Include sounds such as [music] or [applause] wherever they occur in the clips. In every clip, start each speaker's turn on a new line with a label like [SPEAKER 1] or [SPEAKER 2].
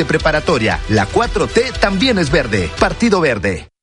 [SPEAKER 1] de preparatoria. La 4T también es verde. Partido Verde.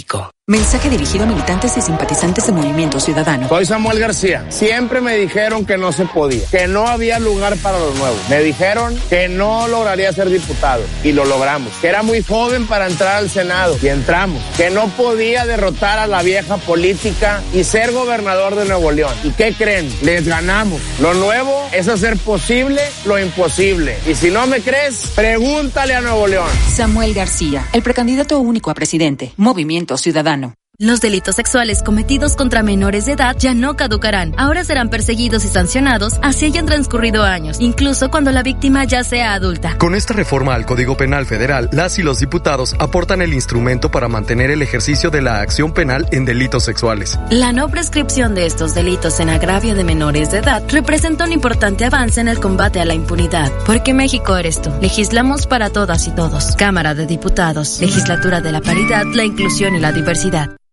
[SPEAKER 2] México.
[SPEAKER 3] Mensaje dirigido a militantes y simpatizantes de Movimiento Ciudadano.
[SPEAKER 4] Soy Samuel García. Siempre me dijeron que no se podía, que no había lugar para los nuevos. Me dijeron que no lograría ser diputado y lo logramos. Que era muy joven para entrar al Senado y entramos. Que no podía derrotar a la vieja política y ser gobernador de Nuevo León. ¿Y qué creen? Les ganamos. Lo nuevo es hacer posible lo imposible. Y si no me crees, pregúntale a Nuevo León.
[SPEAKER 3] Samuel García, el precandidato único a presidente. Movimiento Ciudadano.
[SPEAKER 5] Los delitos sexuales cometidos contra menores de edad ya no caducarán. Ahora serán perseguidos y sancionados así hayan transcurrido años, incluso cuando la víctima ya sea adulta.
[SPEAKER 6] Con esta reforma al Código Penal Federal, las y los diputados aportan el instrumento para mantener el ejercicio de la acción penal en delitos sexuales.
[SPEAKER 5] La no prescripción de estos delitos en agravio de menores de edad representa un importante avance en el combate a la impunidad. Porque México eres tú. Legislamos para todas y todos. Cámara de Diputados. Legislatura de la Paridad, la Inclusión y la Diversidad.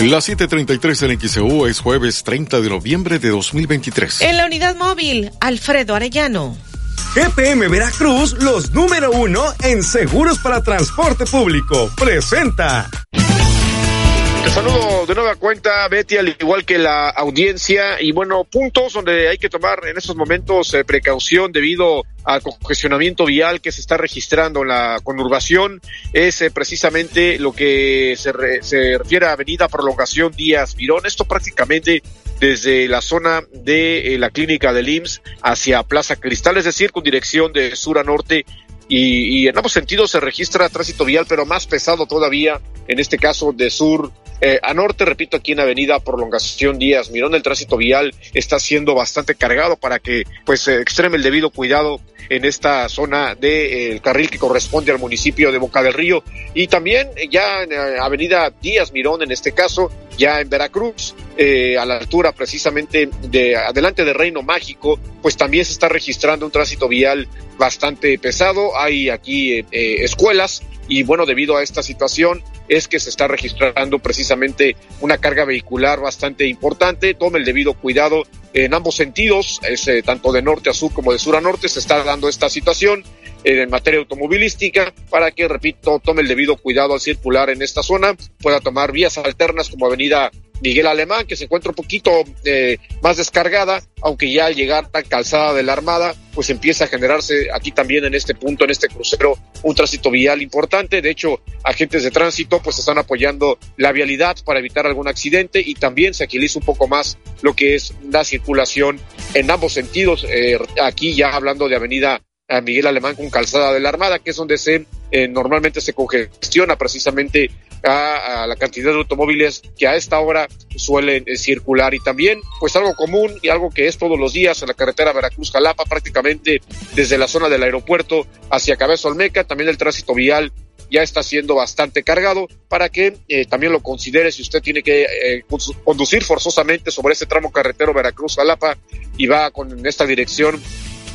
[SPEAKER 7] Las 7:33 en XEU es jueves 30 de noviembre de 2023.
[SPEAKER 8] En la unidad móvil, Alfredo Arellano.
[SPEAKER 9] GPM Veracruz, los número uno en seguros para transporte público. Presenta.
[SPEAKER 10] Te saludo de nueva cuenta, Betty, al igual que la audiencia. Y bueno, puntos donde hay que tomar en estos momentos eh, precaución debido al congestionamiento vial que se está registrando en la conurbación es eh, precisamente lo que se, se refiere a Avenida Prolongación Díaz Mirón. Esto prácticamente desde la zona de eh, la clínica del IMSS hacia Plaza Cristal, es decir, con dirección de sur a norte y, y, en ambos sentidos se registra tránsito vial, pero más pesado todavía, en este caso de sur Eh, a norte, repito, aquí en Avenida Prolongación Díaz Mirón, el tránsito vial está siendo bastante cargado para que pues extreme el debido cuidado en esta zona del eh, carril que corresponde al municipio de Boca del Río y también ya en eh, Avenida Díaz Mirón, en este caso, ya en Veracruz, eh, a la altura precisamente de adelante de Reino Mágico, pues también se está registrando un tránsito vial bastante pesado. Hay aquí escuelas y bueno, debido a esta situación es que se está registrando precisamente una carga vehicular bastante importante. Tome el debido cuidado en ambos sentidos, es, eh, tanto de norte a sur como de sur a norte, se está dando esta situación eh, en materia automovilística para que, repito, tome el debido cuidado al circular en esta zona, pueda tomar vías alternas como Avenida Miguel Alemán, que se encuentra un poquito eh, más descargada, aunque ya al llegar a Calzada de la Armada, pues empieza a generarse aquí también en este punto, en este crucero, un tránsito vial importante. De hecho, agentes de tránsito pues están apoyando la vialidad para evitar algún accidente y también se agiliza un poco más lo que es la circulación en ambos sentidos. Eh, aquí ya hablando de Avenida eh, Miguel Alemán con Calzada de la Armada, que es donde se normalmente se congestiona precisamente a, la cantidad de automóviles que a esta hora suelen eh, circular. Y también pues algo común y algo que es todos los días en la carretera Veracruz-Jalapa prácticamente desde la zona del aeropuerto hacia Cabeza Olmeca, también el tránsito vial ya está siendo bastante cargado para que eh, también lo considere si usted tiene que eh, conducir forzosamente sobre ese tramo carretero Veracruz-Jalapa y va con esta dirección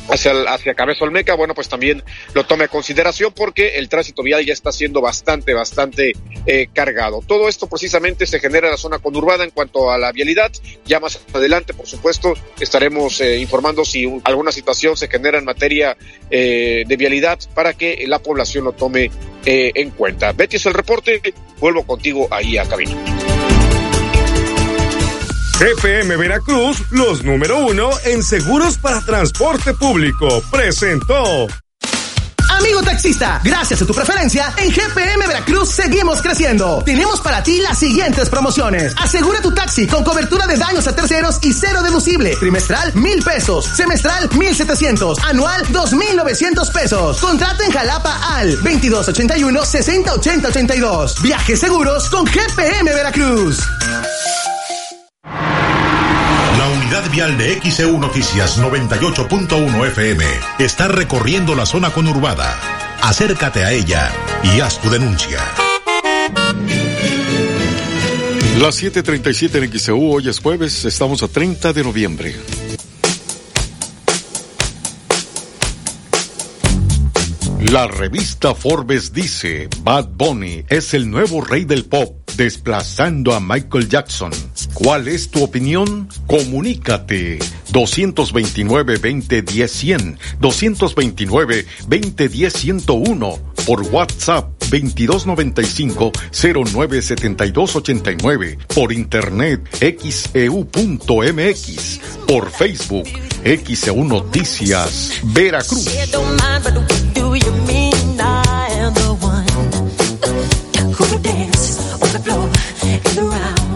[SPEAKER 10] hacia, hacia Cabeza Olmeca, bueno, pues también lo tome a consideración porque el tránsito vial ya está siendo bastante, bastante eh, cargado. Todo esto precisamente se genera en la zona conurbada en cuanto a la vialidad. Ya más adelante, por supuesto, estaremos eh, informando si alguna situación se genera en materia eh, de vialidad para que la población lo tome en cuenta. Betty es el reporte, vuelvo contigo ahí a cabina.
[SPEAKER 9] GPM Veracruz, los número uno en seguros para transporte público, presentó.
[SPEAKER 11] Amigo taxista, gracias a tu preferencia, en GPM Veracruz seguimos creciendo. Tenemos para ti las siguientes promociones. Asegura tu taxi con cobertura de daños a terceros y cero deducible. Trimestral, mil pesos. Semestral, mil setecientos. Anual, dos mil novecientos pesos. Contrata en Jalapa al 2281 608082. Viajes seguros con GPM Veracruz.
[SPEAKER 12] La unidad vial de XEU Noticias 98.1 FM está recorriendo la zona conurbada. Acércate a ella y haz tu denuncia.
[SPEAKER 7] Las 7:37 en XEU, hoy es jueves, estamos a 30 de noviembre. La revista Forbes dice, Bad Bunny es el nuevo rey del pop, desplazando a Michael Jackson. ¿Cuál es tu opinión? Comunícate. 229-2010-100, 229-2010-101, por WhatsApp 2295-097289, por internet xeu.mx, por Facebook XEU Noticias, Veracruz.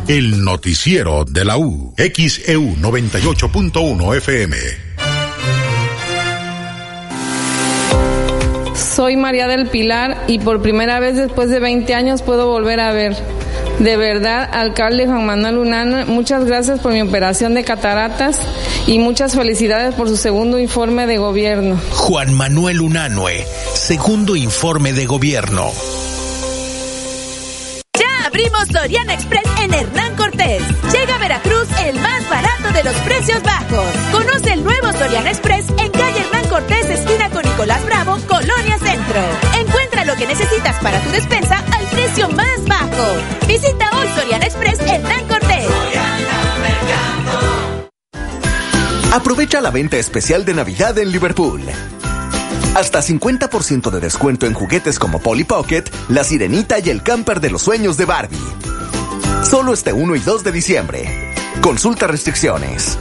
[SPEAKER 12] El noticiero de la U. XEU 98.1 FM.
[SPEAKER 13] Soy María del Pilar y por primera vez después de 20 años puedo volver a ver. De verdad, alcalde Juan Manuel Unano, muchas gracias por mi operación de cataratas y muchas felicidades por su segundo informe de gobierno.
[SPEAKER 14] Juan Manuel Unanue, segundo informe de gobierno.
[SPEAKER 15] Ya abrimos Soriana Express en Hernán Cortés. Llega a Veracruz el más barato de los precios bajos. Conoce el nuevo Soriana Express en calle Hernán Cortés, esquina con Nicolás Bravo, Colonia Centro. Encuentra lo que necesitas para tu despensa al precio más bajo. Visita hoy Soriana Express Hernán Cortés.
[SPEAKER 16] Aprovecha la venta especial de Navidad en Liverpool. Hasta 50% de descuento en juguetes como Polly Pocket, La Sirenita y el camper de los sueños de Barbie. Solo este 1 y 2 de diciembre. Consulta restricciones.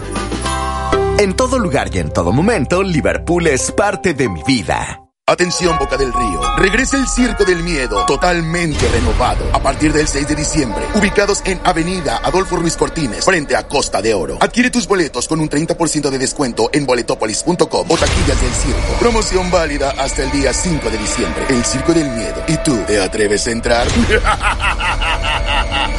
[SPEAKER 16] En todo lugar y en todo momento, Liverpool es parte de mi vida.
[SPEAKER 17] Atención Boca del Río. Regresa el Circo del Miedo, totalmente renovado, a partir del 6 de diciembre. Ubicados en Avenida Adolfo Ruiz Cortines, frente a Costa de Oro. Adquiere tus boletos con un 30% de descuento en boletopolis.com o taquillas del circo. Promoción válida hasta el día 5 de diciembre. El Circo del Miedo. ¿Y tú te atreves a entrar? [laughs]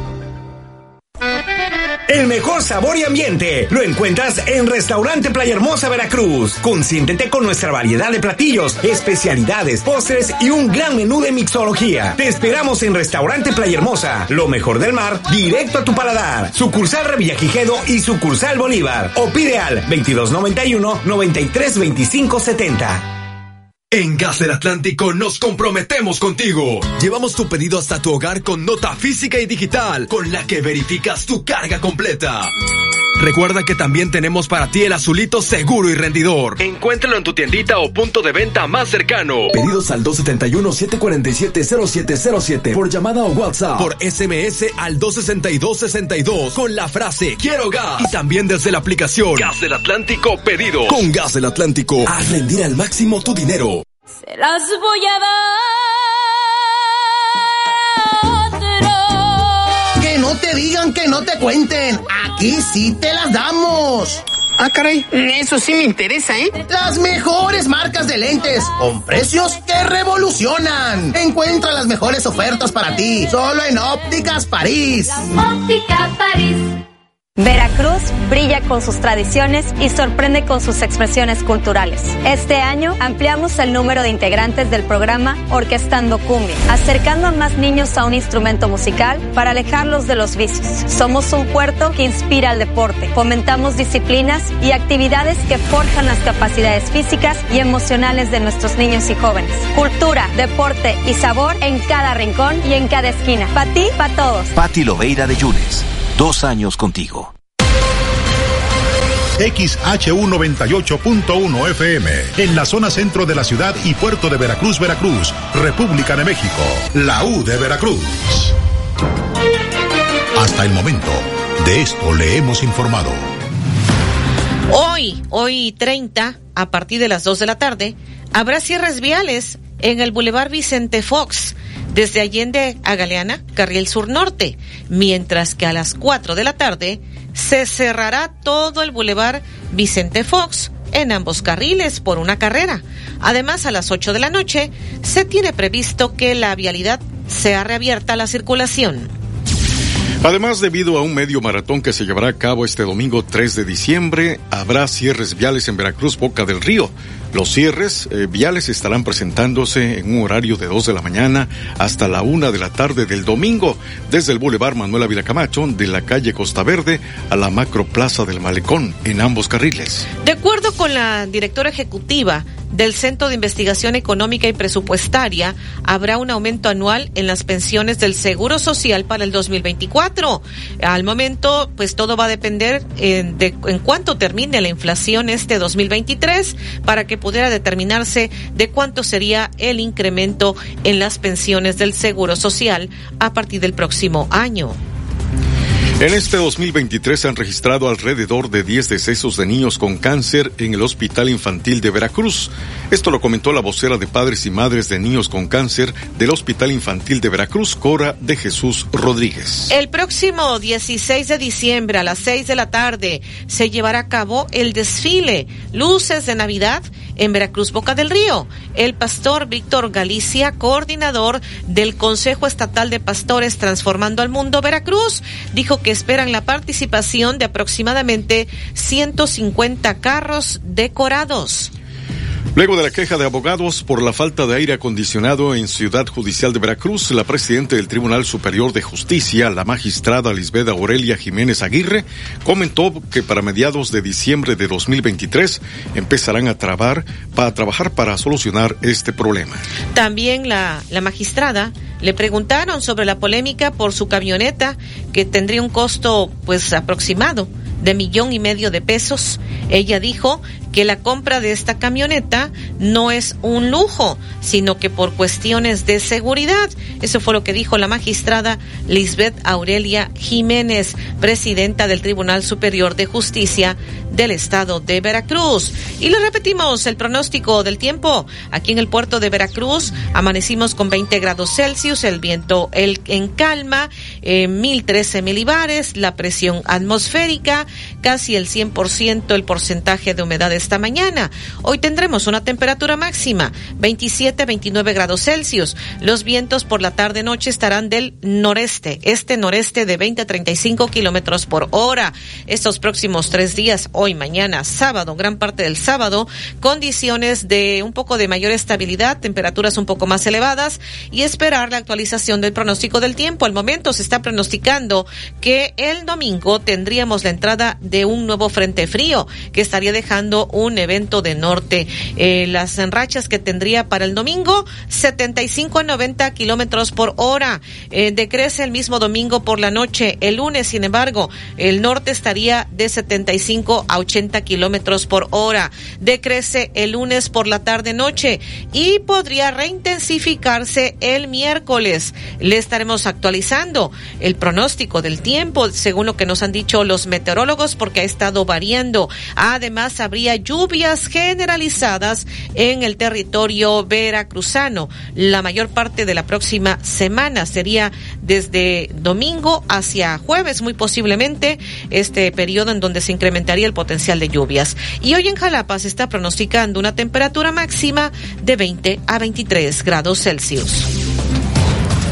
[SPEAKER 1] El mejor sabor y ambiente lo encuentras en Restaurante Playa Hermosa Veracruz. Consiéntete con nuestra variedad de platillos, especialidades, postres y un gran menú de mixología. Te esperamos en Restaurante Playa Hermosa, lo mejor del mar, directo a tu paladar. Sucursal Revillagigedo y sucursal Bolívar. O pide al 2291 932570.
[SPEAKER 18] En Gas del Atlántico nos comprometemos contigo. Llevamos tu pedido hasta tu hogar con nota física y digital, con la que verificas tu carga completa. Recuerda que también tenemos para ti el azulito seguro y rendidor. Encuéntralo en tu tiendita o punto de venta más cercano.
[SPEAKER 19] Pedidos al 271-747-0707 por llamada o WhatsApp.
[SPEAKER 18] Por SMS al 262-62 con la frase Quiero gas. Y también desde la aplicación Gas del Atlántico Pedido.
[SPEAKER 19] Con Gas del Atlántico, haz rendir al máximo tu dinero.
[SPEAKER 20] Se las voy a
[SPEAKER 11] dar. Que no te digan, que no te cuenten. Aquí sí te las damos.
[SPEAKER 21] Ah, caray, eso sí me interesa, ¿eh?
[SPEAKER 11] Las mejores marcas de lentes, con precios que revolucionan. Encuentra las mejores ofertas para ti, solo en Ópticas París.
[SPEAKER 20] Óptica París.
[SPEAKER 22] Veracruz brilla con sus tradiciones y sorprende con sus expresiones culturales. Este año ampliamos el número de integrantes del programa Orquestando Cumbia, acercando a más niños a un instrumento musical para alejarlos de los vicios. Somos un puerto que inspira al deporte, fomentamos disciplinas y actividades que forjan las capacidades físicas y emocionales de nuestros niños y jóvenes. Cultura, deporte y sabor en cada rincón y en cada esquina. Para ti, para todos.
[SPEAKER 14] Pati Loveira de Yunes. Dos años contigo.
[SPEAKER 12] XHU98.1 FM, en la zona centro de la ciudad y puerto de Veracruz, Veracruz, República de México, la U de Veracruz. Hasta el momento, de esto le hemos informado.
[SPEAKER 23] Hoy, hoy 30, a partir de las 2 de la tarde, habrá cierres viales en el Boulevard Vicente Fox desde Allende a Galeana, Carril Sur Norte, mientras que a las 4 de la tarde se cerrará todo el Boulevard Vicente Fox en ambos carriles por una carrera. Además, a las 8 de la noche se tiene previsto que la vialidad sea reabierta a la circulación.
[SPEAKER 7] Además, debido a un medio maratón que se llevará a cabo este domingo 3 de diciembre, habrá cierres viales en Veracruz, Boca del Río. Los cierres eh, viales estarán presentándose en un horario de 2 de la mañana hasta la 1 de la tarde del domingo, desde el Boulevard Manuel Ávila Camacho, de la calle Costa Verde a la Macro Plaza del Malecón, en ambos carriles.
[SPEAKER 23] De acuerdo con la directora ejecutiva del Centro de Investigación Económica y Presupuestaria, habrá un aumento anual en las pensiones del Seguro Social para el 2024. Al momento, pues todo va a depender en, de en cuánto termine la inflación este 2023 para que pudiera determinarse de cuánto sería el incremento en las pensiones del Seguro Social a partir del próximo año.
[SPEAKER 7] En este 2023 se han registrado alrededor de 10 decesos de niños con cáncer en el Hospital Infantil de Veracruz. Esto lo comentó la vocera de padres y madres de niños con cáncer del Hospital Infantil de Veracruz, Cora de Jesús Rodríguez.
[SPEAKER 23] El próximo 16 de diciembre a las 6 de la tarde se llevará a cabo el desfile Luces de Navidad en Veracruz, Boca del Río. El pastor Víctor Galicia, coordinador del Consejo Estatal de Pastores Transformando al Mundo Veracruz, dijo que esperan la participación de aproximadamente 150 carros decorados.
[SPEAKER 7] Luego de la queja de abogados por la falta de aire acondicionado en Ciudad Judicial de Veracruz, la presidenta del Tribunal Superior de Justicia, la magistrada Lisbeth Aurelia Jiménez Aguirre, comentó que para mediados de diciembre de 2023 empezarán a trabar, para trabajar para solucionar este problema.
[SPEAKER 23] También la, la magistrada le preguntaron sobre la polémica por su camioneta que tendría un costo pues aproximado de millón y medio de pesos. Ella dijo que la compra de esta camioneta no es un lujo, sino que por cuestiones de seguridad. Eso fue lo que dijo la magistrada Lisbeth Aurelia Jiménez, presidenta del Tribunal Superior de Justicia del Estado de Veracruz. Y le repetimos el pronóstico del tiempo. Aquí en el puerto de Veracruz amanecimos con 20 grados Celsius, el viento el, en calma, eh, 1013 milibares, la presión atmosférica, casi el 100% el porcentaje de humedad esta mañana. Hoy tendremos una temperatura máxima, 27-29 grados Celsius. Los vientos por la tarde-noche estarán del noreste, este noreste de 20 a 35 kilómetros por hora. Estos próximos tres días, hoy, mañana, sábado, gran parte del sábado, condiciones de un poco de mayor estabilidad, temperaturas un poco más elevadas y esperar la actualización del pronóstico del tiempo. Al momento se está pronosticando que el domingo tendríamos la entrada de un nuevo frente frío que estaría dejando un evento de norte. Eh, las rachas que tendría para el domingo, 75 a 90 kilómetros por hora. Eh, decrece el mismo domingo por la noche. El lunes, sin embargo, el norte estaría de 75 a 80 kilómetros por hora. Decrece el lunes por la tarde-noche y podría reintensificarse el miércoles. Le estaremos actualizando el pronóstico del tiempo, según lo que nos han dicho los meteorólogos, porque ha estado variando. Además, habría lluvias generalizadas en el territorio veracruzano. La mayor parte de la próxima semana sería desde domingo hacia jueves, muy posiblemente, este periodo en donde se incrementaría el potencial de lluvias. Y hoy en Jalapa se está pronosticando una temperatura máxima de 20 a 23 grados Celsius.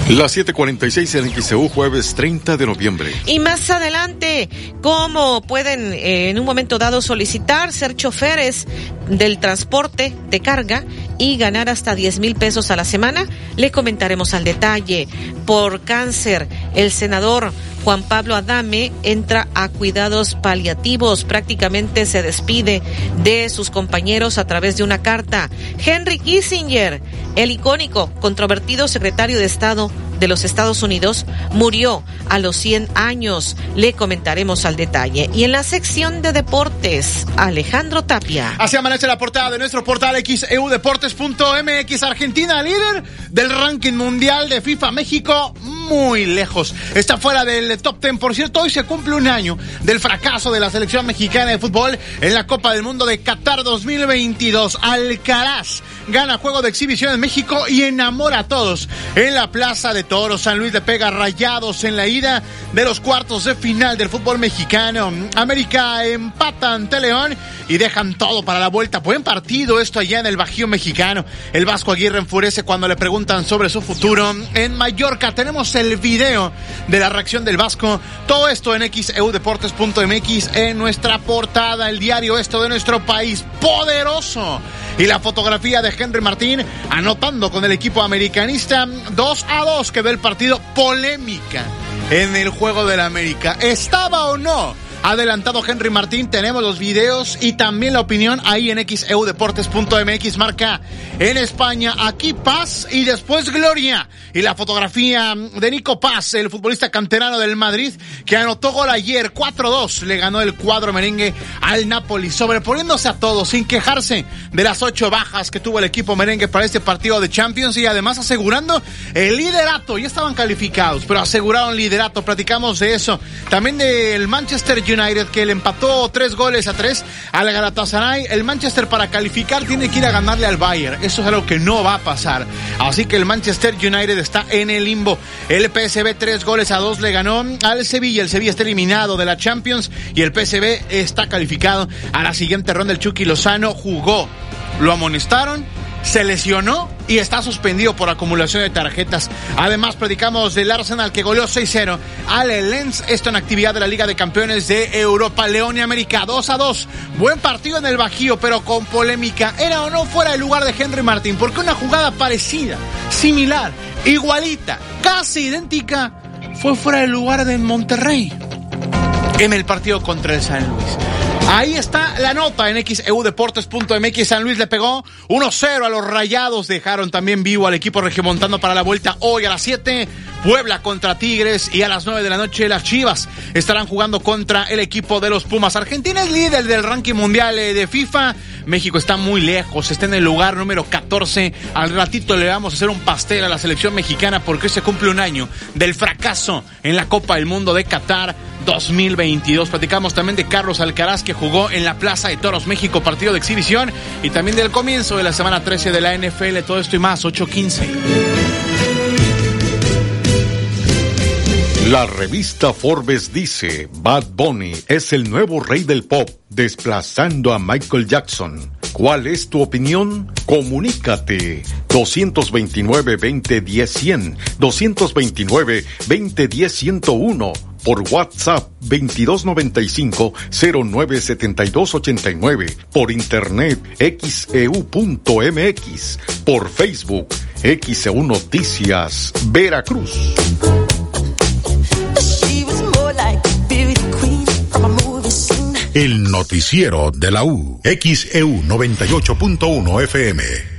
[SPEAKER 7] Las 7:46 en XEU, jueves 30 de noviembre.
[SPEAKER 23] Y más adelante, ¿cómo pueden eh, en un momento dado solicitar ser choferes del transporte de carga y ganar hasta 10 mil pesos a la semana? Le comentaremos al detalle. Por cáncer, el senador Juan Pablo Adame entra a cuidados paliativos, prácticamente se despide de sus compañeros a través de una carta. Henry Kissinger, el icónico, controvertido secretario de Estado de los Estados Unidos, murió a los 100 años. Le comentaremos al detalle. Y en la sección de deportes, Alejandro Tapia.
[SPEAKER 24] Así amanece la portada de nuestro portal xeudeportes.mx. Argentina, líder del ranking mundial de FIFA México, muy lejos. Está fuera del top 10. Por cierto, hoy se cumple un año del fracaso de la selección mexicana de fútbol en la Copa del Mundo de Qatar 2022. Alcaraz gana juego de exhibición en México y enamora a todos en la Plaza de Toros. San Luis le pega rayados en la ida de los cuartos de final del fútbol mexicano. América empata ante León y dejan todo para la vuelta. Buen partido esto allá en el Bajío mexicano. El Vasco Aguirre enfurece cuando le preguntan sobre su futuro. En Mallorca tenemos el video de la reacción del Vasco. Todo esto en xeudeportes.mx en nuestra portada, el diario esto de nuestro país. Poderoso. Y la fotografía de Henry Martín anotando con el equipo americanista 2 a 2 que ve el partido polémica en el juego del América. ¿Estaba o no? Adelantado Henry Martín. Tenemos los videos y también la opinión ahí en xeudeportes.mx. Marca en España, aquí Paz y después Gloria. Y la fotografía de Nico Paz, el futbolista canterano del Madrid, que anotó gol ayer 4-2. Le ganó el cuadro merengue al Napoli, sobreponiéndose a todos, sin quejarse de las ocho bajas que tuvo el equipo merengue para este partido de Champions y además asegurando el liderato. Ya estaban calificados, pero aseguraron liderato. Platicamos de eso. También del Manchester United que le empató tres goles a tres al Galatasaray. El Manchester para calificar tiene que ir a ganarle al Bayern. Eso es algo que no va a pasar. Así que el Manchester United está en el limbo. El PSV tres goles a dos le ganó al Sevilla. El Sevilla está eliminado de la Champions y el PSV está calificado a la siguiente ronda. El Chucky Lozano jugó. Lo amonestaron se lesionó y está suspendido por acumulación de tarjetas. Además, predicamos del Arsenal que goleó 6-0 al Lens. Esto en actividad de la Liga de Campeones de Europa, León y América. 2 a 2. Buen partido en el Bajío, pero con polémica. ¿Era o no fuera el lugar de Henry Martín? Porque una jugada parecida, similar, igualita, casi idéntica, fue fuera del lugar de Monterrey en el partido contra el San Luis.
[SPEAKER 25] Ahí está la nota en xeudeportes.mx. San Luis le pegó 1-0 a los Rayados. Dejaron también vivo al equipo regimontando para la vuelta hoy a las 7. Puebla contra Tigres y a las 9 de la noche las Chivas estarán jugando contra el equipo de los Pumas. Argentina es líder del ranking mundial eh, de FIFA. México está muy lejos, está en el lugar número 14. Al ratito le vamos a hacer un pastel a la selección mexicana porque se cumple un año del fracaso en la Copa del Mundo de Qatar 2022. Platicamos también de Carlos Alcaraz que jugó en la Plaza de Toros México, partido de exhibición, y también del comienzo de la semana 13 de la NFL. Todo esto y más, 8.15.
[SPEAKER 7] La revista Forbes dice, Bad Bunny es el nuevo rey del pop, desplazando a Michael Jackson. ¿Cuál es tu opinión? Comunícate. 229-2010-100, 229-2010-101 por WhatsApp 2295-097289, por Internet xeu.mx, por Facebook XEU Noticias Veracruz.
[SPEAKER 12] El noticiero de la U, XEU 98.1 FM.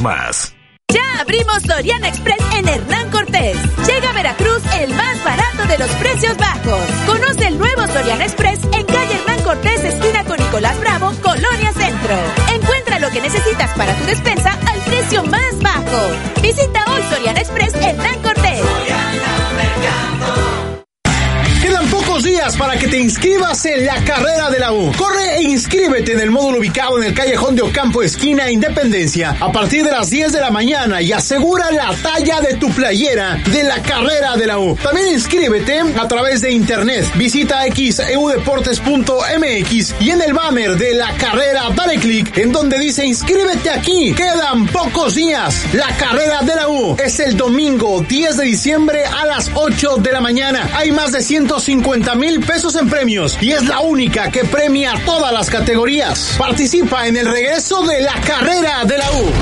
[SPEAKER 26] más.
[SPEAKER 15] Ya abrimos Soriana Express en Hernán Cortés. Llega a Veracruz el más barato de los precios bajos. Conoce el nuevo Soriana Express en calle Hernán Cortés, esquina con Nicolás Bravo, Colonia Centro. Encuentra lo que necesitas para tu despensa al precio más bajo. Visita hoy Soriana Express Hernán Cortés.
[SPEAKER 24] Días para que te inscribas en la carrera de la U. Corre e inscríbete en el módulo ubicado en el callejón de Ocampo, esquina Independencia, a partir de las 10 de la mañana y asegura la talla de tu playera de la carrera de la U. También inscríbete a través de internet. Visita xeudeportes.mx y en el banner de la carrera dale clic en donde dice inscríbete aquí. Quedan pocos días. La carrera de la U es el domingo 10 de diciembre a las 8 de la mañana. Hay más de 150 mil pesos en premios y es la única que premia todas las categorías. Participa en el regreso de la carrera de la U.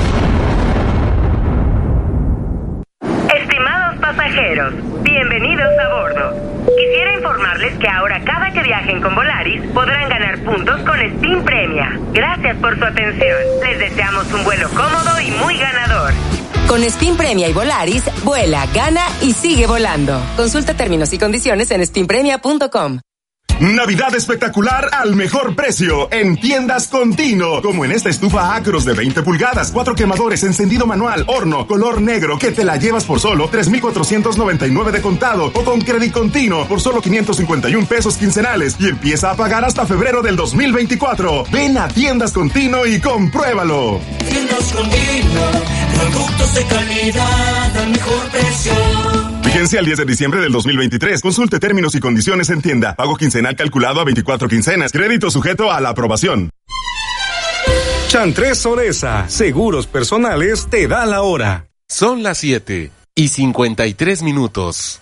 [SPEAKER 27] Estimados pasajeros, bienvenidos a bordo. Quisiera informarles que ahora cada que viajen con Volaris podrán ganar puntos con Steam Premia. Gracias por su atención. Les deseamos un vuelo cómodo y muy ganador.
[SPEAKER 28] Con Spin Premia y Volaris, vuela, gana y sigue volando. Consulta términos y condiciones en spinpremia.com.
[SPEAKER 9] Navidad espectacular al mejor precio en tiendas Contino. Como en esta estufa Acros de 20 pulgadas, cuatro quemadores, encendido manual, horno, color negro, que te la llevas por solo 3,499 de contado o con crédito continuo por solo 551 pesos quincenales y empieza a pagar hasta febrero del 2024. Ven a tiendas Contino y compruébalo.
[SPEAKER 29] Tiendas Contino, productos de calidad al mejor precio.
[SPEAKER 9] Vigencia el 10 de diciembre del 2023. Consulte términos y condiciones en tienda. Pago quincenal calculado a 24 quincenas. Crédito sujeto a la aprobación.
[SPEAKER 30] Chantres Soresa. Seguros personales te da la hora.
[SPEAKER 31] Son las 7 y 53 minutos.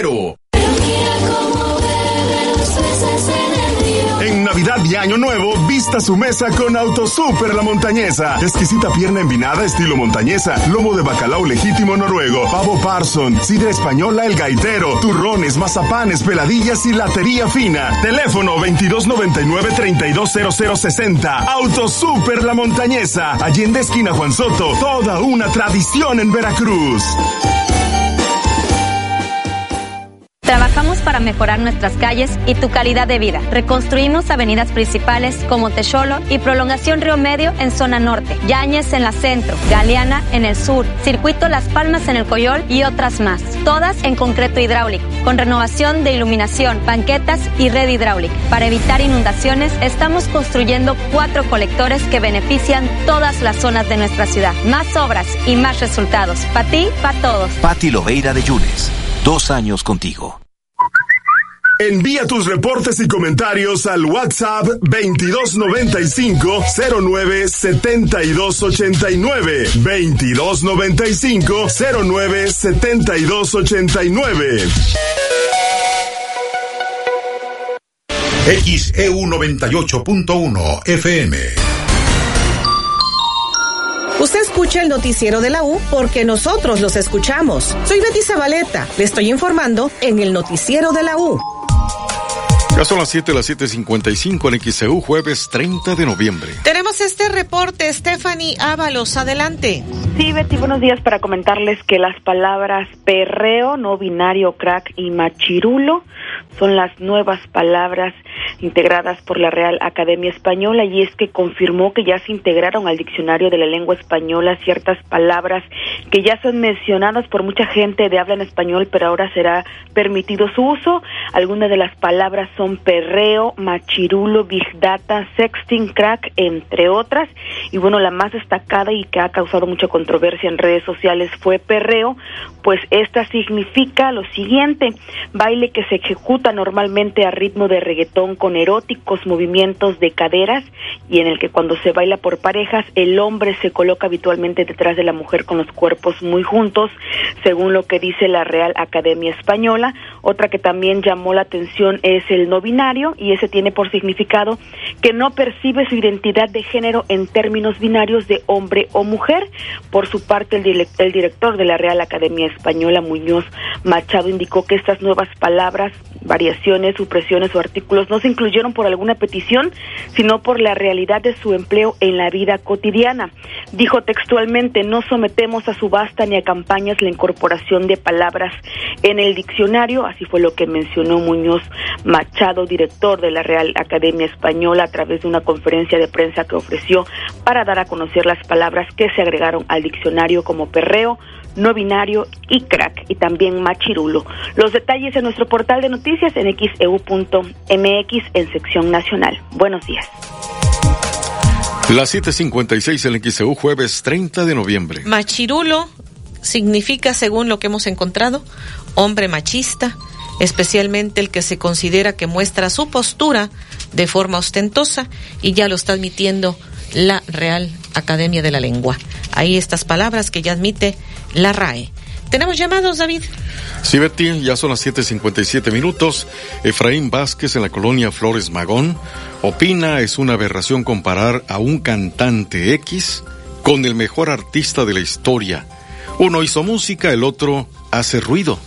[SPEAKER 9] En Navidad y Año Nuevo, vista su mesa con Autosuper La Montañesa. Exquisita pierna envinada estilo montañesa, lomo de bacalao legítimo noruego, pavo parson, sidra española el gaitero, turrones, mazapanes, peladillas y latería fina. Teléfono 2299-320060. Autosuper La Montañesa. Allende esquina Juan Soto. Toda una tradición en Veracruz.
[SPEAKER 22] Trabajamos para mejorar nuestras calles y tu calidad de vida. Reconstruimos avenidas principales como Techolo y Prolongación Río Medio en zona norte, Yañez en la centro, Galeana en el sur, Circuito Las Palmas en el Coyol y otras más. Todas en concreto hidráulico, con renovación de iluminación, banquetas y red hidráulica. Para evitar inundaciones, estamos construyendo cuatro colectores que benefician todas las zonas de nuestra ciudad. Más obras y más resultados. Para ti, para todos.
[SPEAKER 16] Pati Loveira de Yunes. Dos años contigo.
[SPEAKER 9] Envía tus reportes y comentarios al WhatsApp 2295 09 7289 2295 09 7289
[SPEAKER 12] XEU 98.1 FM.
[SPEAKER 32] Usted escucha el noticiero de la U porque nosotros los escuchamos. Soy Betty Zabaleta. Le estoy informando en el noticiero de la U.
[SPEAKER 7] Ya son las 7, las 7.55 en XEU, jueves 30 de noviembre.
[SPEAKER 23] Tenemos este reporte, Stephanie Ábalos, adelante.
[SPEAKER 33] Sí, Betty, buenos días para comentarles que las palabras perreo, no binario, crack y machirulo son las nuevas palabras integradas por la Real Academia Española y es que confirmó que ya se integraron al diccionario de la lengua española ciertas palabras que ya son mencionadas por mucha gente de habla en español, pero ahora será permitido su uso. Algunas de las palabras son perreo, machirulo, big data, sexting, crack, entre otras. Y bueno, la más destacada y que ha causado mucha controversia en redes sociales fue perreo, pues esta significa lo siguiente, baile que se ejecuta normalmente a ritmo de reggaetón con eróticos movimientos de caderas y en el que cuando se baila por parejas el hombre se coloca habitualmente detrás de la mujer con los cuerpos muy juntos, según lo que dice la Real Academia Española. Otra que también llamó la atención es el no binario y ese tiene por significado que no percibe su identidad de género en términos binarios de hombre o mujer. Por su parte, el, el director de la Real Academia Española, Muñoz Machado, indicó que estas nuevas palabras, variaciones, supresiones o artículos no se incluyeron por alguna petición, sino por la realidad de su empleo en la vida cotidiana. Dijo textualmente, no sometemos a subasta ni a campañas la incorporación de palabras en el diccionario, así fue lo que mencionó Muñoz Machado, director de la Real Academia Española, a través de una conferencia de prensa que ofreció para dar a conocer las palabras que se agregaron al diccionario como perreo, no binario y crack y también machirulo. Los detalles en nuestro portal de noticias en xeu.mx en sección nacional. Buenos días.
[SPEAKER 7] Las 7:56 en XEU, jueves 30 de noviembre.
[SPEAKER 23] Machirulo significa, según lo que hemos encontrado, hombre machista, especialmente el que se considera que muestra su postura de forma ostentosa y ya lo está admitiendo la Real Academia de la Lengua. Ahí estas palabras que ya admite la RAE. ¿Tenemos llamados, David?
[SPEAKER 7] Sí, Betty, ya son las 7.57 minutos. Efraín Vázquez en la colonia Flores Magón opina es una aberración comparar a un cantante X con el mejor artista de la historia. Uno hizo música, el otro hace ruido.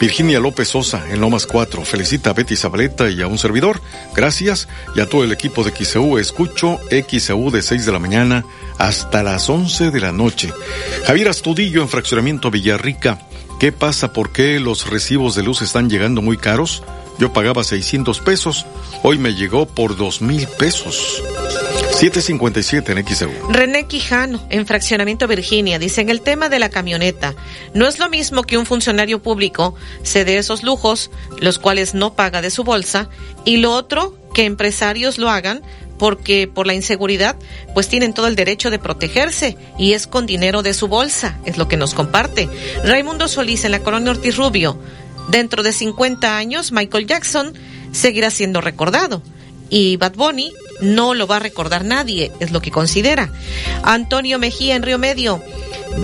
[SPEAKER 7] Virginia López Sosa en Lomas 4 felicita a Betty Zabaleta y a un servidor. Gracias y a todo el equipo de XEU. Escucho XEU de 6 de la mañana hasta las 11 de la noche. Javier Astudillo en Fraccionamiento Villarrica. ¿Qué pasa? ¿Por qué los recibos de luz están llegando muy caros? Yo pagaba 600 pesos, hoy me llegó por 2 mil pesos. 757 en XEU.
[SPEAKER 23] René Quijano, en Fraccionamiento Virginia, dice en el tema de la camioneta, no es lo mismo que un funcionario público se dé esos lujos, los cuales no paga de su bolsa, y lo otro, que empresarios lo hagan porque por la inseguridad pues tienen todo el derecho de protegerse y es con dinero de su bolsa, es lo que nos comparte. Raimundo Solís en la colonia Ortiz Rubio, dentro de 50 años Michael Jackson seguirá siendo recordado y Bad Bunny no lo va a recordar nadie, es lo que considera. Antonio Mejía en Río Medio,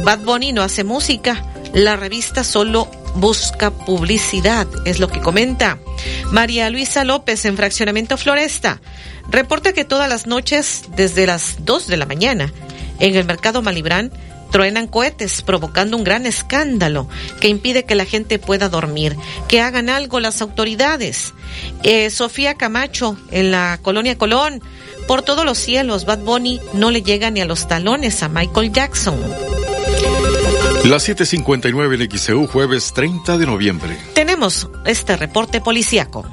[SPEAKER 23] Bad Bunny no hace música, la revista solo busca publicidad, es lo que comenta. María Luisa López en Fraccionamiento Floresta reporta que todas las noches, desde las 2 de la mañana, en el mercado Malibrán, truenan cohetes provocando un gran escándalo que impide que la gente pueda dormir, que hagan algo las autoridades. Eh, Sofía Camacho en la colonia Colón, por todos los cielos, Bad Bunny no le llega ni a los talones a Michael Jackson.
[SPEAKER 7] Las 7:59 en XEU, jueves 30 de noviembre.
[SPEAKER 23] Tenemos este reporte policíaco.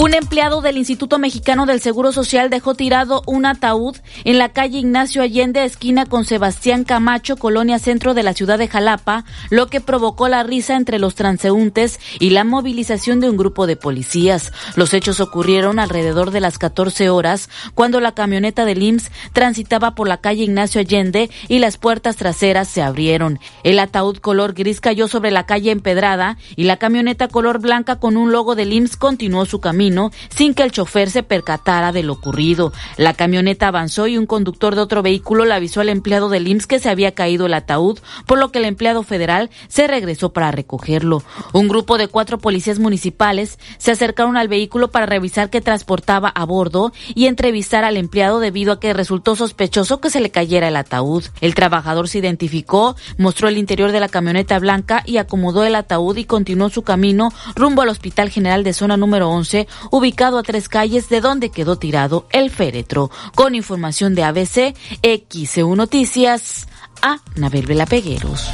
[SPEAKER 34] Un empleado del Instituto Mexicano del Seguro Social dejó tirado un ataúd en la calle Ignacio Allende, esquina con Sebastián Camacho, colonia centro de la ciudad de Jalapa, lo que provocó la risa entre los transeúntes y la movilización de un grupo de policías. Los hechos ocurrieron alrededor de las 14 horas, cuando la camioneta del IMSS transitaba por la calle Ignacio Allende y las puertas traseras se abrieron. El ataúd color gris cayó sobre la calle empedrada y la camioneta color blanca con un logo del IMSS continuó su camino sin que el chofer se percatara de lo ocurrido. La camioneta avanzó y un conductor de otro vehículo le avisó al empleado del IMSS que se había caído el ataúd, por lo que el empleado federal se regresó para recogerlo. Un grupo de cuatro policías municipales se acercaron al vehículo para revisar qué transportaba a bordo y entrevistar al empleado debido a que resultó sospechoso que se le cayera el ataúd. El trabajador se identificó, mostró el interior de la camioneta blanca y acomodó el ataúd y continuó su camino rumbo al Hospital General de Zona número 11, ubicado a tres calles de donde quedó tirado el féretro. Con información de ABC, XEU Noticias, a Nabel Velapegueros.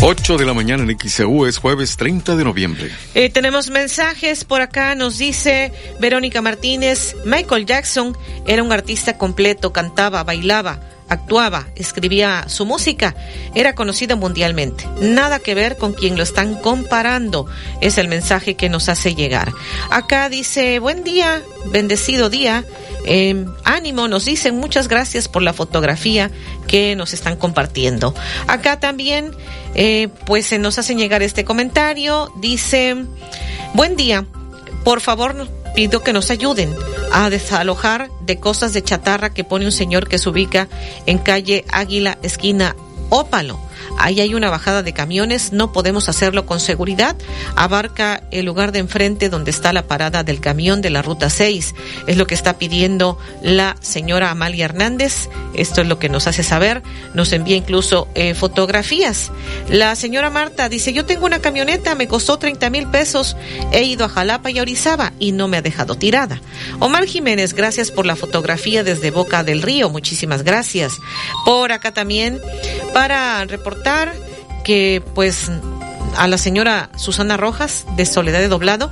[SPEAKER 7] 8 de la mañana en XEU es jueves 30 de noviembre.
[SPEAKER 23] Eh, tenemos mensajes por acá, nos dice Verónica Martínez, Michael Jackson era un artista completo, cantaba, bailaba actuaba, escribía su música, era conocido mundialmente. Nada que ver con quien lo están comparando, es el mensaje que nos hace llegar. Acá dice, buen día, bendecido día. Eh, ánimo, nos dicen muchas gracias por la fotografía que nos están compartiendo. Acá también, eh, pues se nos hacen llegar este comentario. Dice, buen día, por favor pido que nos ayuden a desalojar de cosas de chatarra que pone un señor que se ubica en calle Águila, esquina Ópalo. Ahí hay una bajada de camiones, no podemos hacerlo con seguridad. Abarca el lugar de enfrente donde está la parada del camión de la ruta 6. Es lo que está pidiendo la señora Amalia Hernández. Esto es lo que nos hace saber. Nos envía incluso eh, fotografías. La señora Marta dice, yo tengo una camioneta, me costó 30 mil pesos. He ido a Jalapa y a Orizaba y no me ha dejado tirada. Omar Jiménez, gracias por la fotografía desde Boca del Río. Muchísimas gracias. Por acá también, para reportar que pues a la señora Susana Rojas de Soledad de Doblado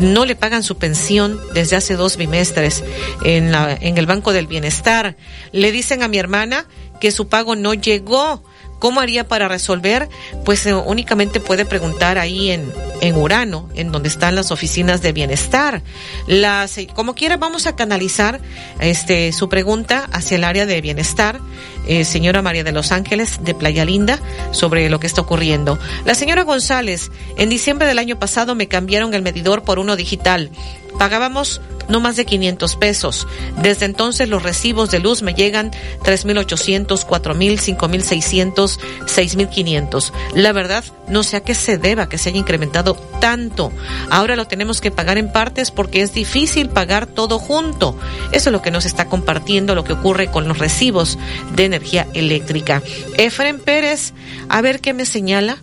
[SPEAKER 23] no le pagan su pensión desde hace dos bimestres en, la, en el Banco del Bienestar. Le dicen a mi hermana que su pago no llegó. ¿Cómo haría para resolver? Pues eh, únicamente puede preguntar ahí en, en Urano, en donde están las oficinas de bienestar. Las, como quiera, vamos a canalizar este, su pregunta hacia el área de bienestar eh, señora María de los Ángeles de Playa Linda sobre lo que está ocurriendo. La señora González, en diciembre del año pasado me cambiaron el medidor por uno digital. Pagábamos no más de 500 pesos. Desde entonces los recibos de luz me llegan 3.800, 4.000, 5.600, 6.500. La verdad, no sé a qué se deba que se haya incrementado tanto. Ahora lo tenemos que pagar en partes porque es difícil pagar todo junto. Eso es lo que nos está compartiendo lo que ocurre con los recibos de energía eléctrica. Efren Pérez, a ver qué me señala.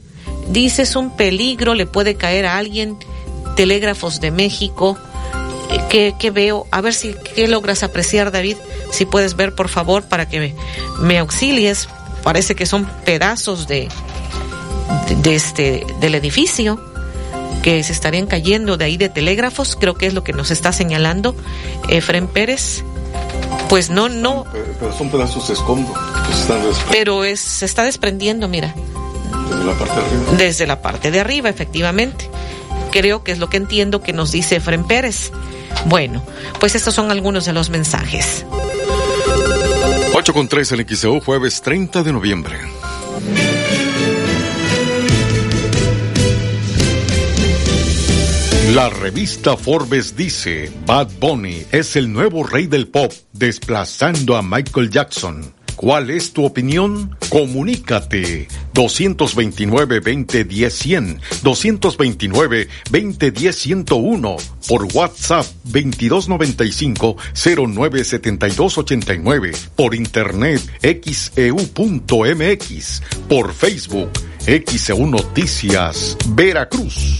[SPEAKER 23] Dice un peligro, le puede caer a alguien. Telégrafos de México, que, veo, a ver si qué logras apreciar, David, si puedes ver, por favor, para que me, auxilies. Parece que son pedazos de, de, este, del edificio que se estarían cayendo de ahí de telégrafos, creo que es lo que nos está señalando Efren Pérez. Pues no, no.
[SPEAKER 7] Pero son pedazos de escombro.
[SPEAKER 23] Pero es, se está desprendiendo, mira.
[SPEAKER 7] Desde la parte de arriba.
[SPEAKER 23] Desde la parte de arriba, efectivamente. Creo que es lo que entiendo que nos dice Efren Pérez. Bueno, pues estos son algunos de los mensajes.
[SPEAKER 7] 8 con 3 en XEU, jueves 30 de noviembre. La revista Forbes dice, Bad Bunny es el nuevo rey del pop, desplazando a Michael Jackson. ¿Cuál es tu opinión? Comunícate 229-2010-100, 229-2010-101, por WhatsApp 2295-097289, por Internet xeu.mx, por Facebook XEU Noticias Veracruz.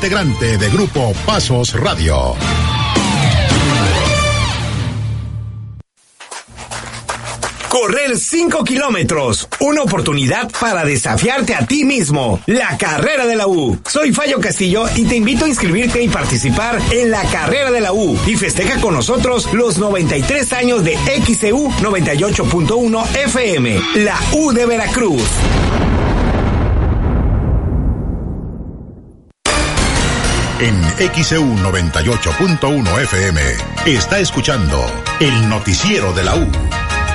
[SPEAKER 12] integrante de Grupo Pasos Radio.
[SPEAKER 1] Correr 5 kilómetros. Una oportunidad para desafiarte a ti mismo. La carrera de la U. Soy Fallo Castillo y te invito a inscribirte y participar en la carrera de la U. Y festeja con nosotros los 93 años de XCU 98.1 FM. La U de Veracruz.
[SPEAKER 12] En XEU 98.1 FM está escuchando el noticiero de la U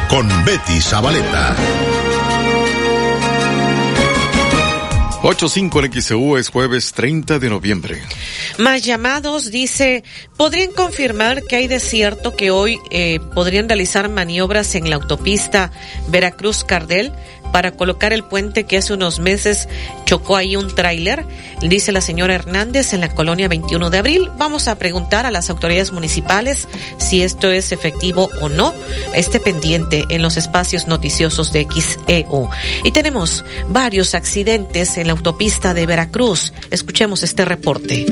[SPEAKER 12] con Betty Zabaleta.
[SPEAKER 7] 8.5 en XEU es jueves 30 de noviembre.
[SPEAKER 23] Más llamados, dice, ¿podrían confirmar que hay desierto que hoy eh, podrían realizar maniobras en la autopista Veracruz-Cardel? Para colocar el puente que hace unos meses chocó ahí un tráiler, dice la señora Hernández en la colonia 21 de abril. Vamos a preguntar a las autoridades municipales si esto es efectivo o no. Esté pendiente en los espacios noticiosos de XEU. Y tenemos varios accidentes en la autopista de Veracruz. Escuchemos este reporte.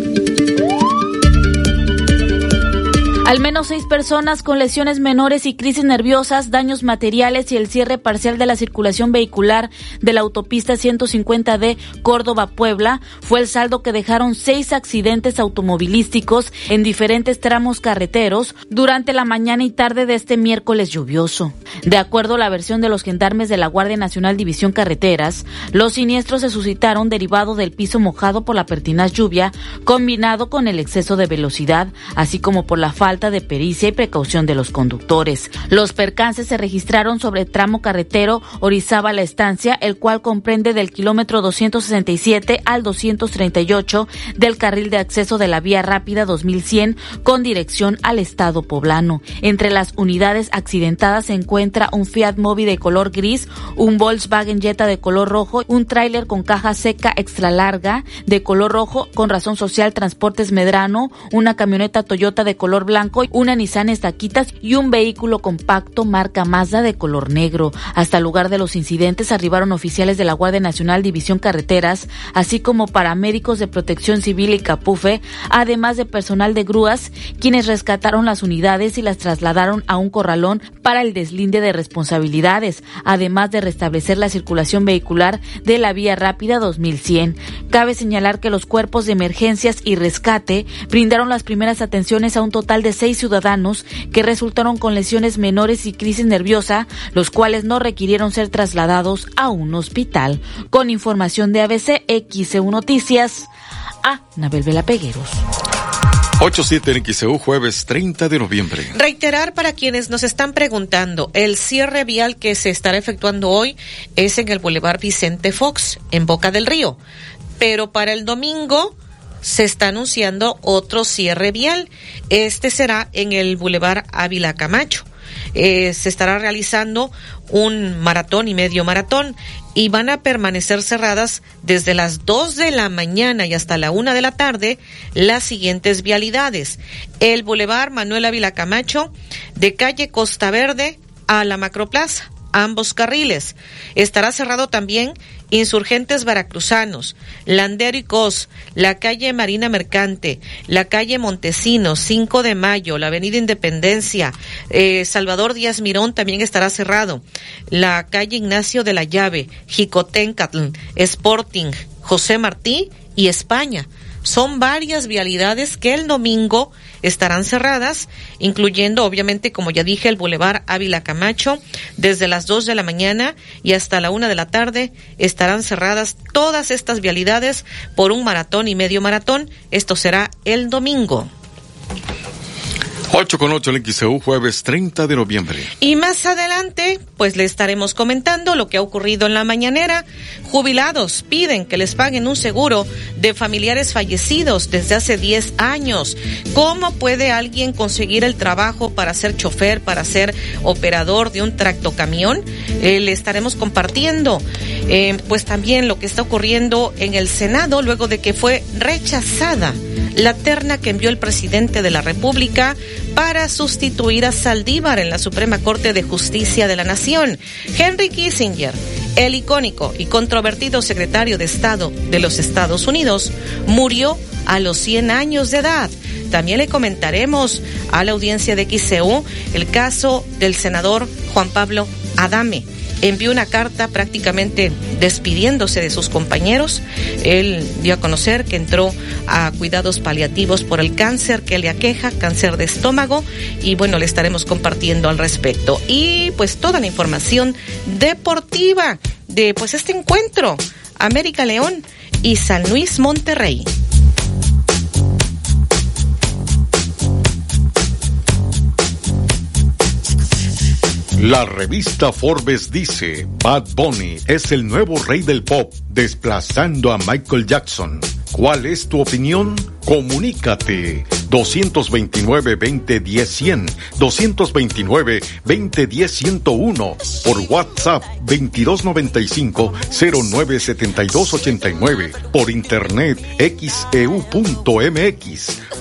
[SPEAKER 34] Al menos seis personas con lesiones menores y crisis nerviosas, daños materiales y el cierre parcial de la circulación vehicular de la autopista 150D Córdoba-Puebla fue el saldo que dejaron seis accidentes automovilísticos en diferentes tramos carreteros durante la mañana y tarde de este miércoles lluvioso. De acuerdo a la versión de los gendarmes de la Guardia Nacional División Carreteras, los siniestros se suscitaron derivado del piso mojado por la pertinaz lluvia combinado con el exceso de velocidad, así como por la falta de pericia y precaución de los conductores. Los percances se registraron sobre tramo carretero Orizaba-La Estancia, el cual comprende del kilómetro 267 al 238 del carril de acceso de la vía rápida 2100 con dirección al estado poblano. Entre las unidades accidentadas se encuentra un Fiat Mobi de color gris, un Volkswagen Jetta de color rojo, un tráiler con caja seca extra larga de color rojo con razón social Transportes Medrano, una camioneta Toyota de color blanco, una Nissan Estaquitas y un vehículo compacto marca Mazda de color negro. Hasta el lugar de los incidentes arribaron oficiales de la Guardia Nacional División Carreteras, así como paramédicos de Protección Civil y Capufe, además de personal de grúas, quienes rescataron las unidades y las trasladaron a un corralón para el deslinde de responsabilidades, además de restablecer la circulación vehicular de la vía rápida 2100. Cabe señalar que los cuerpos de emergencias y rescate brindaron las primeras atenciones a un total de seis ciudadanos que resultaron con lesiones menores y crisis nerviosa, los cuales no requirieron ser trasladados a un hospital. Con información de ABC XEU Noticias, a Nabel Vela Pegueros.
[SPEAKER 7] 8-7 en XEU, jueves 30 de noviembre.
[SPEAKER 23] Reiterar para quienes nos están preguntando, el cierre vial que se estará efectuando hoy es en el Boulevard Vicente Fox, en Boca del Río. Pero para el domingo se está anunciando otro cierre vial. Este será en el Boulevard Ávila Camacho. Eh, se estará realizando un maratón y medio maratón y van a permanecer cerradas desde las 2 de la mañana y hasta la 1 de la tarde las siguientes vialidades. El Boulevard Manuel Ávila Camacho de calle Costa Verde a la Macroplaza ambos carriles. Estará cerrado también Insurgentes Veracruzanos, Landero y Cos, la calle Marina Mercante, la calle Montesinos, 5 de Mayo, la Avenida Independencia, eh, Salvador Díaz Mirón también estará cerrado, la calle Ignacio de la Llave, Jicotencatl, Sporting, José Martí y España. Son varias vialidades que el domingo estarán cerradas, incluyendo obviamente, como ya dije, el Boulevard Ávila Camacho, desde las 2 de la mañana y hasta la 1 de la tarde estarán cerradas todas estas vialidades por un maratón y medio maratón. Esto será el domingo.
[SPEAKER 7] 8 con 8 en XEU, jueves 30 de noviembre.
[SPEAKER 23] Y más adelante, pues le estaremos comentando lo que ha ocurrido en la mañanera. Jubilados piden que les paguen un seguro de familiares fallecidos desde hace 10 años. ¿Cómo puede alguien conseguir el trabajo para ser chofer, para ser operador de un tractocamión? Eh, le estaremos compartiendo, eh, pues también lo que está ocurriendo en el Senado luego de que fue rechazada la terna que envió el presidente de la República para sustituir a Saldívar en la Suprema Corte de Justicia de la Nación. Henry Kissinger, el icónico y controvertido secretario de Estado de los Estados Unidos, murió a los 100 años de edad. También le comentaremos a la audiencia de XCU el caso del senador Juan Pablo Adame envió una carta prácticamente despidiéndose de sus compañeros. Él dio a conocer que entró a cuidados paliativos por el cáncer que le aqueja, cáncer de estómago, y bueno, le estaremos compartiendo al respecto. Y pues toda la información deportiva de pues este encuentro, América León y San Luis Monterrey.
[SPEAKER 7] La revista Forbes dice, Bad Bunny es el nuevo rey del pop, desplazando a Michael Jackson. ¿Cuál es tu opinión? Comunícate 229-2010-100, 229-2010-101, por WhatsApp 2295-097289, por internet xeu.mx,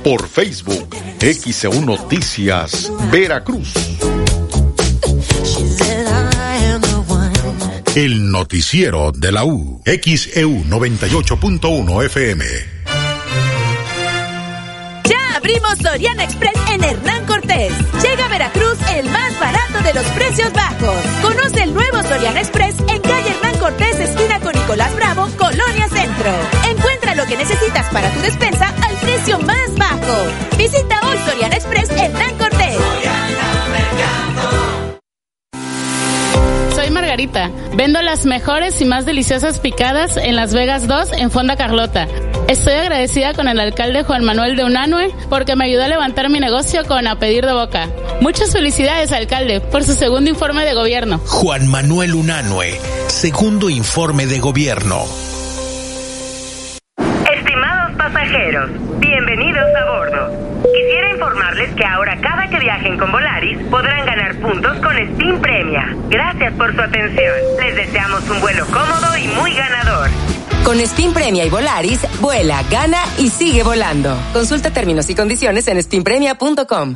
[SPEAKER 7] por Facebook XEU Noticias, Veracruz.
[SPEAKER 12] El noticiero de la U. XEU 98.1 FM.
[SPEAKER 15] Ya abrimos Soriana Express en Hernán Cortés. Llega a Veracruz el más barato de los precios bajos. Conoce el nuevo Soriana Express en calle Hernán Cortés, esquina con Nicolás Bravo, Colonia Centro. Encuentra lo que necesitas para tu despensa al precio más bajo. Visita hoy Soriana Express Hernán Cortés.
[SPEAKER 35] Soy Margarita. Vendo las mejores y más deliciosas picadas en Las Vegas 2 en Fonda Carlota. Estoy agradecida con el alcalde Juan Manuel de Unanue porque me ayudó a levantar mi negocio con A Pedir de Boca. Muchas felicidades, alcalde, por su segundo informe de gobierno.
[SPEAKER 14] Juan Manuel Unanue, segundo informe de gobierno.
[SPEAKER 27] Estimados pasajeros. Quisiera informarles que ahora cada que viajen con Volaris podrán ganar puntos con Steam Premia. Gracias por su atención. Les deseamos un vuelo cómodo y muy ganador.
[SPEAKER 36] Con Steam Premia y Volaris, vuela, gana y sigue volando. Consulta términos y condiciones en steampremia.com.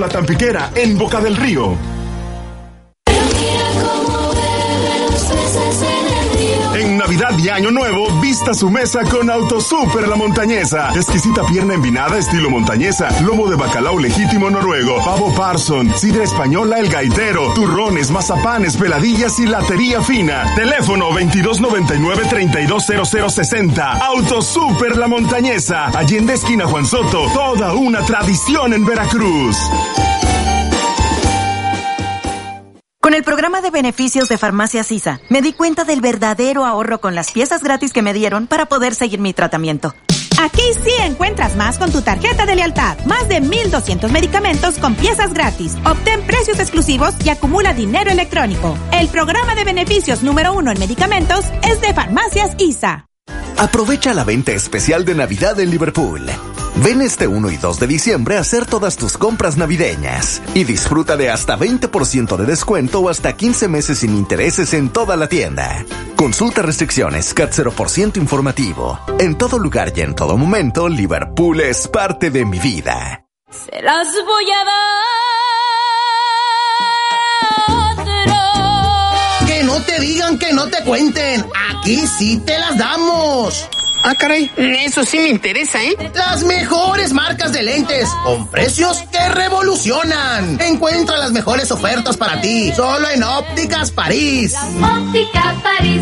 [SPEAKER 9] La Tampiquera, en Boca del Río. Navidad Año Nuevo, vista su mesa con Autosuper La Montañesa. Exquisita pierna envinada estilo montañesa, lomo de bacalao legítimo noruego, pavo parson, sidra española el gaitero, turrones, mazapanes, peladillas y latería fina. Teléfono 2299-320060. Autosuper La Montañesa. Allende esquina Juan Soto. Toda una tradición en Veracruz.
[SPEAKER 37] Con el programa de beneficios de Farmacia Sisa, me di cuenta del verdadero ahorro con las piezas gratis que me dieron para poder seguir mi tratamiento.
[SPEAKER 38] Aquí sí encuentras más con tu tarjeta de lealtad. Más de 1.200 medicamentos con piezas gratis. Obtén precios exclusivos y acumula dinero electrónico. El programa de beneficios número uno en medicamentos es de Farmacias ISA.
[SPEAKER 16] Aprovecha la venta especial de Navidad en Liverpool. Ven este 1 y 2 de diciembre a hacer todas tus compras navideñas y disfruta de hasta 20% de descuento o hasta 15 meses sin intereses en toda la tienda. Consulta restricciones CAT 0% informativo. En todo lugar y en todo momento, Liverpool es parte de mi vida.
[SPEAKER 15] Se las voy a
[SPEAKER 11] Que digan que no te cuenten. Aquí sí te las damos.
[SPEAKER 39] Ah, caray, eso sí me interesa, ¿eh?
[SPEAKER 11] Las mejores marcas de lentes, con precios que revolucionan. Encuentra las mejores ofertas para ti, solo en Ópticas París.
[SPEAKER 22] Óptica París.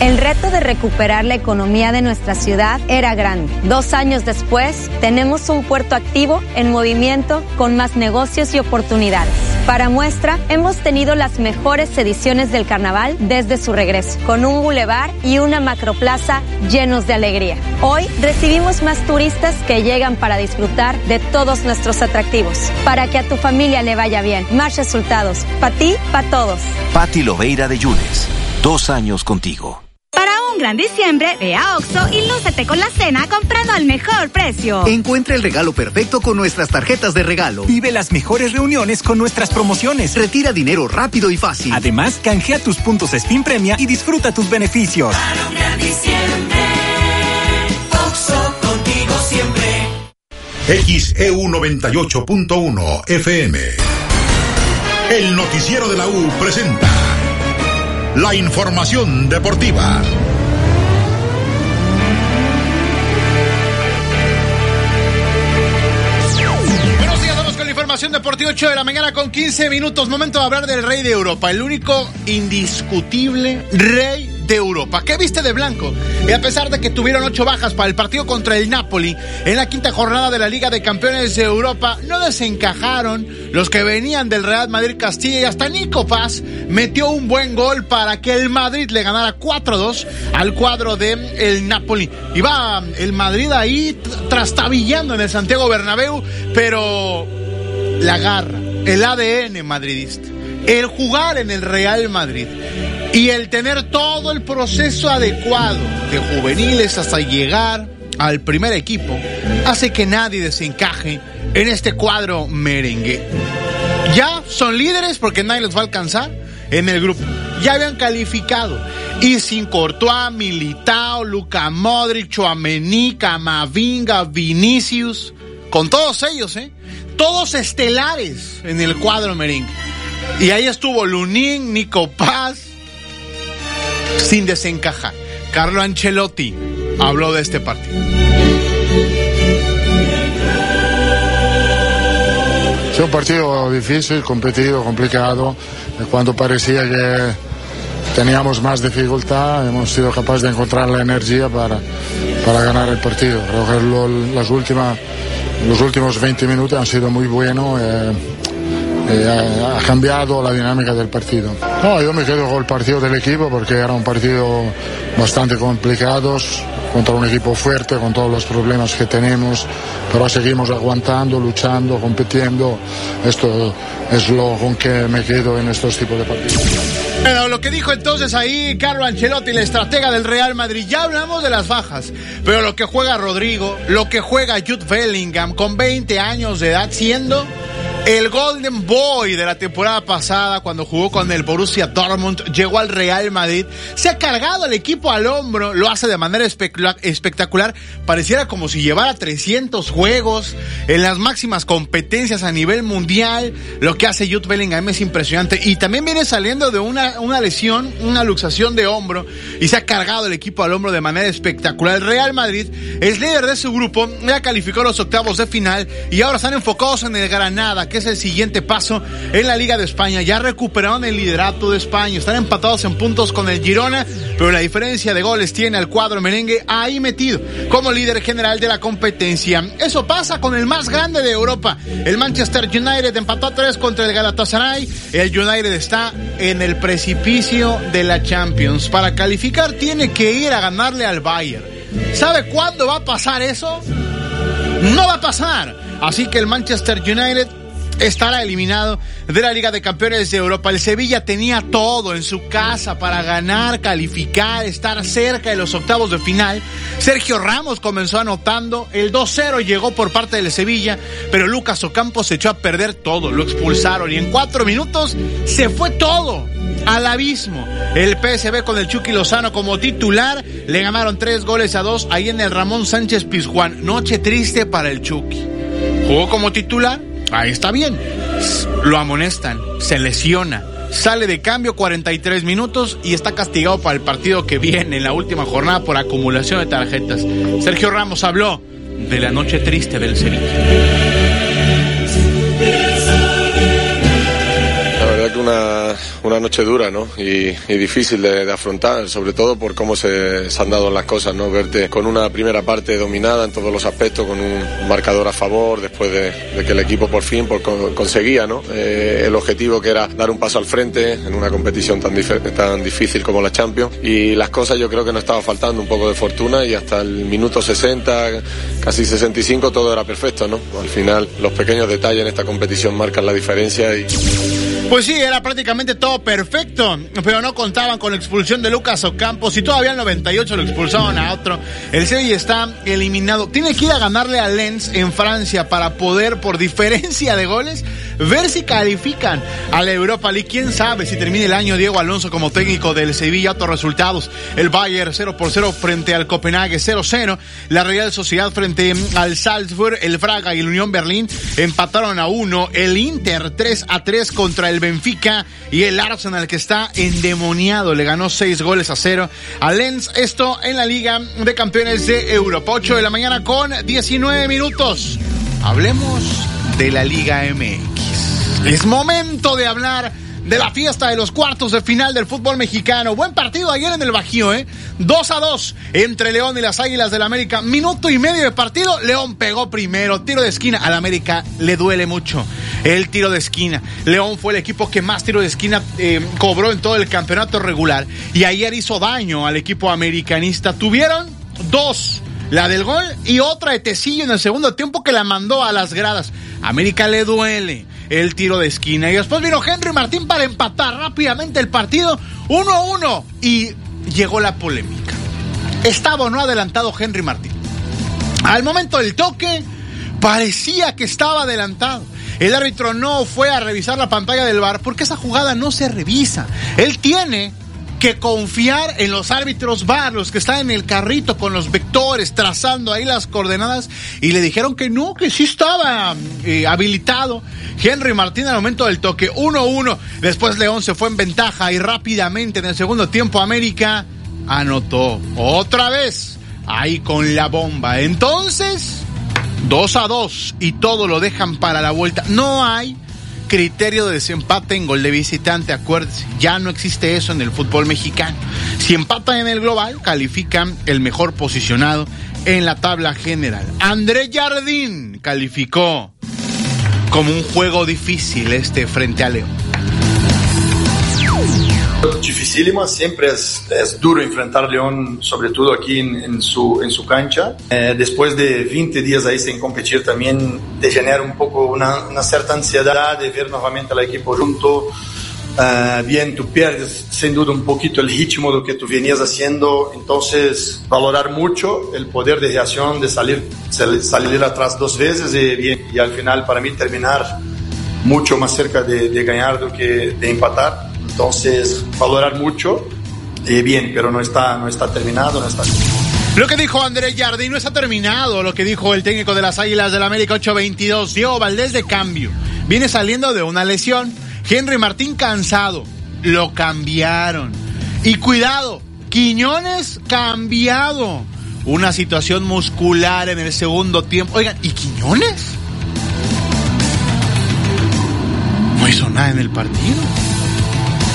[SPEAKER 22] El reto de recuperar la economía de nuestra ciudad era grande. Dos años después, tenemos un puerto activo en movimiento con más negocios y oportunidades. Para muestra, hemos tenido las mejores ediciones del carnaval desde su regreso, con un bulevar y una macroplaza llenos de alegría. Hoy recibimos más turistas que llegan para disfrutar de todos nuestros atractivos. Para que a tu familia le vaya bien, más resultados. Para ti, para todos.
[SPEAKER 14] Pati Loveira de Yunes. Dos años contigo.
[SPEAKER 40] Un gran diciembre, ve a Oxo y lúcete con la cena comprando al mejor precio.
[SPEAKER 41] Encuentra el regalo perfecto con nuestras tarjetas de regalo.
[SPEAKER 42] Vive las mejores reuniones con nuestras promociones.
[SPEAKER 41] Retira dinero rápido y fácil.
[SPEAKER 42] Además, canjea tus puntos Spin Premia y disfruta tus beneficios.
[SPEAKER 43] Para un gran diciembre, Oxo contigo siempre.
[SPEAKER 12] XEU 98.1 FM. El noticiero de la U presenta la información deportiva.
[SPEAKER 24] Información deportiva 8 de la mañana con 15 minutos. Momento de hablar del rey de Europa, el único indiscutible rey de Europa. ¿Qué viste de blanco? Y a pesar de que tuvieron ocho bajas para el partido contra el Napoli en la quinta jornada de la Liga de Campeones de Europa, no desencajaron los que venían del Real Madrid Castilla y hasta Nico Paz metió un buen gol para que el Madrid le ganara 4-2 al cuadro de el Napoli. Va el Madrid ahí trastabillando en el Santiago Bernabéu, pero la garra, el ADN madridista, el jugar en el Real Madrid y el tener todo el proceso adecuado de juveniles hasta llegar al primer equipo hace que nadie desencaje en este cuadro merengue. Ya son líderes porque nadie los va a alcanzar en el grupo. Ya habían calificado. Y sin Courtois, Militao, Luca Modric, Chuamení, Camavinga, Vinicius, con todos ellos, ¿eh? Todos estelares en el cuadro merengue. Y ahí estuvo Lunín, Nico Paz, sin desencajar. Carlo Ancelotti habló de este partido.
[SPEAKER 44] Es un partido difícil, competido, complicado. Cuando parecía que teníamos más dificultad, hemos sido capaces de encontrar la energía para, para ganar el partido. Creo que las últimas, los últimos 20 minutos han sido muy buenos. Eh, eh, ha cambiado la dinámica del partido. No, yo me quedo con el partido del equipo porque era un partido bastante complicado contra un equipo fuerte con todos los problemas que tenemos, pero seguimos aguantando, luchando, compitiendo. Esto es lo con que me quedo en estos tipos de partidos.
[SPEAKER 24] Bueno, lo que dijo entonces ahí Carlo Ancelotti, el estratega del Real Madrid, ya hablamos de las bajas, pero lo que juega Rodrigo, lo que juega Jude Bellingham con 20 años de edad siendo el Golden Boy de la temporada pasada, cuando jugó con el Borussia Dortmund, llegó al Real Madrid, se ha cargado el equipo al hombro, lo hace de manera espectacular, pareciera como si llevara 300 juegos en las máximas competencias a nivel mundial, lo que hace Jude Bellingham es impresionante, y también viene saliendo de una, una lesión, una luxación de hombro, y se ha cargado el equipo al hombro de manera espectacular. El Real Madrid es líder de su grupo, ya calificó los octavos de final, y ahora están enfocados en el Granada, que es el siguiente paso en la Liga de España. Ya recuperaron el liderato de España, están empatados en puntos con el Girona, pero la diferencia de goles tiene al cuadro merengue ahí metido como líder general de la competencia. Eso pasa con el más grande de Europa. El Manchester United empató a tres contra el Galatasaray. El United está en el precipicio de la Champions. Para calificar tiene que ir a ganarle al Bayern. ¿Sabe cuándo va a pasar eso? No va a pasar. Así que el Manchester United estará eliminado de la Liga de Campeones de Europa. El Sevilla tenía todo en su casa para ganar, calificar, estar cerca de los octavos de final. Sergio Ramos comenzó anotando, el 2-0 llegó por parte del Sevilla, pero Lucas Ocampo se echó a perder todo, lo expulsaron y en cuatro minutos se fue todo al abismo. El PSB con el Chucky Lozano como titular le ganaron tres goles a dos ahí en el Ramón Sánchez Pizjuán. Noche triste para el Chucky. Jugó como titular, ahí está bien. Lo amonestan, se lesiona, sale de cambio 43 minutos y está castigado para el partido que viene en la última jornada por acumulación de tarjetas. Sergio Ramos habló de la noche triste del Sevilla.
[SPEAKER 45] Que una, una noche dura, ¿no? Y, y difícil de, de afrontar, sobre todo por cómo se, se han dado las cosas, ¿no? Verte con una primera parte dominada en todos los aspectos, con un marcador a favor, después de, de que el equipo por fin por, con- conseguía, ¿no? Eh, el objetivo que era dar un paso al frente en una competición tan, tan difícil como la Champions. Y las cosas yo creo que nos estaba faltando un poco de fortuna y hasta el minuto 60, casi 65, todo era perfecto, ¿no? Al final, los pequeños detalles en esta competición marcan la diferencia y
[SPEAKER 24] Pues sí, era prácticamente todo perfecto, pero no contaban con la expulsión de Lucas Ocampos y todavía en 98 lo expulsaron a otro. El Sevilla está eliminado. Tiene que ir a ganarle a Lens en Francia para poder, por diferencia de goles, ver si califican a la Europa League. Quién sabe si termina el año Diego Alonso como técnico del Sevilla. Otros resultados: el Bayern 0 por 0 frente al Copenhague 0-0. La Real Sociedad frente al Salzburg, el Braga y el Unión Berlín empataron a 1. El Inter 3 a 3 contra el Benfica y el Arsenal que está endemoniado le ganó 6 goles a 0 a Lens. Esto en la Liga de Campeones de Europa. 8 de la mañana con 19 minutos. Hablemos de la Liga MX. Es momento de hablar de la fiesta de los cuartos de final del fútbol mexicano. Buen partido ayer en el Bajío, ¿eh? 2 a 2 entre León y las Águilas del América. Minuto y medio de partido. León pegó primero. Tiro de esquina. Al América le duele mucho el tiro de esquina. León fue el equipo que más tiro de esquina eh, cobró en todo el campeonato regular. Y ayer hizo daño al equipo americanista. Tuvieron dos. La del gol y otra de Tecillo en el segundo tiempo que la mandó a las gradas. América le duele el tiro de esquina. Y después vino Henry Martín para empatar rápidamente el partido 1-1 y llegó la polémica. Estaba o no adelantado Henry Martín. Al momento del toque parecía que estaba adelantado. El árbitro no fue a revisar la pantalla del bar porque esa jugada no se revisa. Él tiene que confiar en los árbitros VAR, los que están en el carrito con los vectores, trazando ahí las coordenadas, y le dijeron que no, que sí estaba eh, habilitado. Henry Martín al momento del toque, 1-1. Después León se fue en ventaja y rápidamente en el segundo tiempo América anotó otra vez ahí con la bomba. Entonces, 2 a 2 y todo lo dejan para la vuelta. No hay criterio de desempate en gol de visitante, acuérdense, ya no existe eso en el fútbol mexicano. Si empatan en el global, califican el mejor posicionado en la tabla general. André Jardín calificó como un juego difícil este frente a León.
[SPEAKER 46] Dificílima, siempre es, es duro enfrentar a León, sobre todo aquí en, en su, en su cancha. Eh, después de 20 días ahí sin competir también te genera un poco una, una cierta ansiedad de ver nuevamente al equipo junto. Eh, bien, tú pierdes sin duda un poquito el ritmo de lo que tú venías haciendo, entonces valorar mucho el poder de reacción, de salir, sal- salir atrás dos veces y, bien, y al final para mí terminar mucho más cerca de, de ganar do que de empatar. Entonces, valorar mucho. Y bien, pero no está, no está terminado, no está.
[SPEAKER 24] Lo que dijo André Jardín no está terminado. Lo que dijo el técnico de las Águilas del América 822, Diego Valdés de cambio. Viene saliendo de una lesión. Henry Martín cansado. Lo cambiaron. Y cuidado, Quiñones cambiado. Una situación muscular en el segundo tiempo. Oigan, ¿y Quiñones? No hizo nada en el partido.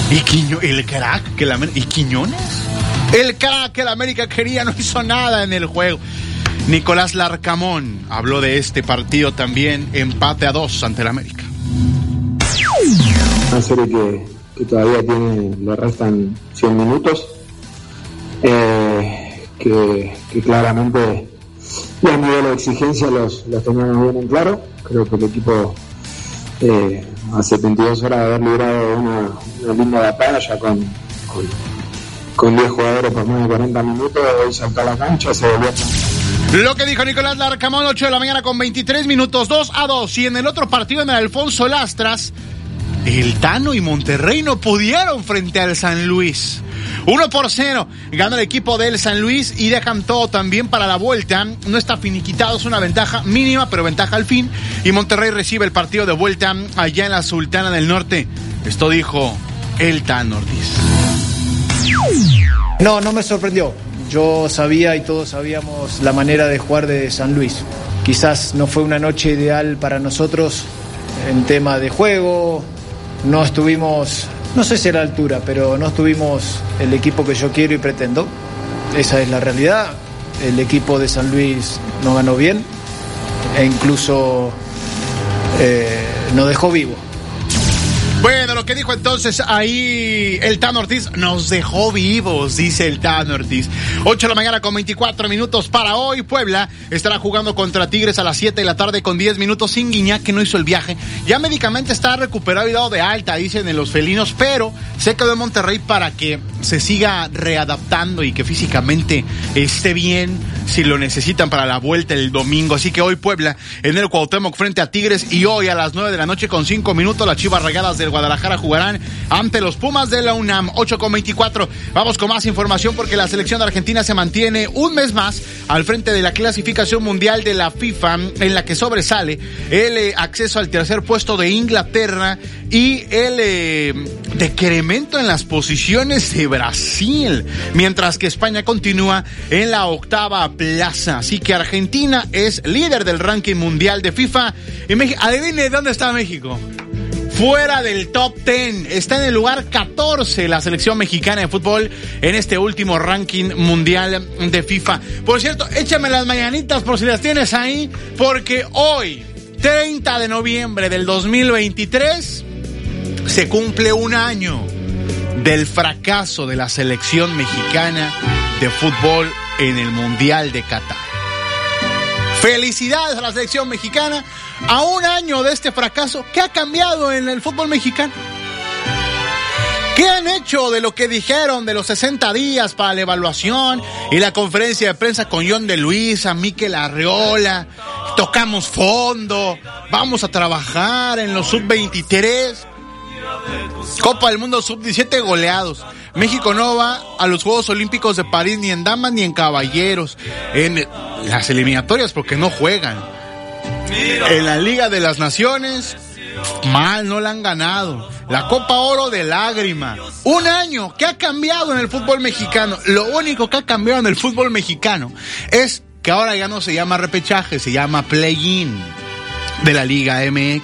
[SPEAKER 24] ¿Y Quiño, el crack que la Amer- ¿Y Quiñones? El crack que la América quería no hizo nada en el juego. Nicolás Larcamón habló de este partido también, empate a dos ante el América.
[SPEAKER 47] Una serie que, todavía tiene, le restan 100 minutos, eh, que, claramente y a nivel de exigencia los, los teníamos bien en claro. Creo que el equipo eh, a 72 horas de haber librado una, una linda batalla con, con, con 10 jugadores por más de 40 minutos, hoy saltó a la cancha, se volvió a
[SPEAKER 24] Lo que dijo Nicolás Larcamón, 8 de la mañana con 23 minutos, 2 a 2. Y en el otro partido, en el Alfonso Lastras, el Tano y Monterrey no pudieron frente al San Luis. 1 por 0. Gana el equipo del San Luis y dejan todo también para la vuelta. No está finiquitado, es una ventaja mínima, pero ventaja al fin. Y Monterrey recibe el partido de vuelta allá en la Sultana del Norte. Esto dijo el Tan Ortiz.
[SPEAKER 48] No, no me sorprendió. Yo sabía y todos sabíamos la manera de jugar de San Luis. Quizás no fue una noche ideal para nosotros en tema de juego. No estuvimos, no sé si a la altura, pero no estuvimos el equipo que yo quiero y pretendo. Esa es la realidad. El equipo de San Luis no ganó bien e incluso eh, nos dejó vivo.
[SPEAKER 24] Que dijo entonces ahí el Tan Ortiz nos dejó vivos, dice el Tan Ortiz. 8 de la mañana con 24 minutos para hoy. Puebla estará jugando contra Tigres a las 7 de la tarde con 10 minutos sin Guiñac, que no hizo el viaje. Ya médicamente está recuperado y dado de alta, dicen en los felinos, pero se quedó en Monterrey para que se siga readaptando y que físicamente esté bien si lo necesitan para la vuelta el domingo. Así que hoy Puebla en el Cuauhtémoc frente a Tigres y hoy a las 9 de la noche con 5 minutos las Chivas Regadas del Guadalajara jugarán ante los Pumas de la UNAM 8 con 24. Vamos con más información porque la selección de Argentina se mantiene un mes más al frente de la clasificación mundial de la FIFA en la que sobresale el eh, acceso al tercer puesto de Inglaterra y el eh, decremento en las posiciones de Brasil, mientras que España continúa en la octava plaza. Así que Argentina es líder del ranking mundial de FIFA. Y adivine dónde está México. Fuera del top 10, está en el lugar 14 la selección mexicana de fútbol en este último ranking mundial de FIFA. Por cierto, échame las mañanitas por si las tienes ahí, porque hoy, 30 de noviembre del 2023, se cumple un año del fracaso de la selección mexicana de fútbol en el Mundial de Qatar. Felicidades a la selección mexicana. A un año de este fracaso, ¿qué ha cambiado en el fútbol mexicano? ¿Qué han hecho de lo que dijeron de los 60 días para la evaluación y la conferencia de prensa con John de Luisa, Miquel Arreola? Tocamos fondo, vamos a trabajar en los sub-23. Copa del Mundo sub-17 goleados. México no va a los Juegos Olímpicos de París ni en damas ni en caballeros. En las eliminatorias porque no juegan. En la Liga de las Naciones, mal, no la han ganado. La Copa Oro de lágrima. Un año. ¿Qué ha cambiado en el fútbol mexicano? Lo único que ha cambiado en el fútbol mexicano es que ahora ya no se llama repechaje, se llama play-in de la Liga MX.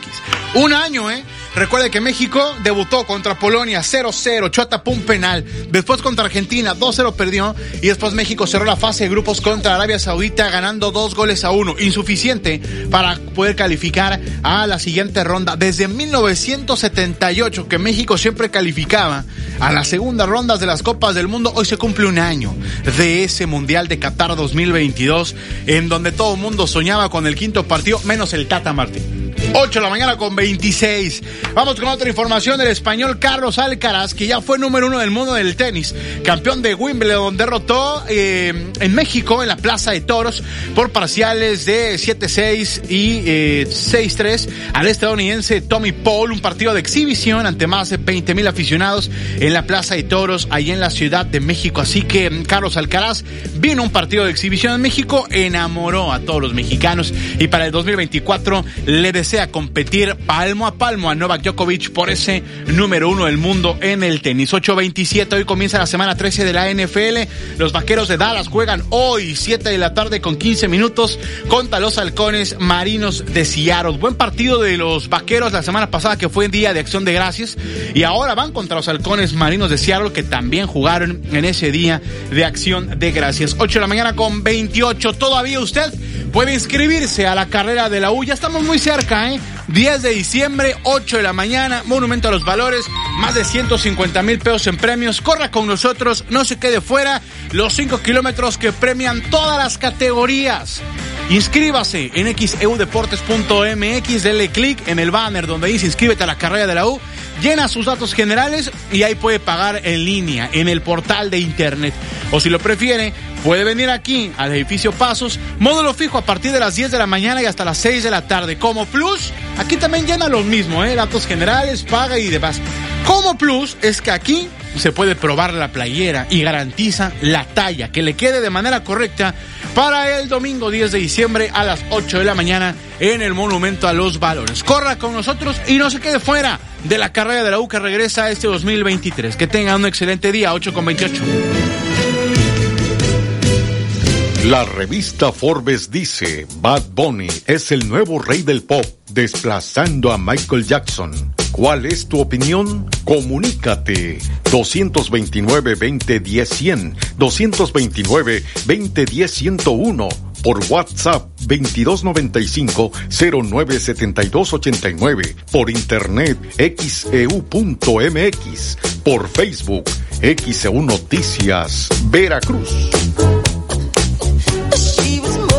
[SPEAKER 24] Un año, ¿eh? Recuerde que México debutó contra Polonia 0-0, chota pum penal. Después contra Argentina 2-0 perdió. Y después México cerró la fase de grupos contra Arabia Saudita ganando dos goles a uno. Insuficiente para poder calificar a la siguiente ronda. Desde 1978 que México siempre calificaba a las segundas rondas de las Copas del Mundo. Hoy se cumple un año de ese Mundial de Qatar 2022 en donde todo el mundo soñaba con el quinto partido menos el Tata Martín. 8 de la mañana con 26. Vamos con otra información del español Carlos Alcaraz, que ya fue número uno del mundo del tenis, campeón de Wimbledon, derrotó eh, en México, en la Plaza de Toros, por parciales de 7-6 y eh, 6-3 al estadounidense Tommy Paul, un partido de exhibición ante más de 20 mil aficionados en la Plaza de Toros, ahí en la Ciudad de México. Así que Carlos Alcaraz vino un partido de exhibición en México, enamoró a todos los mexicanos y para el 2024 le desea competir palmo a palmo a Novak Djokovic por ese número uno del mundo en el tenis. 8.27, hoy comienza la semana 13 de la NFL. Los vaqueros de Dallas juegan hoy, 7 de la tarde con 15 minutos, contra los halcones marinos de Seattle. Buen partido de los vaqueros la semana pasada que fue en Día de Acción de Gracias. Y ahora van contra los halcones marinos de Seattle que también jugaron en ese Día de Acción de Gracias. 8 de la mañana con 28. Todavía usted puede inscribirse a la carrera de la U. Ya estamos muy cerca, ¿eh? 10 de diciembre, 8 de la mañana, Monumento a los Valores, más de 150 mil pesos en premios. Corra con nosotros, no se quede fuera. Los 5 kilómetros que premian todas las categorías. Inscríbase en xeudeportes.mx, denle clic en el banner donde dice inscríbete a la carrera de la U, llena sus datos generales y ahí puede pagar en línea, en el portal de internet. O si lo prefiere, puede venir aquí al edificio Pasos, módulo fijo a partir de las 10 de la mañana y hasta las 6 de la tarde. Como plus, aquí también llena lo mismo, ¿eh? datos generales, paga y demás. Como plus es que aquí se puede probar la playera y garantiza la talla, que le quede de manera correcta para el domingo 10 de diciembre a las 8 de la mañana en el Monumento a los Valores. Corra con nosotros y no se quede fuera de la carrera de la U que regresa este 2023. Que tenga un excelente día, 8 con 28.
[SPEAKER 7] La revista Forbes dice, Bad Bunny es el nuevo rey del pop, desplazando a Michael Jackson. ¿Cuál es tu opinión? Comunícate 229-2010-100, 229-2010-101, por WhatsApp 2295-097289, por internet xeu.mx, por Facebook XEU Noticias, Veracruz.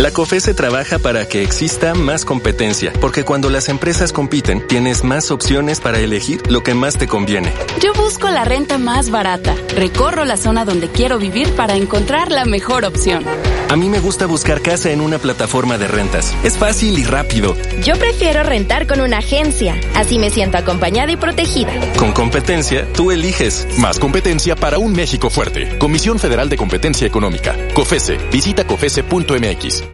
[SPEAKER 49] La COFESE trabaja para que exista más competencia, porque cuando las empresas compiten, tienes más opciones para elegir lo que más te conviene.
[SPEAKER 50] Yo busco la renta más barata, recorro la zona donde quiero vivir para encontrar la mejor opción.
[SPEAKER 49] A mí me gusta buscar casa en una plataforma de rentas. Es fácil y rápido.
[SPEAKER 5] Yo prefiero rentar con una agencia, así me siento acompañada y protegida.
[SPEAKER 49] Con competencia, tú eliges.
[SPEAKER 51] Más competencia para un México fuerte. Comisión Federal de Competencia Económica. COFESE. Visita COFESE.mx.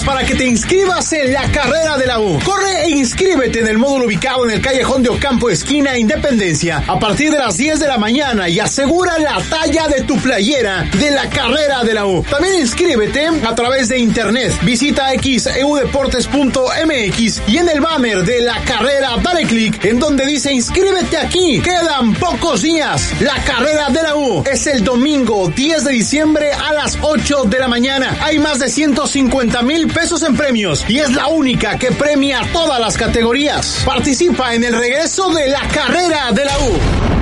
[SPEAKER 24] para que te inscribas en la carrera de la U. Corre e inscríbete en el módulo ubicado en el callejón de Ocampo, esquina Independencia, a partir de las 10 de la mañana y asegura la talla de tu playera de la carrera de la U. También inscríbete a través de internet. Visita xeudeportes.mx y en el banner de la carrera dale clic en donde dice inscríbete aquí. Quedan pocos días. La carrera de la U es el domingo 10 de diciembre a las 8 de la mañana. Hay más de 150 mil pesos en premios y es la única que premia todas las categorías. Participa en el regreso de la carrera de la U.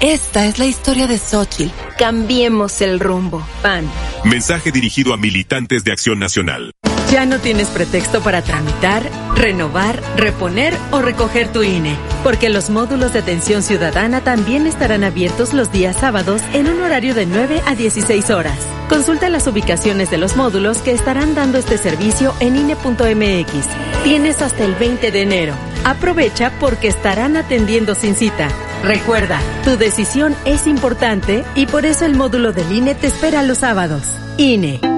[SPEAKER 52] Esta es la historia de Xochitl. Cambiemos el rumbo. PAN.
[SPEAKER 51] Mensaje dirigido a militantes de Acción Nacional.
[SPEAKER 8] Ya no tienes pretexto para tramitar, renovar, reponer o recoger tu INE, porque los módulos de atención ciudadana también estarán abiertos los días sábados en un horario de 9 a 16 horas. Consulta las ubicaciones de los módulos que estarán dando este servicio en INE.mx. Tienes hasta el 20 de enero. Aprovecha porque estarán atendiendo sin cita. Recuerda, tu decisión es importante y por eso el módulo del INE te espera los sábados. INE.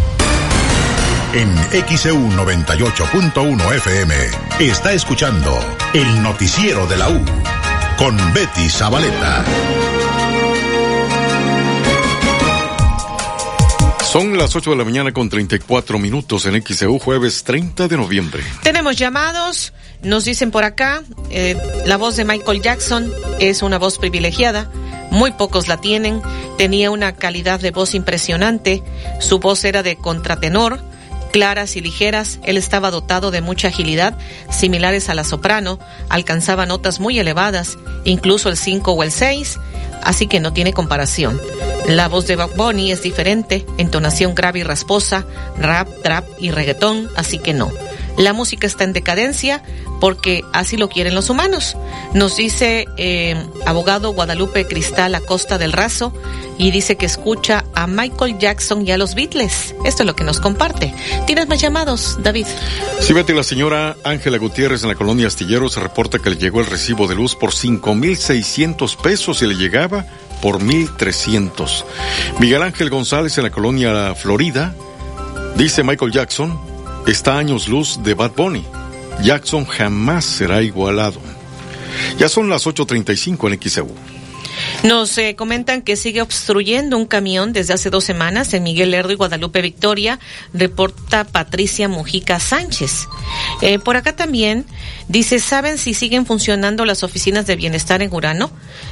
[SPEAKER 12] En XEU 98.1 FM está escuchando el noticiero de la U con Betty Zabaleta.
[SPEAKER 53] Son las 8 de la mañana con 34 minutos en XEU, jueves 30 de noviembre.
[SPEAKER 23] Tenemos llamados, nos dicen por acá, eh, la voz de Michael Jackson es una voz privilegiada, muy pocos la tienen, tenía una calidad de voz impresionante, su voz era de contratenor, claras y ligeras, él estaba dotado de mucha agilidad, similares a la soprano, alcanzaba notas muy elevadas, incluso el 5 o el 6, así que no tiene comparación. La voz de Bob Bunny es diferente, entonación grave y rasposa, rap, trap y reggaetón, así que no. La música está en decadencia porque así lo quieren los humanos. Nos dice eh, abogado Guadalupe Cristal Acosta del Razo y dice que escucha a Michael Jackson y a los Beatles. Esto es lo que nos comparte. ¿Tienes más llamados, David?
[SPEAKER 53] Sí, Betty, la señora Ángela Gutiérrez en la colonia Astilleros reporta que le llegó el recibo de luz por 5.600 pesos y le llegaba por 1.300. Miguel Ángel González en la colonia Florida dice Michael Jackson está años luz de Bad Bunny. Jackson jamás será igualado. Ya son las 8.35 en XEU.
[SPEAKER 23] Nos eh, comentan que sigue obstruyendo un camión desde hace dos semanas en Miguel Lerdo y Guadalupe Victoria, reporta Patricia Mujica Sánchez. Eh, por acá también dice, ¿saben si siguen funcionando las oficinas de bienestar en Urano?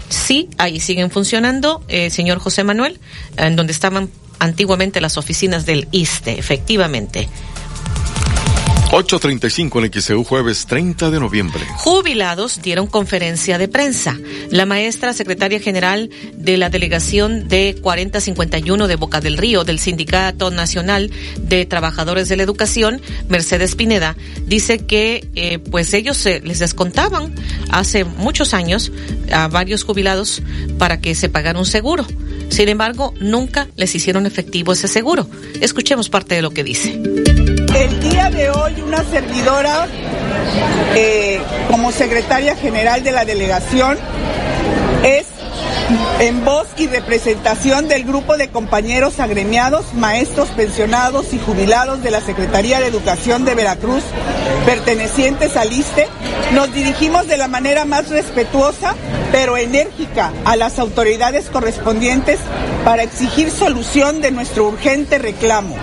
[SPEAKER 23] Sí, ahí siguen funcionando, eh, señor José Manuel, en donde estaban antiguamente las oficinas del ISTE, efectivamente.
[SPEAKER 53] 8.35 en XEU jueves 30 de noviembre.
[SPEAKER 23] Jubilados dieron conferencia de prensa. La maestra secretaria general de la delegación de 4051 de Boca del Río del Sindicato Nacional de Trabajadores de la Educación, Mercedes Pineda, dice que eh, pues ellos se les descontaban hace muchos años a varios jubilados para que se pagara un seguro. Sin embargo, nunca les hicieron efectivo ese seguro. Escuchemos parte de lo que dice.
[SPEAKER 54] El día de hoy una servidora eh, como secretaria general de la delegación. Es en voz y representación del grupo de compañeros agremiados, maestros pensionados y jubilados de la Secretaría de Educación de Veracruz, pertenecientes al ISTE, nos dirigimos de la manera más respetuosa pero enérgica a las autoridades correspondientes para exigir solución de nuestro urgente reclamo,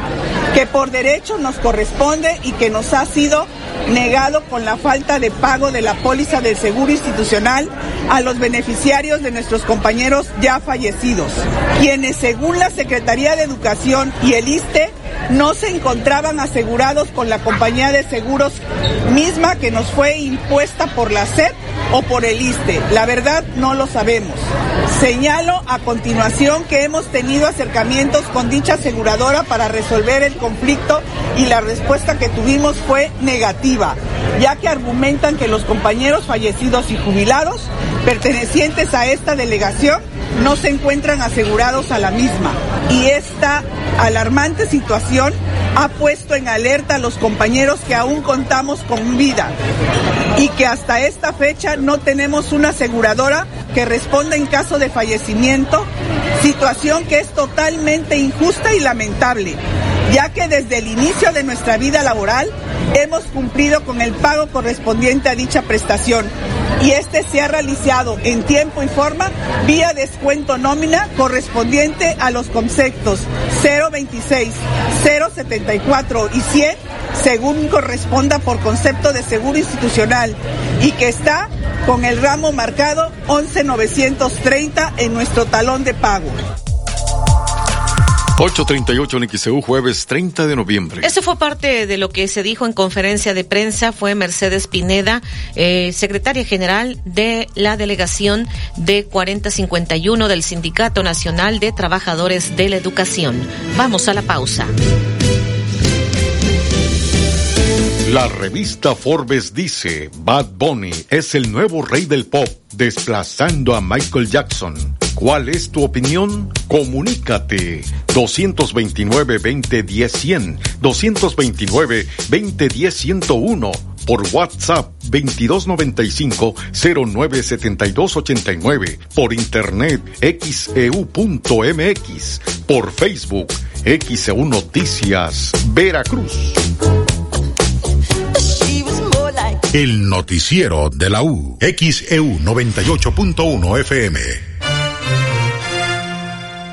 [SPEAKER 54] que por derecho nos corresponde y que nos ha sido negado con la falta de pago de la póliza del seguro institucional a los beneficiarios de nuestros compañeros ya fallecidos, quienes según la Secretaría de Educación y el ISTE no se encontraban asegurados con la compañía de seguros misma que nos fue impuesta por la SED o por el ISTE. La verdad no lo sabemos. Señalo a continuación que hemos tenido acercamientos con dicha aseguradora para resolver el conflicto y la respuesta que tuvimos fue negativa, ya que argumentan que los compañeros fallecidos y jubilados pertenecientes a esta delegación no se encuentran asegurados a la misma. Y esta alarmante situación ha puesto en alerta a los compañeros que aún contamos con vida y que hasta esta fecha no tenemos una aseguradora que responda en caso de fallecimiento, situación que es totalmente injusta y lamentable, ya que desde el inicio de nuestra vida laboral hemos cumplido con el pago correspondiente a dicha prestación y este se ha realizado en tiempo y forma vía descuento nómina correspondiente a los conceptos 026, 074 y 100 según corresponda por concepto de seguro institucional y que está con el ramo marcado 11930 en nuestro talón de pago.
[SPEAKER 7] 838 en XEU, jueves 30 de noviembre.
[SPEAKER 23] Eso fue parte de lo que se dijo en conferencia de prensa. Fue Mercedes Pineda, eh, secretaria general de la delegación de 4051 del Sindicato Nacional de Trabajadores de la Educación. Vamos a la pausa.
[SPEAKER 7] La revista Forbes dice, Bad Bunny es el nuevo rey del pop, desplazando a Michael Jackson. ¿Cuál es tu opinión? Comunícate 229-2010-100, 229-2010-101, por WhatsApp 2295-097289, por internet xeu.mx, por Facebook XEU Noticias, Veracruz.
[SPEAKER 12] El noticiero de la U, XEU 98.1 FM.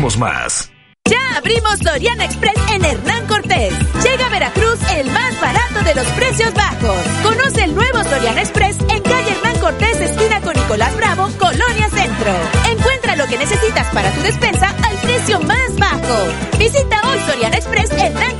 [SPEAKER 26] más.
[SPEAKER 15] Ya abrimos Soriana Express en Hernán Cortés. Llega a Veracruz el más barato de los precios bajos. Conoce el nuevo Soriana Express en calle Hernán Cortés, esquina con Nicolás Bravo, Colonia Centro. Encuentra lo que necesitas para tu despensa al precio más bajo. Visita hoy Soriana Express Hernán Cortés.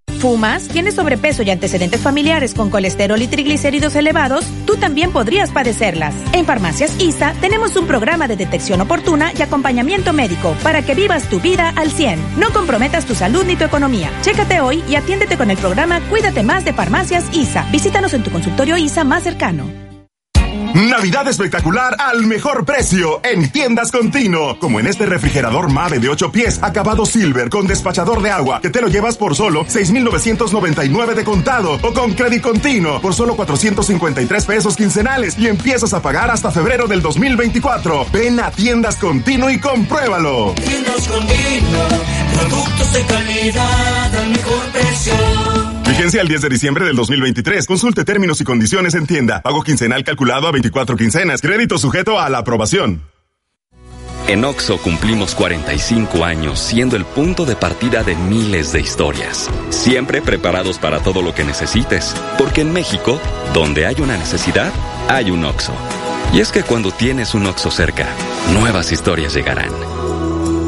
[SPEAKER 15] ¿Fumas? ¿Tienes sobrepeso y antecedentes familiares con colesterol y triglicéridos elevados? Tú también podrías padecerlas. En Farmacias ISA tenemos un programa de detección oportuna y acompañamiento médico para que vivas tu vida al 100. No comprometas tu salud ni tu economía. Chécate hoy y atiéndete con el programa Cuídate más de Farmacias ISA. Visítanos en tu consultorio ISA más cercano.
[SPEAKER 9] Navidad espectacular al mejor precio en Tiendas Continuo. Como en este refrigerador Mave de 8 pies, acabado silver con despachador de agua, que te lo llevas por solo 6,999 de contado o con crédito continuo por solo 453 pesos quincenales y empiezas a pagar hasta febrero del 2024. Ven a Tiendas Continuo y compruébalo.
[SPEAKER 55] Tiendas Continuo, productos de calidad al mejor precio.
[SPEAKER 9] Vigencia el 10 de diciembre del 2023. Consulte términos y condiciones en tienda. Pago quincenal calculado a 24 quincenas. Crédito sujeto a la aprobación.
[SPEAKER 56] En OXO cumplimos 45 años siendo el punto de partida de miles de historias. Siempre preparados para todo lo que necesites. Porque en México, donde hay una necesidad, hay un OXO. Y es que cuando tienes un OXO cerca, nuevas historias llegarán.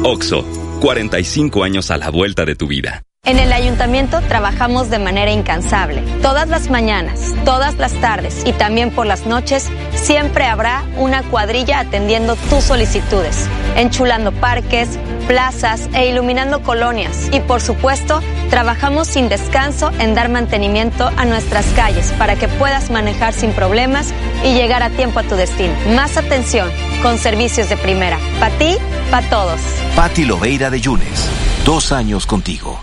[SPEAKER 56] OXO, 45 años a la vuelta de tu vida.
[SPEAKER 22] En el ayuntamiento trabajamos de manera incansable. Todas las mañanas, todas las tardes y también por las noches siempre habrá una cuadrilla atendiendo tus solicitudes, enchulando parques, plazas e iluminando colonias. Y por supuesto, trabajamos sin descanso en dar mantenimiento a nuestras calles para que puedas manejar sin problemas y llegar a tiempo a tu destino. Más atención con servicios de primera. Para ti, para todos.
[SPEAKER 16] Pati Loveira de Yunes. Dos años contigo.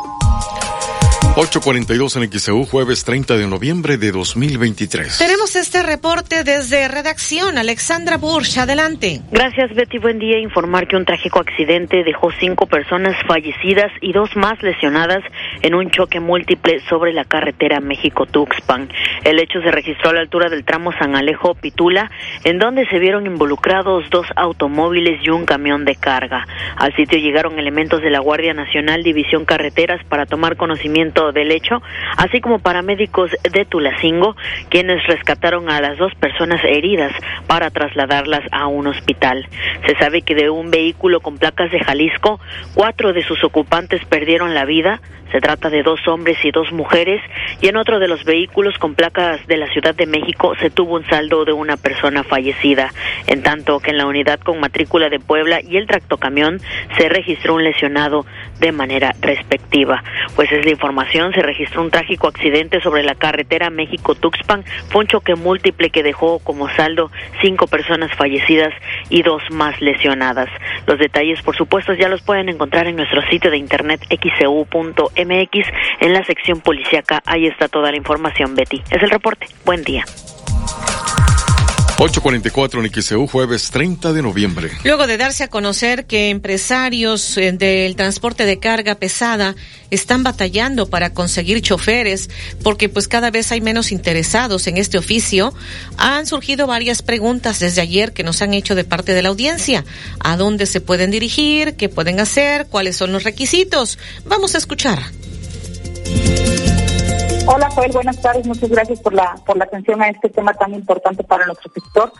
[SPEAKER 7] 842 en XEU, jueves 30 de noviembre de 2023.
[SPEAKER 23] Tenemos este reporte desde redacción. Alexandra Bursch, adelante.
[SPEAKER 57] Gracias, Betty. Buen día. Informar que un trágico accidente dejó cinco personas fallecidas y dos más lesionadas en un choque múltiple sobre la carretera México-Tuxpan. El hecho se registró a la altura del tramo San Alejo-Pitula, en donde se vieron involucrados dos automóviles y un camión de carga. Al sitio llegaron elementos de la Guardia Nacional División Carreteras para tomar conocimiento del hecho, así como paramédicos de Tulacingo, quienes rescataron a las dos personas heridas para trasladarlas a un hospital. Se sabe que de un vehículo con placas de Jalisco, cuatro de sus ocupantes perdieron la vida, se trata de dos hombres y dos mujeres, y en otro de los vehículos con placas de la Ciudad de México se tuvo un saldo de una persona fallecida, en tanto que en la unidad con matrícula de Puebla y el tractocamión se registró un lesionado de manera respectiva. Pues es la información, se registró un trágico accidente sobre la carretera México-Tuxpan, fue un choque múltiple que dejó como saldo cinco personas fallecidas y dos más lesionadas. Los detalles, por supuesto, ya los pueden encontrar en nuestro sitio de internet xcu.com MX en la sección policíaca. Ahí está toda la información, Betty. Es el reporte. Buen día.
[SPEAKER 7] 844 en XEU, jueves 30 de noviembre.
[SPEAKER 23] Luego de darse a conocer que empresarios eh, del transporte de carga pesada están batallando para conseguir choferes porque pues cada vez hay menos interesados en este oficio, han surgido varias preguntas desde ayer que nos han hecho de parte de la audiencia. ¿A dónde se pueden dirigir? ¿Qué pueden hacer? ¿Cuáles son los requisitos? Vamos a escuchar.
[SPEAKER 58] Hola Joel, buenas tardes, muchas gracias por la, por la atención a este tema tan importante para nuestro sector.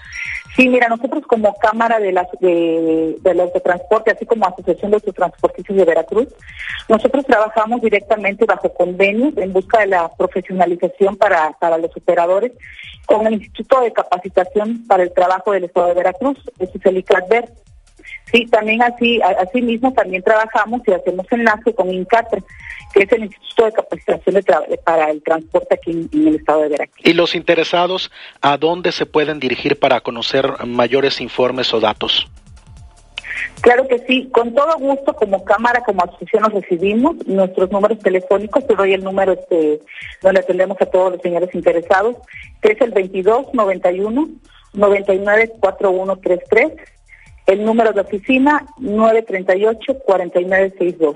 [SPEAKER 58] Sí, mira, nosotros como Cámara de, las, de, de los de Transporte, así como Asociación de Transportistas de Veracruz, nosotros trabajamos directamente bajo convenios en busca de la profesionalización para, para los operadores con el Instituto de Capacitación para el Trabajo del Estado de Veracruz, es el ICATVER. Sí, también así, así mismo también trabajamos y hacemos enlace con INCATRE, que es el Instituto de Capacitación para el Transporte aquí en, el estado de Veracruz.
[SPEAKER 59] ¿Y los interesados a dónde se pueden dirigir para conocer mayores informes o datos?
[SPEAKER 58] Claro que sí, con todo gusto, como Cámara, como asociación nos recibimos, nuestros números telefónicos, te doy el número este, donde atendemos a todos los señores interesados, que es el 2291 994133 el número de oficina 938-4962.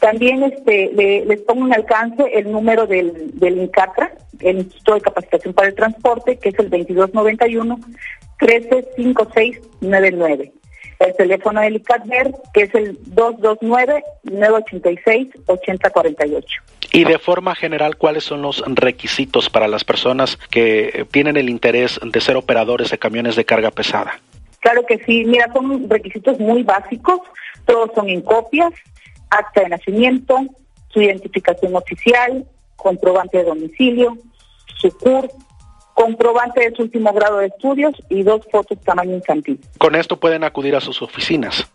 [SPEAKER 58] También este, les pongo en alcance el número del, del INCATRA, el Instituto de Capacitación para el Transporte, que es el 2291-135699. El teléfono del ICATVER, que es el 229-986-8048.
[SPEAKER 59] Y de forma general, ¿cuáles son los requisitos para las personas que tienen el interés de ser operadores de camiones de carga pesada?
[SPEAKER 58] Claro que sí, mira, son requisitos muy básicos, todos son en copias, acta de nacimiento, su identificación oficial, comprobante de domicilio, su CUR, comprobante de su último grado de estudios y dos fotos tamaño infantil.
[SPEAKER 59] Con esto pueden acudir a sus oficinas.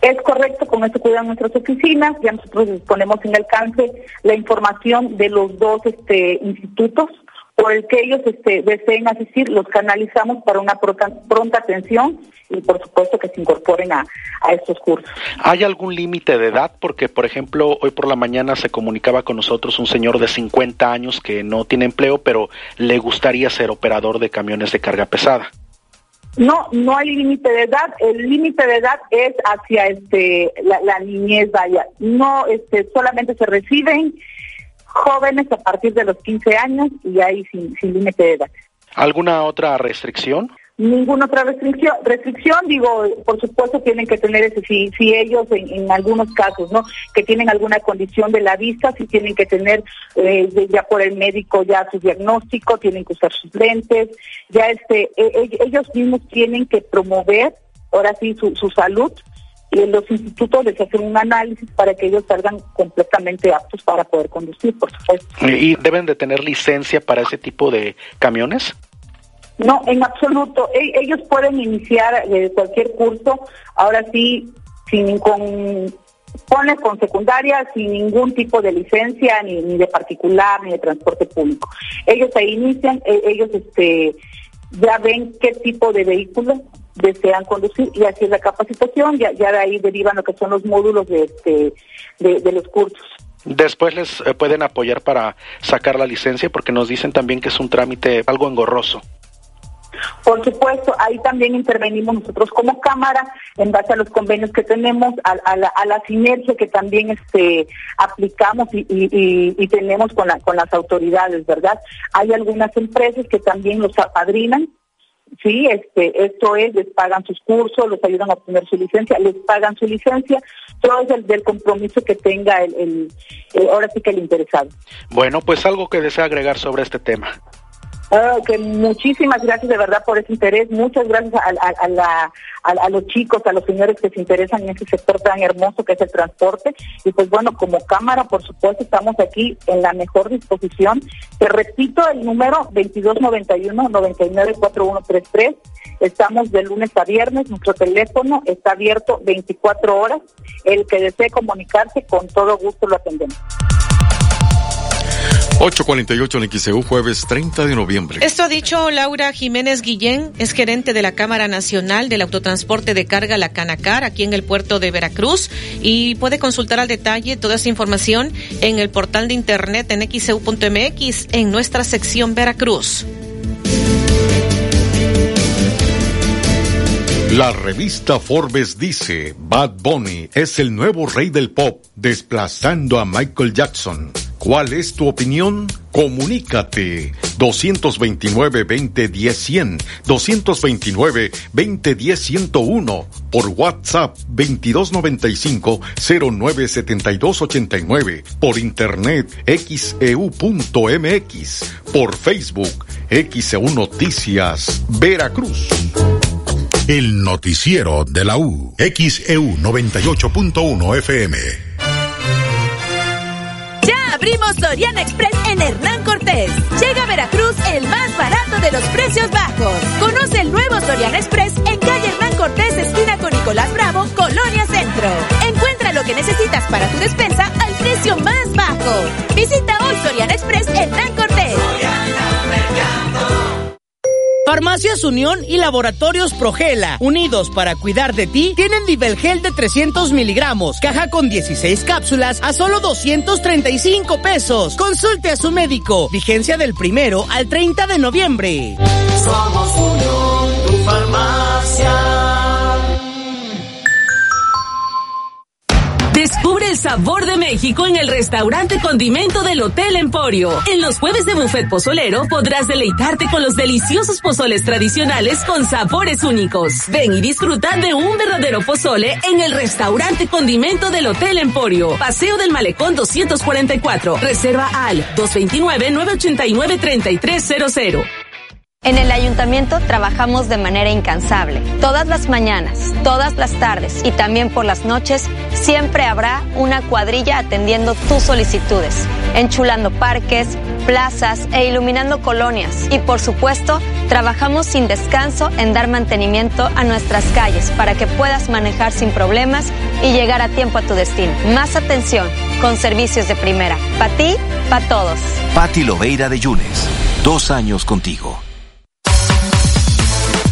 [SPEAKER 58] Es correcto, con esto cuidan nuestras oficinas, ya nosotros ponemos en alcance la información de los dos este, institutos por el que ellos este, deseen asistir, los canalizamos para una pronta, atención y por supuesto que se incorporen a, a estos cursos.
[SPEAKER 59] ¿Hay algún límite de edad? Porque, por ejemplo, hoy por la mañana se comunicaba con nosotros un señor de 50 años que no tiene empleo, pero le gustaría ser operador de camiones de carga pesada.
[SPEAKER 58] No, no hay límite de edad. El límite de edad es hacia este la, la niñez, vaya. No, este, solamente se reciben jóvenes a partir de los 15 años y ahí sin, sin límite de edad.
[SPEAKER 59] ¿Alguna otra restricción?
[SPEAKER 58] Ninguna otra restricción, restricción digo, por supuesto tienen que tener ese, si, si ellos en, algunos casos, ¿no? Que tienen alguna condición de la vista, si tienen que tener eh, ya por el médico ya su diagnóstico, tienen que usar sus lentes, ya este, e, e, ellos mismos tienen que promover ahora sí su, su salud y en los institutos les hacen un análisis para que ellos salgan completamente aptos para poder conducir, por supuesto.
[SPEAKER 59] ¿Y deben de tener licencia para ese tipo de camiones?
[SPEAKER 58] No, en absoluto. E, ellos pueden iniciar eh, cualquier curso, ahora sí, sin con pone con secundaria sin ningún tipo de licencia ni, ni de particular ni de transporte público. Ellos ahí inician, e, ellos este ya ven qué tipo de vehículo desean conducir y así es la capacitación, ya, ya de ahí derivan lo que son los módulos de, este, de, los cursos.
[SPEAKER 59] Después les eh, pueden apoyar para sacar la licencia porque nos dicen también que es un trámite algo engorroso.
[SPEAKER 58] Por supuesto, ahí también intervenimos nosotros como Cámara en base a los convenios que tenemos, a, la, sinergia que también este, aplicamos y, tenemos con, con las autoridades, ¿verdad? Hay algunas empresas que también los apadrinan Sí, este, esto es, les pagan sus cursos, les ayudan a obtener su licencia, les pagan su licencia, todo es del, compromiso que tenga el, ahora sí que el interesado.
[SPEAKER 59] Bueno, pues algo que desea agregar sobre este tema.
[SPEAKER 58] Ah, que muchísimas gracias de verdad por ese interés. Muchas gracias a, los chicos, a los señores que se interesan en ese sector tan hermoso que es el transporte. Y pues bueno, como Cámara, por supuesto, estamos aquí en la mejor disposición. Te repito el número 2291-994133. Estamos de lunes a viernes. Nuestro teléfono está abierto 24 horas. El que desee comunicarse, con todo gusto lo atendemos.
[SPEAKER 7] 848 en XEU, jueves 30 de noviembre.
[SPEAKER 23] Esto ha dicho Laura Jiménez Guillén, es gerente de la Cámara Nacional del Autotransporte de Carga La Canacar, aquí en el puerto de Veracruz. Y puede consultar al detalle toda esa información en el portal de internet en xeu.mx en nuestra sección Veracruz.
[SPEAKER 7] La revista Forbes dice, Bad Bunny es el nuevo rey del pop, desplazando a Michael Jackson. ¿Cuál es tu opinión? Comunícate. 229-2010-100, 229-2010-101, por WhatsApp 2295-097289, por internet xeu.mx, por Facebook XEU Noticias Veracruz.
[SPEAKER 12] El noticiero de la U, XEU 98.1 FM
[SPEAKER 60] abrimos Soriana Express en Hernán Cortés. Llega a Veracruz el más barato de los precios bajos. Conoce el nuevo Soriana Express en calle Hernán Cortés, esquina con Nicolás Bravo, Colonia Centro. Encuentra lo que necesitas para tu despensa al precio más bajo. Visita hoy Soriana Express Hernán Cortés.
[SPEAKER 61] Farmacias Unión y Laboratorios Progela, unidos para cuidar de ti, tienen Gel de 300 miligramos, caja con 16 cápsulas a solo 235 pesos. Consulte a su médico. Vigencia del primero al 30 de noviembre.
[SPEAKER 62] Somos Unión, tu farmacia.
[SPEAKER 15] Descubre el sabor de México en el restaurante Condimento del Hotel Emporio. En los jueves de buffet pozolero podrás deleitarte con los deliciosos pozoles tradicionales con sabores únicos. Ven y disfruta de un verdadero pozole en el restaurante Condimento del Hotel Emporio. Paseo del Malecón 244. Reserva al 229-989-3300.
[SPEAKER 22] En el ayuntamiento trabajamos de manera incansable. Todas las mañanas, todas las tardes y también por las noches siempre habrá una cuadrilla atendiendo tus solicitudes, enchulando parques, plazas e iluminando colonias. Y por supuesto, trabajamos sin descanso en dar mantenimiento a nuestras calles para que puedas manejar sin problemas y llegar a tiempo a tu destino. Más atención con servicios de primera. Para ti, para todos.
[SPEAKER 63] Pati Loveira de Yunes. Dos años contigo.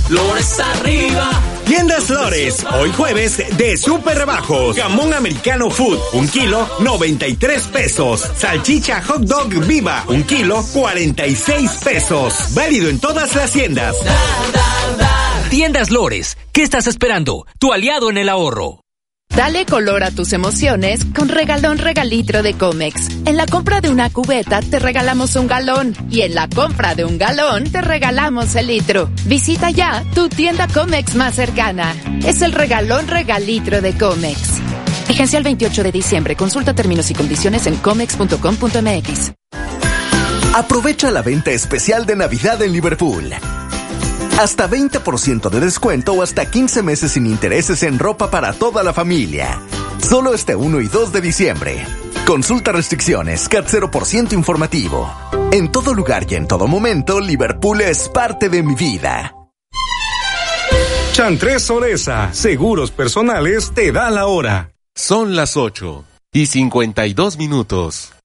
[SPEAKER 62] Flores arriba.
[SPEAKER 1] Tiendas Flores, hoy jueves de super rebajos. Jamón americano food, un kilo, 93 pesos. Salchicha hot dog viva, un kilo, 46 pesos. Válido en todas las tiendas.
[SPEAKER 64] Tiendas Lores, ¿qué estás esperando? Tu aliado en el ahorro.
[SPEAKER 65] Dale color a tus emociones con regalón regalitro de Comex. En la compra de una cubeta te regalamos un galón y en la compra de un galón te regalamos el litro. Visita ya tu tienda Comex más cercana. Es el regalón regalitro de Comex. Vigencia el 28 de diciembre. Consulta términos y condiciones en comex.com.mx.
[SPEAKER 16] Aprovecha la venta especial de Navidad en Liverpool. Hasta 20% de descuento o hasta 15 meses sin intereses en ropa para toda la familia. Solo este 1 y 2 de diciembre. Consulta restricciones, CAT 0% informativo. En todo lugar y en todo momento, Liverpool es parte de mi vida.
[SPEAKER 66] Chantres Soresa, seguros personales, te da la hora.
[SPEAKER 67] Son las 8 y 52 minutos.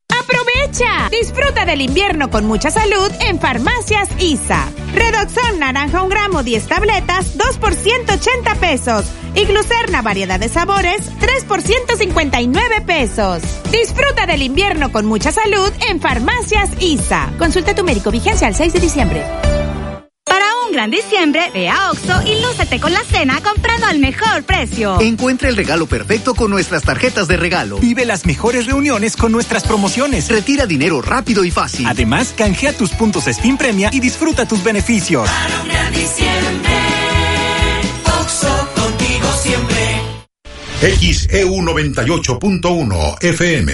[SPEAKER 15] Disfruta del invierno con mucha salud en Farmacias ISA. Redoxon naranja un gramo 10 tabletas, 2 por 180 pesos. Y Glucerna variedad de sabores, 3 por 159 pesos. Disfruta del invierno con mucha salud en Farmacias ISA. Consulta a tu médico vigencia al 6 de diciembre.
[SPEAKER 68] Un gran diciembre, ve a Oxo y lúcete con la cena comprando al mejor precio.
[SPEAKER 69] Encuentra el regalo perfecto con nuestras tarjetas de regalo.
[SPEAKER 70] Vive las mejores reuniones con nuestras promociones.
[SPEAKER 69] Retira dinero rápido y fácil.
[SPEAKER 70] Además, canjea tus puntos Spin Premia y disfruta tus beneficios.
[SPEAKER 71] Para un gran diciembre, Oxo contigo siempre.
[SPEAKER 12] XEU 98.1 FM.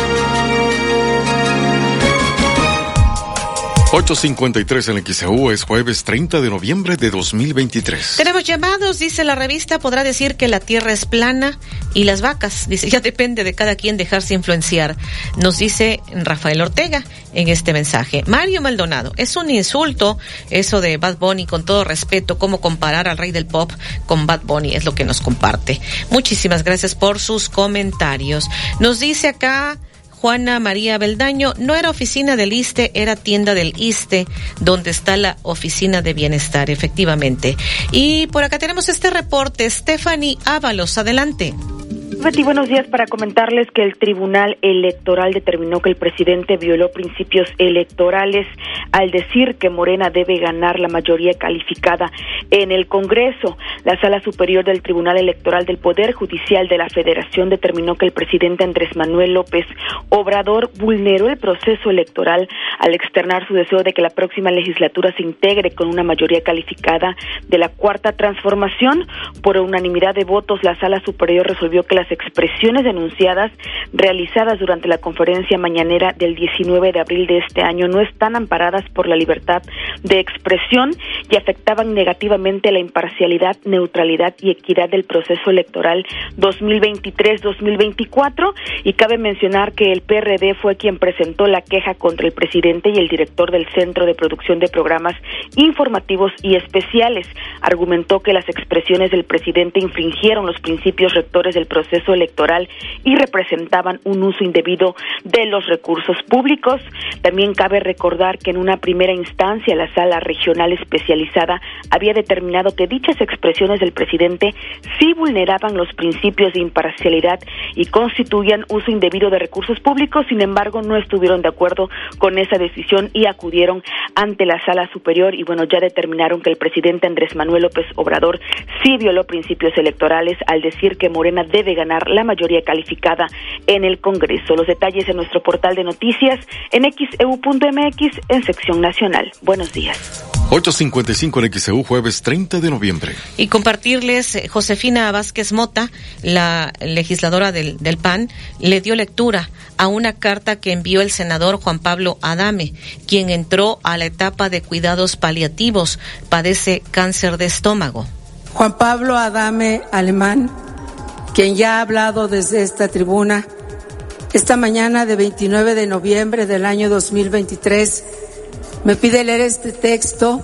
[SPEAKER 7] 8.53 en el XEU es jueves 30 de noviembre de 2023.
[SPEAKER 23] Tenemos llamados, dice la revista, podrá decir que la tierra es plana y las vacas, [laughs] dice, ya depende de cada quien dejarse influenciar, nos dice Rafael Ortega en este mensaje. Mario Maldonado, es un insulto eso de Bad Bunny, con todo respeto, cómo comparar al rey del pop con Bad Bunny, es lo que nos comparte. Muchísimas gracias por sus comentarios. Nos dice acá... Juana María Beldaño, no era oficina del ISTE, era tienda del ISTE, donde está la oficina de bienestar, efectivamente. Y por acá tenemos este reporte, Stephanie Ábalos, adelante.
[SPEAKER 33] Betty, buenos días para comentarles que el Tribunal Electoral determinó que el presidente violó principios electorales al decir que Morena debe ganar la mayoría calificada en el Congreso. La Sala Superior del Tribunal Electoral del Poder Judicial de la Federación determinó que el presidente Andrés Manuel López Obrador vulneró el proceso electoral al externar su deseo de que la próxima legislatura se integre con una mayoría calificada de la Cuarta Transformación. Por unanimidad de votos, la Sala Superior resolvió que las expresiones denunciadas realizadas durante la conferencia mañanera del 19 de abril de este año no están amparadas por la libertad de expresión y afectaban negativamente la imparcialidad, neutralidad y equidad del proceso electoral 2023-2024 y cabe mencionar que el PRD fue quien presentó la queja contra el presidente y el director del Centro de Producción de Programas Informativos y Especiales. Argumentó que las expresiones del presidente infringieron los principios rectores del proceso electoral y representaban un uso indebido de los recursos públicos. También cabe recordar que en una primera instancia la sala regional especializada había determinado que dichas expresiones del presidente sí vulneraban los principios de imparcialidad y constituían uso indebido de recursos públicos, sin embargo no estuvieron de acuerdo con esa decisión y acudieron ante la sala superior y bueno, ya determinaron que el presidente Andrés Manuel López Obrador sí violó principios electorales al decir que Morena debe ganar la mayoría calificada en el Congreso. Los detalles en nuestro portal de noticias en xeu.mx en sección nacional. Buenos días.
[SPEAKER 7] 8.55 en XEU, jueves 30 de noviembre.
[SPEAKER 23] Y compartirles, eh, Josefina Vázquez Mota, la legisladora del, del PAN, le dio lectura a una carta que envió el senador Juan Pablo Adame, quien entró a la etapa de cuidados paliativos, padece cáncer de estómago.
[SPEAKER 72] Juan Pablo Adame Alemán, quien ya ha hablado desde esta tribuna, esta mañana de 29 de noviembre del año 2023, me pide leer este texto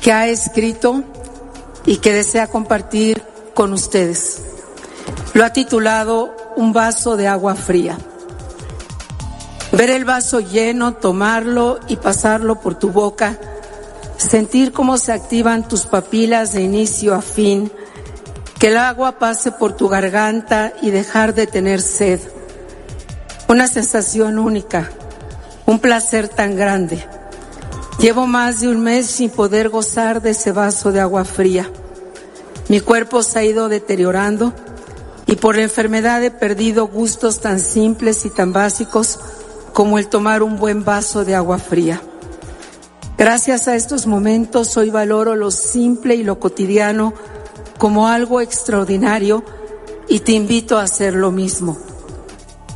[SPEAKER 72] que ha escrito y que desea compartir con ustedes. Lo ha titulado Un vaso de agua fría. Ver el vaso lleno, tomarlo y pasarlo por tu boca, sentir cómo se activan tus papilas de inicio a fin, que el agua pase por tu garganta y dejar de tener sed. Una sensación única, un placer tan grande. Llevo más de un mes sin poder gozar de ese vaso de agua fría. Mi cuerpo se ha ido deteriorando y por la enfermedad he perdido gustos tan simples y tan básicos como el tomar un buen vaso de agua fría. Gracias a estos momentos hoy valoro lo simple y lo cotidiano como algo extraordinario y te invito a hacer lo mismo.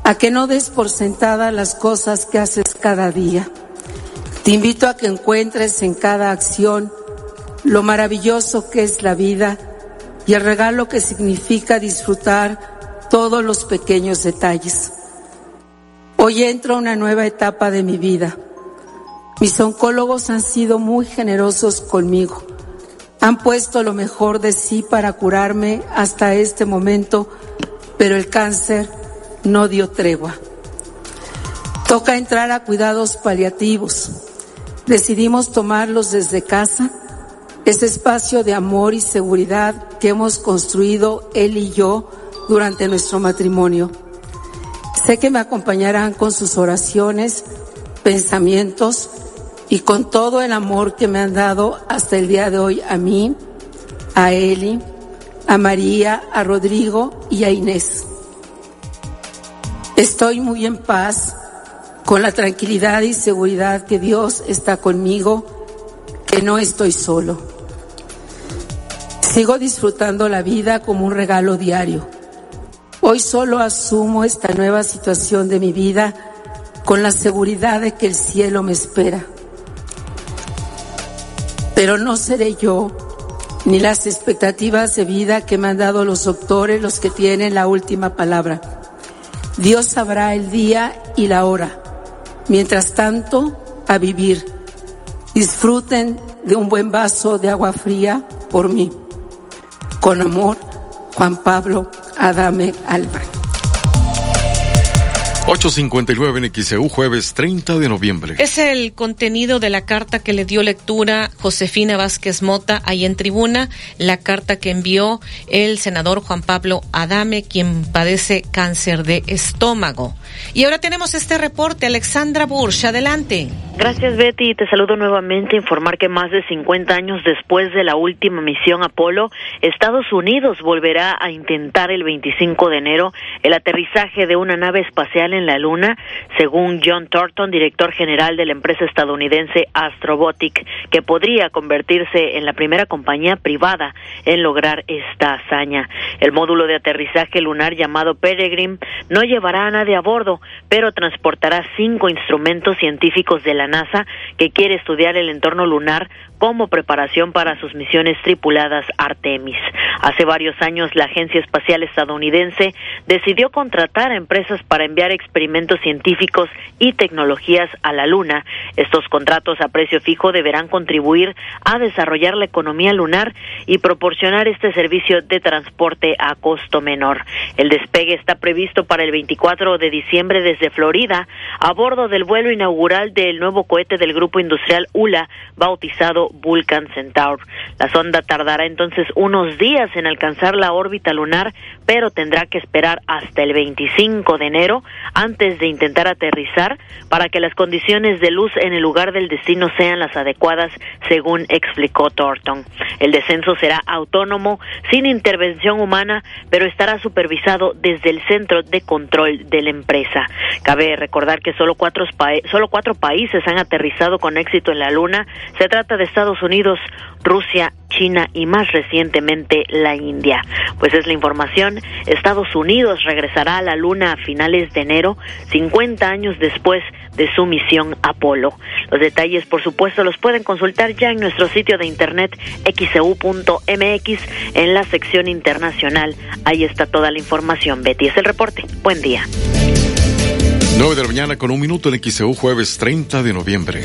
[SPEAKER 72] A que no des por sentada las cosas que haces cada día. Te invito a que encuentres en cada acción lo maravilloso que es la vida y el regalo que significa disfrutar todos los pequeños detalles. Hoy entro a una nueva etapa de mi vida. Mis oncólogos han sido muy generosos conmigo. Han puesto lo mejor de sí para curarme hasta este momento, pero el cáncer no dio tregua. Toca entrar a cuidados paliativos. Decidimos tomarlos desde casa, ese espacio de amor y seguridad que hemos construido él y yo durante nuestro matrimonio. Sé que me acompañarán con sus oraciones, pensamientos y con todo el amor que me han dado hasta el día de hoy a mí, a Eli, a María, a Rodrigo y a Inés. Estoy muy en paz, con la tranquilidad y seguridad que Dios está conmigo, que no estoy solo. Sigo disfrutando la vida como un regalo diario Hoy solo asumo esta nueva situación de mi vida con la seguridad de que el cielo me espera. Pero no seré yo ni las expectativas de vida que me han dado los doctores los que tienen la última palabra. Dios sabrá el día y la hora. Mientras tanto, a vivir. Disfruten de un buen vaso de agua fría por mí. Con amor, Juan Pablo Adame Alba.
[SPEAKER 53] 8.59 en XEU, jueves 30 de noviembre.
[SPEAKER 23] Es el contenido de la carta que le dio lectura Josefina Vázquez Mota ahí en tribuna, la carta que envió el senador Juan Pablo Adame, quien padece cáncer de estómago. Y ahora tenemos este reporte, Alexandra Bursch, adelante.
[SPEAKER 57] Gracias Betty, te saludo nuevamente. Informar que más de 50 años después de la última misión Apolo, Estados Unidos volverá a intentar el 25 de enero el aterrizaje de una nave espacial en la Luna, según John Thornton, director general de la empresa estadounidense Astrobotic, que podría convertirse en la primera compañía privada en lograr esta hazaña. El módulo de aterrizaje lunar llamado Peregrine no llevará a nadie a bordo, pero transportará cinco instrumentos científicos de la NASA que quiere estudiar el entorno lunar como preparación para sus misiones tripuladas Artemis. Hace varios años la Agencia Espacial Estadounidense decidió contratar a empresas para enviar experimentos científicos y tecnologías a la Luna. Estos contratos a precio fijo deberán contribuir a desarrollar la economía lunar y proporcionar este servicio de transporte a costo menor. El despegue está previsto para el 24 de diciembre desde Florida a bordo del vuelo inaugural del nuevo cohete del grupo industrial ULA bautizado Vulcan Centaur. La sonda tardará entonces unos días en alcanzar la órbita lunar, pero tendrá que esperar hasta el 25 de enero antes de intentar aterrizar para que las condiciones de luz en el lugar del destino sean las adecuadas, según explicó Thornton. El descenso será autónomo, sin intervención humana, pero estará supervisado desde el centro de control de la empresa. Cabe recordar que solo cuatro, solo cuatro países han aterrizado con éxito en la Luna. Se trata de Estados Unidos, Rusia, China y más recientemente la India. Pues es la información. Estados Unidos regresará a la Luna a finales de enero, 50 años después de su misión Apolo. Los detalles, por supuesto, los pueden consultar ya en nuestro sitio de internet xcu.mx en la sección internacional. Ahí está toda la información. Betty es el reporte. Buen día.
[SPEAKER 53] 9 de la mañana con un minuto en XEU jueves 30 de noviembre.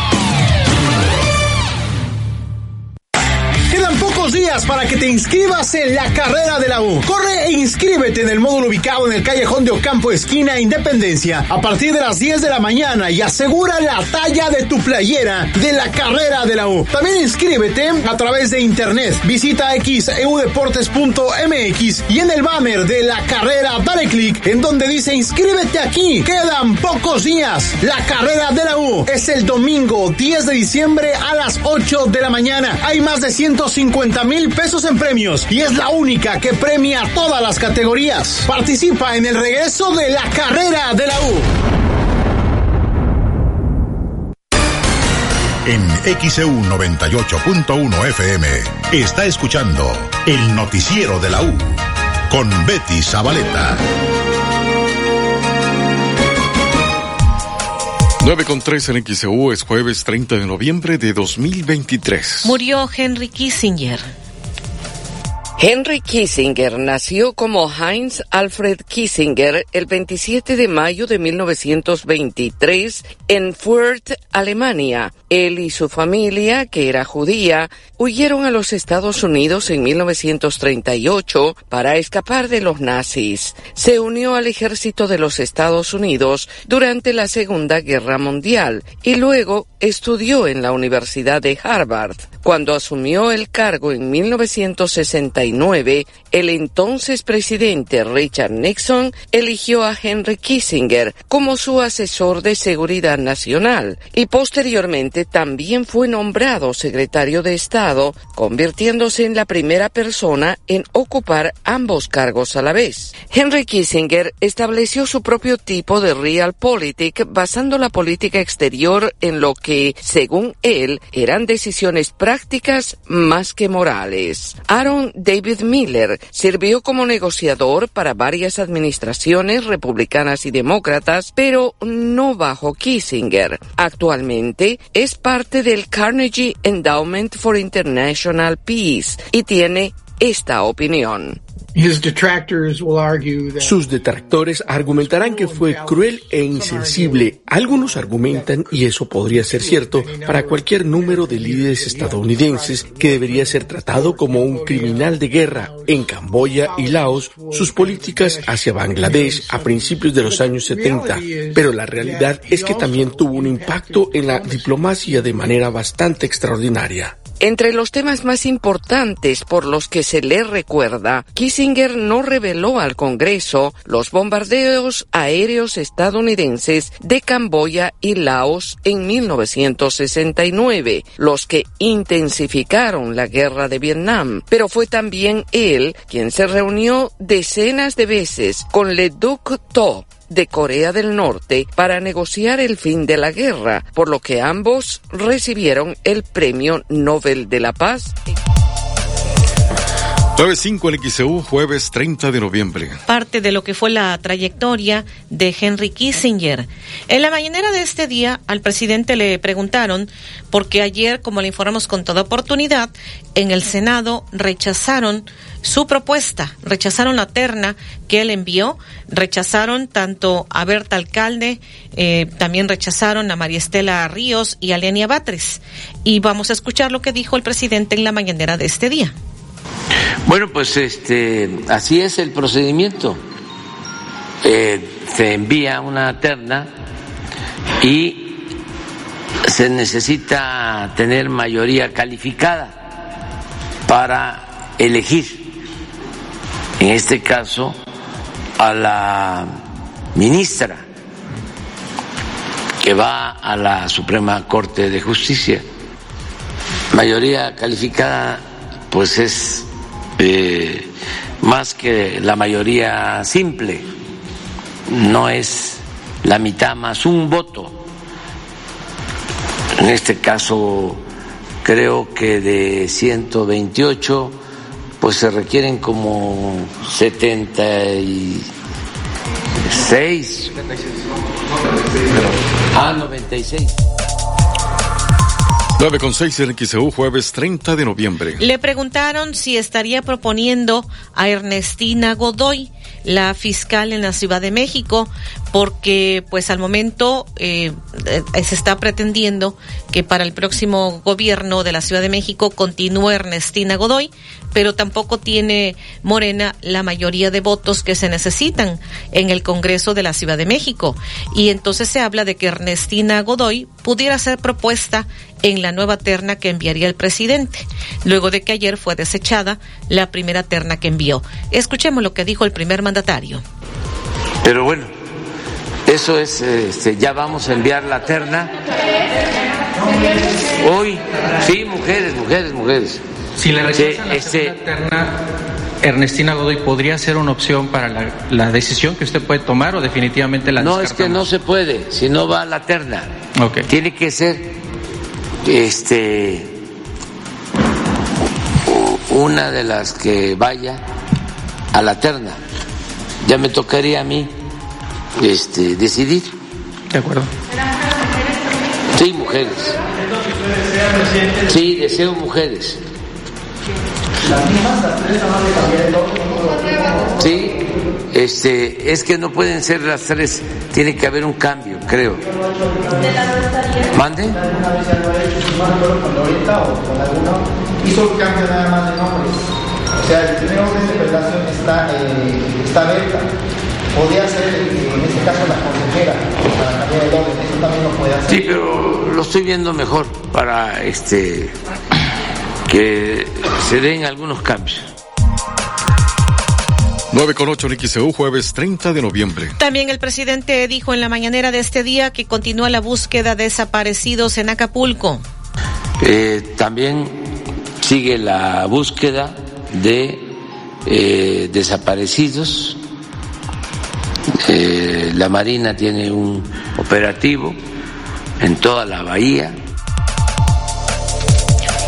[SPEAKER 73] Para que te inscribas en la carrera de la U. Corre e inscríbete en el módulo ubicado en el callejón de Ocampo, esquina Independencia, a partir de las 10 de la mañana y asegura la talla de tu playera de la carrera de la U. También inscríbete a través de internet. Visita xeudeportes.mx y en el banner de la carrera dale clic en donde dice inscríbete aquí. Quedan pocos días. La carrera de la U es el domingo 10 de diciembre a las 8 de la mañana. Hay más de 150 mil mil pesos en premios y es la única que premia todas las categorías. Participa en el regreso de la carrera de la U.
[SPEAKER 12] En XEU 98.1 FM está escuchando el noticiero de la U con Betty Zabaleta.
[SPEAKER 53] 9 con 3 en XEU es jueves 30 de noviembre de 2023.
[SPEAKER 23] Murió Henry Kissinger.
[SPEAKER 74] Henry Kissinger nació como Heinz Alfred Kissinger el 27 de mayo de 1923 en Fürth, Alemania. Él y su familia, que era judía, huyeron a los Estados Unidos en 1938 para escapar de los nazis. Se unió al ejército de los Estados Unidos durante la Segunda Guerra Mundial y luego estudió en la Universidad de Harvard. Cuando asumió el cargo en 1969, el entonces presidente Richard Nixon eligió a Henry Kissinger como su asesor de seguridad nacional y posteriormente también fue nombrado secretario de Estado, convirtiéndose en la primera persona en ocupar ambos cargos a la vez. Henry Kissinger estableció su propio tipo de realpolitik basando la política exterior en lo que, según él, eran decisiones prácticas prácticas más que morales. Aaron David Miller sirvió como negociador para varias administraciones republicanas y demócratas, pero no bajo Kissinger. Actualmente es parte del Carnegie Endowment for International Peace y tiene esta opinión.
[SPEAKER 75] Sus detractores argumentarán que fue cruel e insensible. Algunos argumentan, y eso podría ser cierto, para cualquier número de líderes estadounidenses, que debería ser tratado como un criminal de guerra. En Camboya y Laos, sus políticas hacia Bangladesh a principios de los años 70. Pero la realidad es que también tuvo un impacto en la diplomacia de manera bastante extraordinaria.
[SPEAKER 74] Entre los temas más importantes por los que se le recuerda, Kissinger no reveló al Congreso los bombardeos aéreos estadounidenses de Camboya y Laos en 1969, los que intensificaron la guerra de Vietnam. Pero fue también él quien se reunió decenas de veces con Le Duc Tho, de Corea del Norte para negociar el fin de la guerra, por lo que ambos recibieron el Premio Nobel de la Paz.
[SPEAKER 53] 9.5 el XEU, jueves 30 de noviembre.
[SPEAKER 23] Parte de lo que fue la trayectoria de Henry Kissinger. En la mañanera de este día, al presidente le preguntaron, porque ayer, como le informamos con toda oportunidad, en el Senado rechazaron su propuesta, rechazaron la terna que él envió, rechazaron tanto a Berta Alcalde, eh, también rechazaron a María Estela Ríos y a Lenia Batres. Y vamos a escuchar lo que dijo el presidente en la mañanera de este día.
[SPEAKER 76] Bueno, pues este, así es el procedimiento. Eh, se envía una terna y se necesita tener mayoría calificada para elegir, en este caso, a la ministra que va a la Suprema Corte de Justicia. Mayoría calificada, pues es eh, más que la mayoría simple, no es la mitad más un voto. En este caso, creo que de 128, pues se requieren como 76. Ah, 96.
[SPEAKER 53] 9 con 6 en XEU, jueves 30 de noviembre.
[SPEAKER 23] Le preguntaron si estaría proponiendo a Ernestina Godoy, la fiscal en la Ciudad de México, porque pues al momento eh, eh, se está pretendiendo que para el próximo gobierno de la Ciudad de México continúe Ernestina Godoy, pero tampoco tiene Morena la mayoría de votos que se necesitan en el Congreso de la Ciudad de México. Y entonces se habla de que Ernestina Godoy pudiera ser propuesta en la nueva terna que enviaría el presidente, luego de que ayer fue desechada la primera terna que envió. Escuchemos lo que dijo el primer mandatario.
[SPEAKER 76] Pero bueno, eso es, este, ya vamos a enviar la terna. Hoy, sí, mujeres, mujeres, mujeres.
[SPEAKER 77] Si le rechazan la este... terna, Ernestina Godoy podría ser una opción para la, la, decisión que usted puede tomar o definitivamente la
[SPEAKER 76] No, es que no se puede, si no va a la terna.
[SPEAKER 77] Okay.
[SPEAKER 76] Tiene que ser este una de las que vaya a la terna. Ya me tocaría a mí este decidir.
[SPEAKER 77] De acuerdo.
[SPEAKER 76] Sí, mujeres. Sí, deseo mujeres. Sí, este, es que no pueden ser las tres, tiene que haber un cambio, creo. ¿Mande?
[SPEAKER 78] Hizo un cambio nada más de nombres. O sea, el primer orden de relación está, eh, está abierta. Podría ser, en este caso, la consejera para cambiar el orden. Eso también lo puede hacer.
[SPEAKER 76] Sí, pero lo estoy viendo mejor para este que se den algunos cambios.
[SPEAKER 53] 9 con 8 en XEU, jueves 30 de noviembre.
[SPEAKER 23] También el presidente dijo en la mañanera de este día que continúa la búsqueda de desaparecidos en Acapulco.
[SPEAKER 76] Eh, también sigue la búsqueda de eh, desaparecidos. Eh, la Marina tiene un operativo en toda la bahía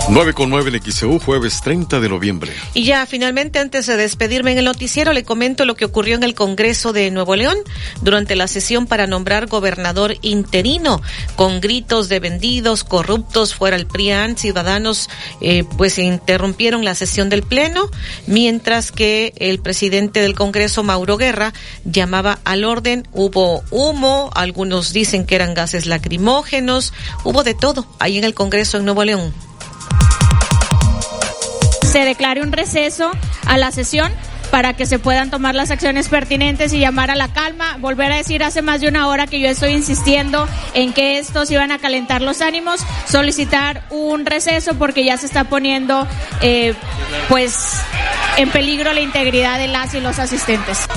[SPEAKER 53] 9 con 9 en XEU, jueves 30 de noviembre.
[SPEAKER 23] Y ya, finalmente, antes de despedirme en el noticiero, le comento lo que ocurrió en el Congreso de Nuevo León durante la sesión para nombrar gobernador interino, con gritos de vendidos, corruptos, fuera el PRIAN, ciudadanos, eh, pues interrumpieron la sesión del Pleno, mientras que el presidente del Congreso, Mauro Guerra, llamaba al orden, hubo humo, algunos dicen que eran gases lacrimógenos, hubo de todo ahí en el Congreso en Nuevo León
[SPEAKER 79] se declare un receso a la sesión para que se puedan tomar las acciones pertinentes y llamar a la calma. Volver a decir hace más de una hora que yo estoy insistiendo en que estos iban a calentar los ánimos, solicitar un receso porque ya se está poniendo eh, pues en peligro la integridad de las y los asistentes.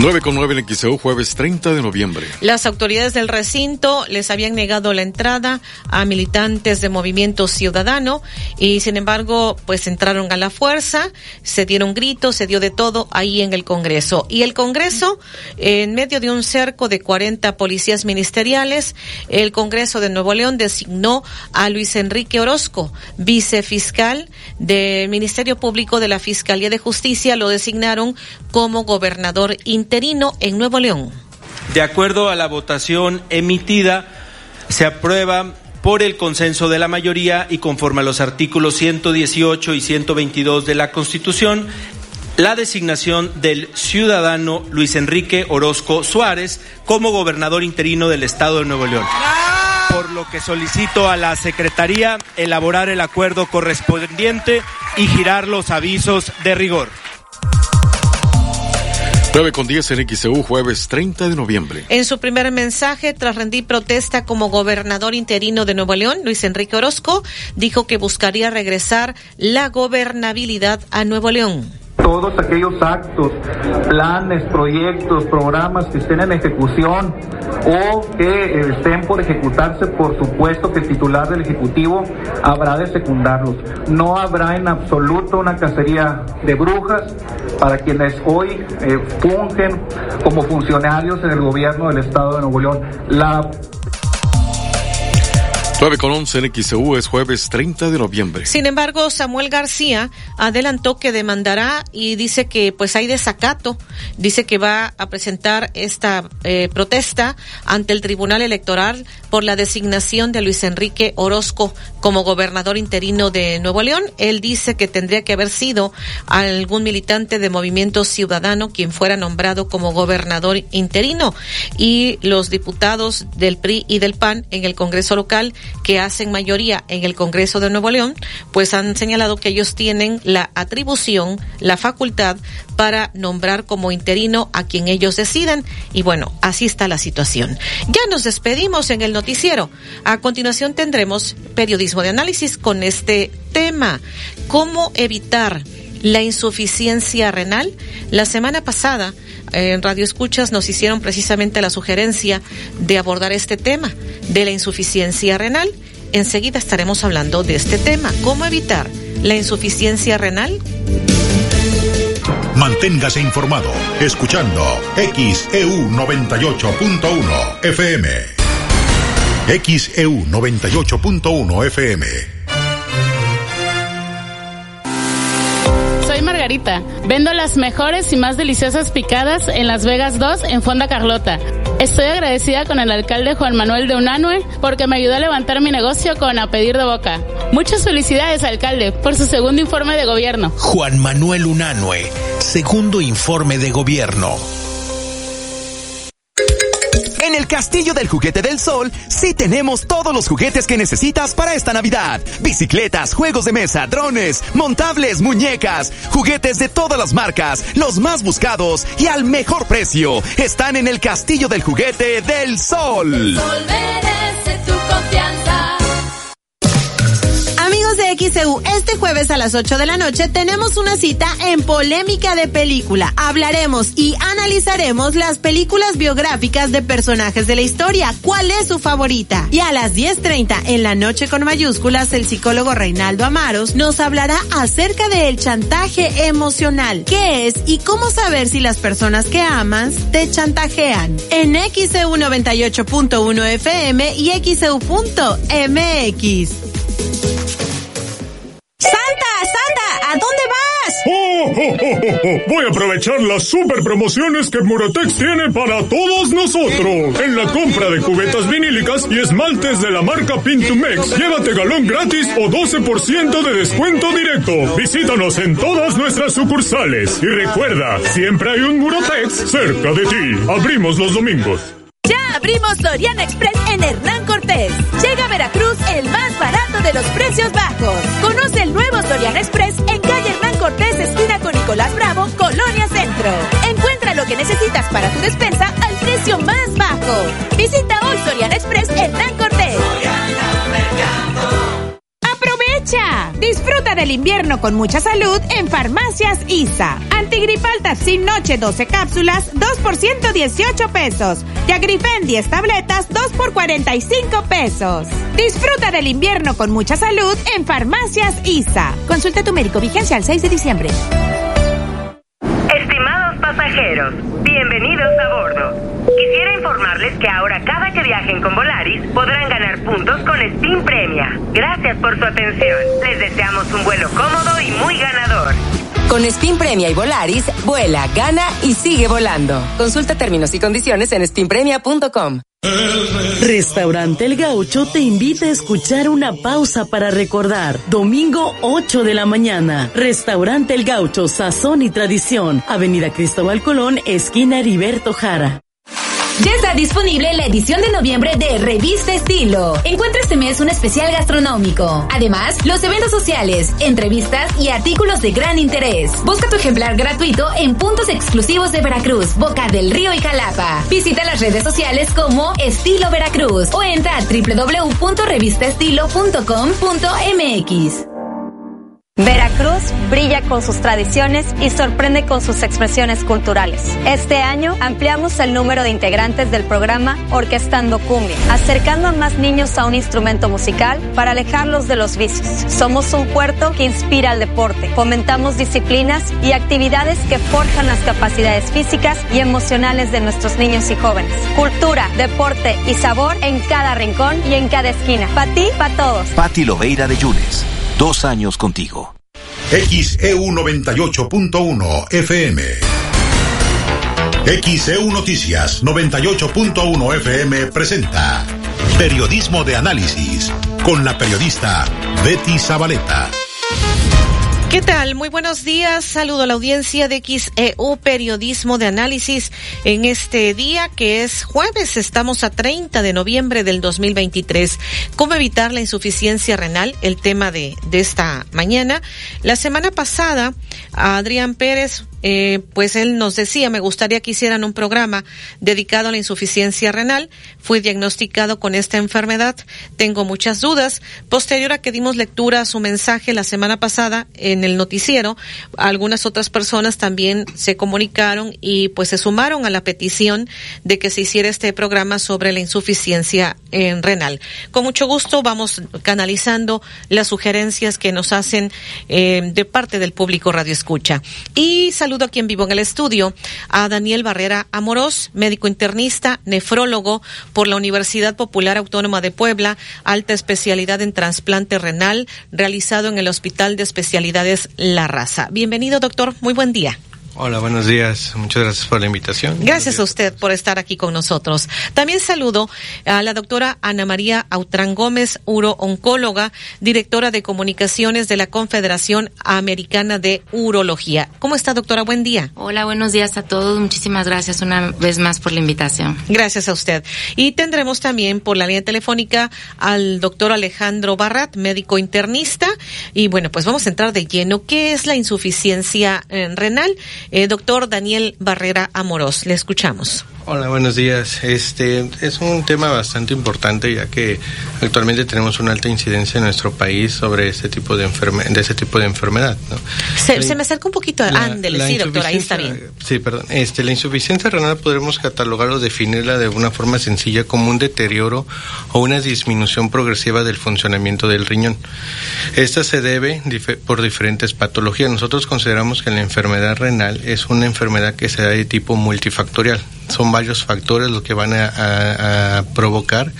[SPEAKER 53] 9 con 9 en XEU, jueves 30 de noviembre.
[SPEAKER 23] Las autoridades del recinto les habían negado la entrada a militantes de Movimiento Ciudadano y sin embargo, pues entraron a la fuerza, se dieron gritos, se dio de todo ahí en el Congreso. Y el Congreso, en medio de un cerco de 40 policías ministeriales, el Congreso de Nuevo León designó a Luis Enrique Orozco, vicefiscal del Ministerio Público de la Fiscalía de Justicia, lo designaron como gobernador interino en Nuevo León.
[SPEAKER 80] De acuerdo a la votación emitida, se aprueba por el consenso de la mayoría y conforme a los artículos 118 y 122 de la Constitución, la designación del ciudadano Luis Enrique Orozco Suárez como gobernador interino del Estado de Nuevo León. Por lo que solicito a la Secretaría elaborar el acuerdo correspondiente y girar los avisos de rigor.
[SPEAKER 53] 9 con 10 en XEU, jueves 30 de noviembre.
[SPEAKER 23] En su primer mensaje, tras rendir protesta como gobernador interino de Nuevo León, Luis Enrique Orozco dijo que buscaría regresar la gobernabilidad a Nuevo León
[SPEAKER 78] todos aquellos actos, planes, proyectos, programas que estén en ejecución o que estén por ejecutarse, por supuesto que el titular del Ejecutivo habrá de secundarlos. No habrá en absoluto una cacería de brujas para quienes hoy eh, fungen como funcionarios en el gobierno del Estado de Nuevo León. La
[SPEAKER 53] 9 con 11 en XEU es jueves 30 de noviembre.
[SPEAKER 23] Sin embargo, Samuel García adelantó que demandará y dice que pues hay desacato. Dice que va a presentar esta eh, protesta ante el Tribunal Electoral por la designación de Luis Enrique Orozco como gobernador interino de Nuevo León. Él dice que tendría que haber sido algún militante de Movimiento Ciudadano quien fuera nombrado como gobernador interino y los diputados del PRI y del PAN en el Congreso local que hacen mayoría en el Congreso de Nuevo León, pues han señalado que ellos tienen la atribución, la facultad para nombrar como interino a quien ellos decidan. Y bueno, así está la situación. Ya nos despedimos en el noticiero. A continuación tendremos periodismo de análisis con este tema. ¿Cómo evitar la insuficiencia renal? La semana pasada en Radio Escuchas nos hicieron precisamente la sugerencia de abordar este tema de la insuficiencia renal Enseguida estaremos hablando de este tema, cómo evitar la insuficiencia renal.
[SPEAKER 12] Manténgase informado escuchando XEU 98.1 FM. XEU 98.1 FM.
[SPEAKER 81] Vendo las mejores y más deliciosas picadas en Las Vegas 2 en Fonda Carlota. Estoy agradecida con el alcalde Juan Manuel de Unanue porque me ayudó a levantar mi negocio con A Pedir de Boca. Muchas felicidades, alcalde, por su segundo informe de gobierno.
[SPEAKER 82] Juan Manuel Unanue, segundo informe de gobierno.
[SPEAKER 16] En el Castillo del Juguete del Sol sí tenemos todos los juguetes que necesitas para esta Navidad. Bicicletas, juegos de mesa, drones, montables, muñecas, juguetes de todas las marcas, los más buscados y al mejor precio. Están en el Castillo del Juguete del Sol.
[SPEAKER 83] Sol merece tu confianza.
[SPEAKER 15] XEU, este jueves a las 8 de la noche tenemos una cita en Polémica de Película. Hablaremos y analizaremos las películas biográficas de personajes de la historia. ¿Cuál es su favorita? Y a las 10.30 en la noche con mayúsculas, el psicólogo Reinaldo Amaros nos hablará acerca del chantaje emocional. ¿Qué es y cómo saber si las personas que amas te chantajean? En XEU 98.1 FM y XEU.mx. [laughs]
[SPEAKER 75] Voy a aprovechar las super promociones que Muratex tiene para todos nosotros. En la compra de cubetas vinílicas y esmaltes de la marca Pintumex, llévate galón gratis o 12% de descuento directo. Visítanos en todas nuestras sucursales. Y recuerda, siempre hay un Muratex cerca de ti. Abrimos los domingos.
[SPEAKER 84] Ya abrimos Soriana Express en Hernán Cortés. Llega a Veracruz el más barato de los precios bajos. Conoce el nuevo Soriana Express en calle Hernán Cortés, esquina con Nicolás Bravo, Colonia Centro. Encuentra lo que necesitas para tu despensa al precio más bajo. Visita hoy Soriana Express Hernán Cortés.
[SPEAKER 15] Disfruta del invierno con mucha salud en Farmacias ISA. Antigripal Tapsin Noche 12 cápsulas, 2 por 118 pesos. Yagrifen 10 tabletas, 2 por 45 pesos. Disfruta del invierno con mucha salud en Farmacias ISA. Consulta a tu médico vigencia al 6 de diciembre.
[SPEAKER 27] Estimados pasajeros, bienvenidos a bordo. Quisiera informarles que ahora cada que viajen con Volaris podrán ganar puntos con Steam Premia. Gracias por su atención. Les deseamos un vuelo cómodo y muy ganador.
[SPEAKER 85] Con Spin Premia y Volaris, vuela, gana y sigue volando. Consulta términos y condiciones en spinpremia.com.
[SPEAKER 86] Restaurante El Gaucho te invita a escuchar una pausa para recordar. Domingo 8 de la mañana. Restaurante El Gaucho, Sazón y Tradición. Avenida Cristóbal Colón, esquina Heriberto Jara.
[SPEAKER 87] Ya está disponible la edición de noviembre de Revista Estilo. Encuentra este mes un especial gastronómico. Además, los eventos sociales, entrevistas y artículos de gran interés. Busca tu ejemplar gratuito en puntos exclusivos de Veracruz, Boca del Río y Jalapa. Visita las redes sociales como Estilo Veracruz o entra a www.revistaestilo.com.mx.
[SPEAKER 22] Veracruz brilla con sus tradiciones y sorprende con sus expresiones culturales. Este año ampliamos el número de integrantes del programa Orquestando Cumbia, acercando a más niños a un instrumento musical para alejarlos de los vicios. Somos un puerto que inspira al deporte, fomentamos disciplinas y actividades que forjan las capacidades físicas y emocionales de nuestros niños y jóvenes. Cultura, deporte y sabor en cada rincón y en cada esquina. Para ti, para todos.
[SPEAKER 88] Pati Loveira de Yunes. Dos años contigo.
[SPEAKER 12] XEU 98.1 FM. XEU Noticias 98.1 FM presenta Periodismo de Análisis con la periodista Betty Zabaleta.
[SPEAKER 23] ¿Qué tal? Muy buenos días. Saludo a la audiencia de XEU Periodismo de Análisis en este día que es jueves. Estamos a 30 de noviembre del 2023. ¿Cómo evitar la insuficiencia renal? El tema de, de esta mañana. La semana pasada, Adrián Pérez eh, pues él nos decía, me gustaría que hicieran un programa dedicado a la insuficiencia renal. Fui diagnosticado con esta enfermedad. Tengo muchas dudas. Posterior a que dimos lectura a su mensaje la semana pasada en el noticiero, algunas otras personas también se comunicaron y pues se sumaron a la petición de que se hiciera este programa sobre la insuficiencia renal. Con mucho gusto vamos canalizando las sugerencias que nos hacen eh, de parte del público Radio Escucha. Y saludo aquí en vivo en el estudio a Daniel Barrera Amorós, médico internista, nefrólogo por la Universidad Popular Autónoma de Puebla, alta especialidad en trasplante renal, realizado en el Hospital de Especialidades La Raza. Bienvenido, doctor. Muy buen día.
[SPEAKER 89] Hola, buenos días. Muchas gracias por la invitación.
[SPEAKER 23] Gracias a usted por estar aquí con nosotros. También saludo a la doctora Ana María Autrán Gómez, uro-oncóloga, directora de comunicaciones de la Confederación Americana de Urología. ¿Cómo está, doctora? Buen día.
[SPEAKER 90] Hola, buenos días a todos. Muchísimas gracias una vez más por la invitación.
[SPEAKER 23] Gracias a usted. Y tendremos también por la línea telefónica al doctor Alejandro Barrat, médico internista. Y bueno, pues vamos a entrar de lleno. ¿Qué es la insuficiencia eh, renal? Eh, doctor Daniel Barrera Amorós, le escuchamos.
[SPEAKER 89] Hola, buenos días. Este es un tema bastante importante ya que actualmente tenemos una alta incidencia en nuestro país sobre este tipo de enferme de ese tipo de enfermedad. ¿no?
[SPEAKER 23] Se, se me acerca un poquito. Ándele, sí, doctor, ahí está bien.
[SPEAKER 89] Sí, perdón. Este, la insuficiencia renal podremos catalogar o definirla de una forma sencilla como un deterioro o una disminución progresiva del funcionamiento del riñón. Esta se debe por diferentes patologías. Nosotros consideramos que la enfermedad renal es una enfermedad que se da de tipo multifactorial. Son varios factores los que van a, a, a provocar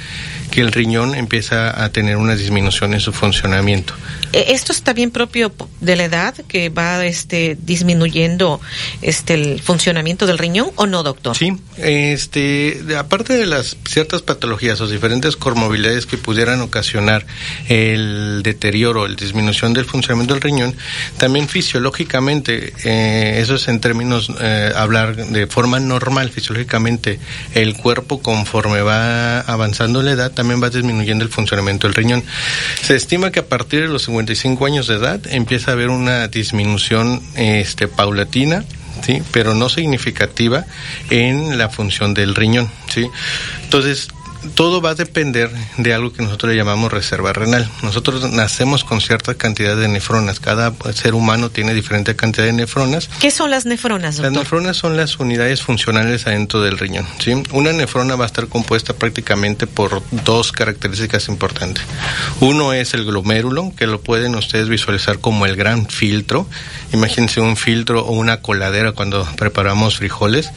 [SPEAKER 89] que el riñón empieza a tener una disminución en su funcionamiento.
[SPEAKER 23] ¿Esto está bien propio de la edad que va este disminuyendo este el funcionamiento del riñón o no, doctor?
[SPEAKER 89] Sí, este aparte de las ciertas patologías o diferentes comorbilidades que pudieran ocasionar el deterioro, la disminución del funcionamiento del riñón, también fisiológicamente, eh, eso es en términos eh, hablar de forma normal, fisiológicamente el cuerpo conforme va avanzando la edad también va disminuyendo el funcionamiento del riñón. Se estima que a partir de los 55 años de edad empieza a haber una disminución este, paulatina ¿sí? pero no significativa en la función del riñón. ¿sí? Entonces, todo va a depender de algo que nosotros le llamamos reserva renal. Nosotros nacemos con cierta cantidad de nefronas. Cada ser humano tiene diferente cantidad de nefronas.
[SPEAKER 23] ¿Qué son las nefronas? Doctor?
[SPEAKER 89] Las nefronas son las unidades funcionales adentro del riñón. ¿sí? Una nefrona va a estar compuesta prácticamente por dos características importantes. Uno es el glomérulo, que lo pueden ustedes visualizar como el gran filtro. Imagínense un filtro o una coladera cuando preparamos frijoles.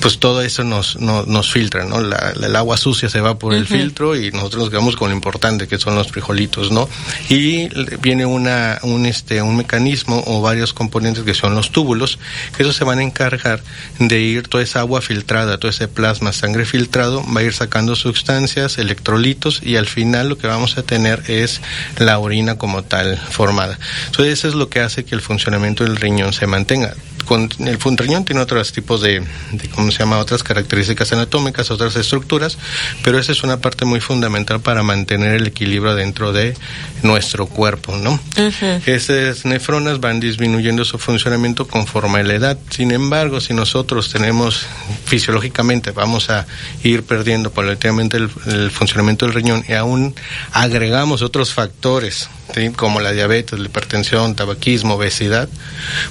[SPEAKER 89] Pues todo eso nos, nos, nos filtra, ¿no? La, la, el agua sucia se va por uh -huh. el filtro y nosotros nos quedamos con lo importante que son los frijolitos, ¿no? Y viene una, un, este, un mecanismo o varios componentes que son los túbulos, que esos se van a encargar de ir toda esa agua filtrada, todo ese plasma, sangre filtrado, va a ir sacando sustancias, electrolitos y al final lo que vamos a tener es la orina como tal formada. Entonces eso es lo que hace que el funcionamiento del riñón se mantenga. Con el riñón tiene otros tipos de, de, ¿cómo se llama? Otras características anatómicas, otras estructuras, pero esa es una parte muy fundamental para mantener el equilibrio dentro de nuestro cuerpo, ¿no? Uh -huh. Esas nefronas van disminuyendo su funcionamiento conforme a la edad. Sin embargo, si nosotros tenemos fisiológicamente, vamos a ir perdiendo paulatinamente el, el funcionamiento del riñón y aún agregamos otros factores ¿sí? como la diabetes, la hipertensión, tabaquismo, obesidad,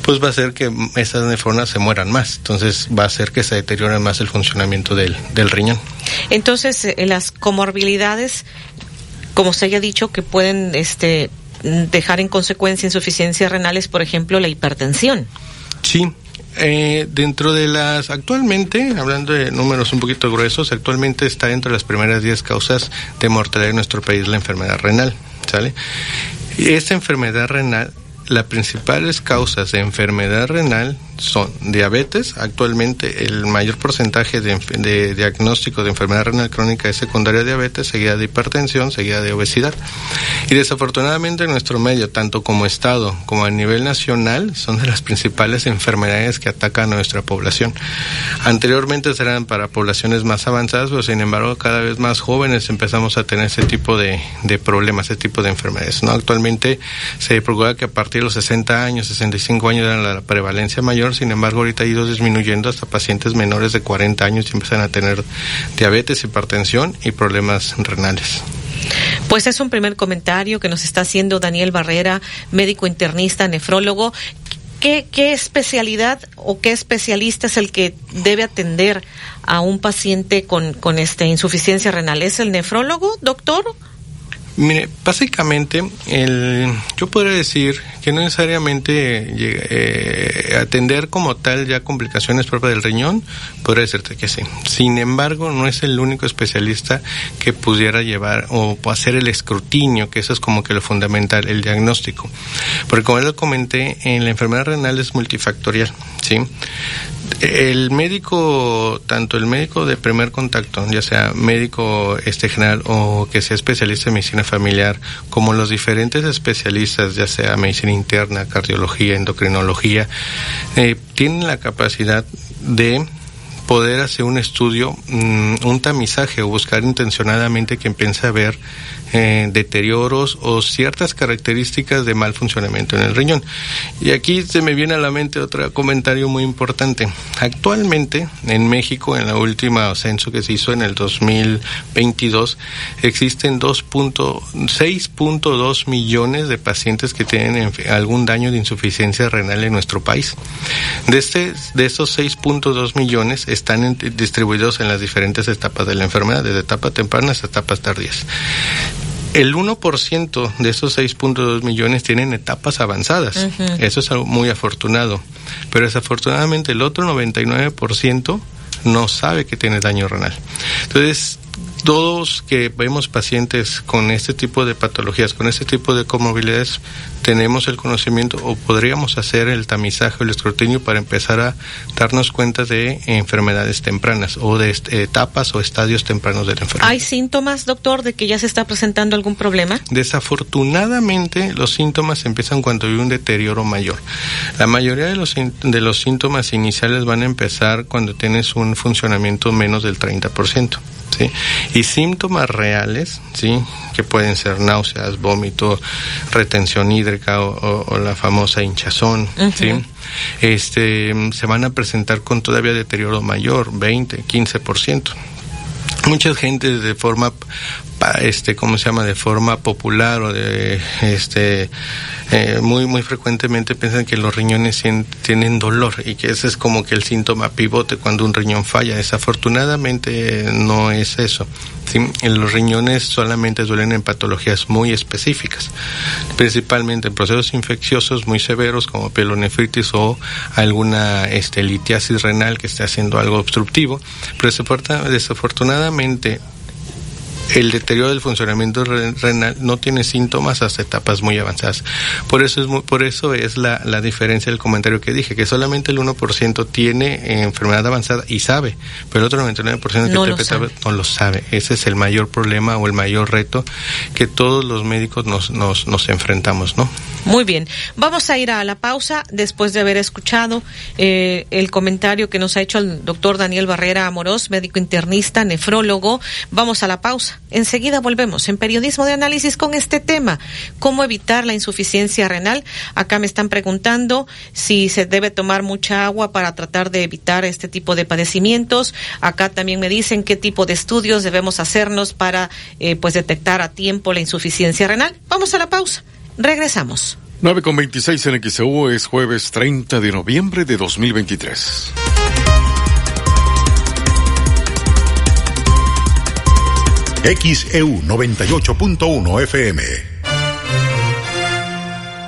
[SPEAKER 89] pues va a hacer que esas nefronas se mueran más. Entonces va a hacer que se deteriore más el funcionamiento del, del riñón.
[SPEAKER 23] Entonces, eh, las comorbilidades, como se haya dicho, que pueden este, dejar en consecuencia insuficiencias renales, por ejemplo, la hipertensión.
[SPEAKER 89] Sí, eh, dentro de las, actualmente, hablando de números un poquito gruesos, actualmente está dentro de las primeras 10 causas de mortalidad en nuestro país la enfermedad renal, ¿sale? Esta enfermedad renal, las principales causas de enfermedad renal son diabetes. Actualmente el mayor porcentaje de, de, diagnóstico de enfermedad renal crónica es secundaria de diabetes, seguida de hipertensión, seguida de obesidad. Y desafortunadamente en nuestro medio, tanto como Estado como a nivel nacional, son de las principales enfermedades que atacan a nuestra población. Anteriormente eran para poblaciones más avanzadas, pero sin embargo cada vez más jóvenes empezamos a tener ese tipo de, de problemas, ese tipo de enfermedades. ¿no? Actualmente se procura que a partir partir de los 60 años, 65 años era la prevalencia mayor, sin embargo ahorita ha ido disminuyendo hasta pacientes menores de 40 años y empiezan a tener diabetes, hipertensión y problemas renales.
[SPEAKER 23] Pues es un primer comentario que nos está haciendo Daniel Barrera, médico internista, nefrólogo. ¿Qué, ¿Qué, especialidad o qué especialista es el que debe atender a un paciente con, con este insuficiencia renal? ¿Es el nefrólogo, doctor?
[SPEAKER 89] Mire, básicamente, el, yo podría decir que no necesariamente eh, atender como tal ya complicaciones propias del riñón, podría decirte que sí. Sin embargo, no es el único especialista que pudiera llevar o hacer el escrutinio, que eso es como que lo fundamental, el diagnóstico. Porque como ya lo comenté, en la enfermedad renal es multifactorial, ¿sí? El médico, tanto el médico de primer contacto, ya sea médico este general o que sea especialista en medicina familiar, como los diferentes especialistas, ya sea medicina interna, cardiología, endocrinología, eh, tienen la capacidad de poder hacer un estudio, mm, un tamizaje o buscar intencionadamente quien piensa ver eh, deterioros o ciertas características de mal funcionamiento en el riñón. Y aquí se me viene a la mente otro comentario muy importante. Actualmente en México, en la última censo que se hizo en el 2022, existen 2.6.2 millones de pacientes que tienen algún daño de insuficiencia renal en nuestro país. De, este, de estos 6.2 millones están distribuidos en las diferentes etapas de la enfermedad, desde etapas tempranas hasta etapas tardías. El 1% de esos 6.2 millones tienen etapas avanzadas. Eso es algo muy afortunado. Pero desafortunadamente el otro 99% no sabe que tiene daño renal. Entonces, todos que vemos pacientes con este tipo de patologías, con este tipo de comorbilidades, tenemos el conocimiento o podríamos hacer el tamizaje o el escrutinio para empezar a darnos cuenta de enfermedades tempranas o de etapas o estadios tempranos de la enfermedad.
[SPEAKER 23] ¿Hay síntomas, doctor, de que ya se está presentando algún problema?
[SPEAKER 89] Desafortunadamente, los síntomas empiezan cuando hay un deterioro mayor. La mayoría de los, de los síntomas iniciales van a empezar cuando tienes un funcionamiento menos del 30%. ¿sí? Y síntomas reales, ¿sí? Que pueden ser náuseas, vómito, retención hídrica o, la famosa hinchazón, ¿sí? Este, se van a presentar con todavía deterioro mayor, 20, 15%. Mucha gente de forma este cómo se llama de forma popular o de este eh, muy muy frecuentemente piensan que los riñones tienen dolor y que ese es como que el síntoma pivote cuando un riñón falla. Desafortunadamente no es eso ¿sí? los riñones solamente duelen en patologías muy específicas principalmente en procesos infecciosos muy severos como pielonefritis o alguna este, litiasis renal que esté haciendo algo obstructivo pero desafortunadamente el deterioro del funcionamiento renal no tiene síntomas hasta etapas muy avanzadas. Por eso es, por eso es la, la diferencia del comentario que dije, que solamente el 1% tiene enfermedad avanzada y sabe, pero el otro 99% que no, lo sabe. no lo sabe. Ese es el mayor problema o el mayor reto que todos los médicos nos, nos, nos enfrentamos, ¿no?
[SPEAKER 23] Muy bien. Vamos a ir a la pausa después de haber escuchado eh, el comentario que nos ha hecho el doctor Daniel Barrera Amorós, médico internista, nefrólogo. Vamos a la pausa. Enseguida volvemos en periodismo de análisis con este tema, cómo evitar la insuficiencia renal. Acá me están preguntando si se debe tomar mucha agua para tratar de evitar este tipo de padecimientos. Acá también me dicen qué tipo de estudios debemos hacernos para eh, pues detectar a tiempo la insuficiencia renal. Vamos a la pausa. Regresamos.
[SPEAKER 53] 9 con 26 en es jueves 30 de noviembre de 2023.
[SPEAKER 12] XEU 98.1 FM.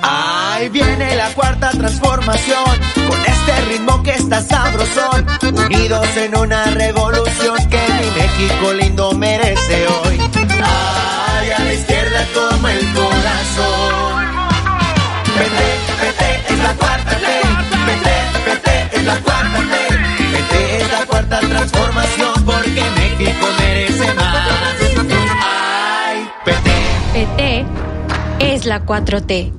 [SPEAKER 62] Ahí viene la cuarta transformación, con este ritmo que está sabrosón, unidos en una revolución que mi México lindo merece hoy. Ay, a la izquierda toma el corazón. PT, PT es la cuarta T, PT, PT es la cuarta T, PT es la cuarta transformación
[SPEAKER 91] la 4T.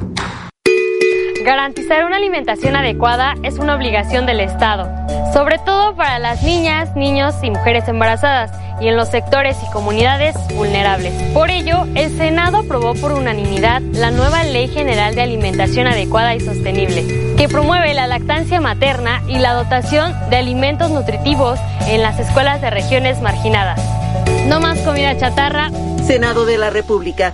[SPEAKER 91] Garantizar una alimentación adecuada es una obligación del Estado, sobre todo para las niñas, niños y mujeres embarazadas
[SPEAKER 92] y en los sectores y comunidades vulnerables. Por ello, el Senado aprobó por unanimidad la nueva Ley General de Alimentación Adecuada y Sostenible, que promueve la lactancia materna y la dotación de alimentos nutritivos en las escuelas de regiones marginadas. No más comida chatarra.
[SPEAKER 93] Senado de la República,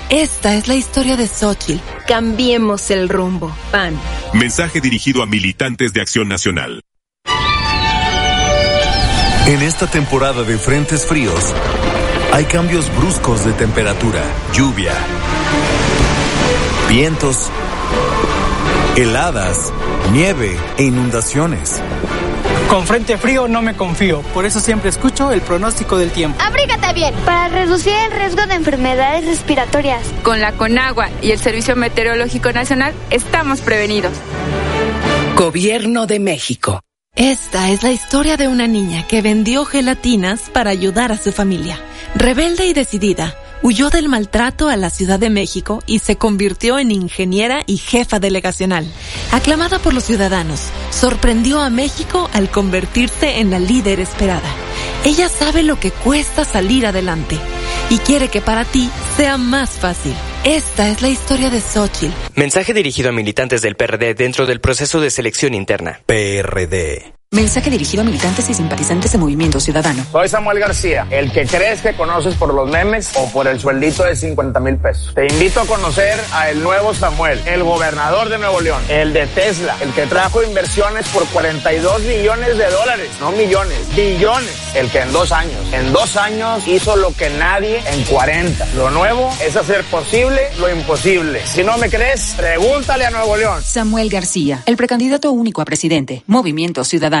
[SPEAKER 8] Esta es la historia de Xochitl. Cambiemos el rumbo. PAN.
[SPEAKER 94] Mensaje dirigido a militantes de Acción Nacional.
[SPEAKER 95] En esta temporada de frentes fríos, hay cambios bruscos de temperatura, lluvia, vientos, heladas, nieve e inundaciones.
[SPEAKER 96] Con frente frío no me confío, por eso siempre escucho el pronóstico del tiempo.
[SPEAKER 97] Abrígate bien para reducir el riesgo de enfermedades respiratorias.
[SPEAKER 98] Con la Conagua y el Servicio Meteorológico Nacional estamos prevenidos.
[SPEAKER 99] Gobierno de México.
[SPEAKER 8] Esta es la historia de una niña que vendió gelatinas para ayudar a su familia. Rebelde y decidida, huyó del maltrato a la Ciudad de México y se convirtió en ingeniera y jefa delegacional. Aclamada por los ciudadanos, sorprendió a México al convertirse en la líder esperada. Ella sabe lo que cuesta salir adelante y quiere que para ti sea más fácil. Esta es la historia de Xochitl.
[SPEAKER 100] Mensaje dirigido a militantes del PRD dentro del proceso de selección interna.
[SPEAKER 99] PRD.
[SPEAKER 101] Mensaje dirigido a militantes y simpatizantes de Movimiento Ciudadano.
[SPEAKER 102] Soy Samuel García, el que crees que conoces por los memes o por el sueldito de 50 mil pesos. Te invito a conocer a el nuevo Samuel, el gobernador de Nuevo León, el de Tesla, el que trajo inversiones por 42 billones de dólares, no millones, billones, el que en dos años, en dos años hizo lo que nadie en 40. Lo nuevo es hacer posible lo imposible. Si no me crees, pregúntale a Nuevo León.
[SPEAKER 101] Samuel García, el precandidato único a presidente, Movimiento Ciudadano.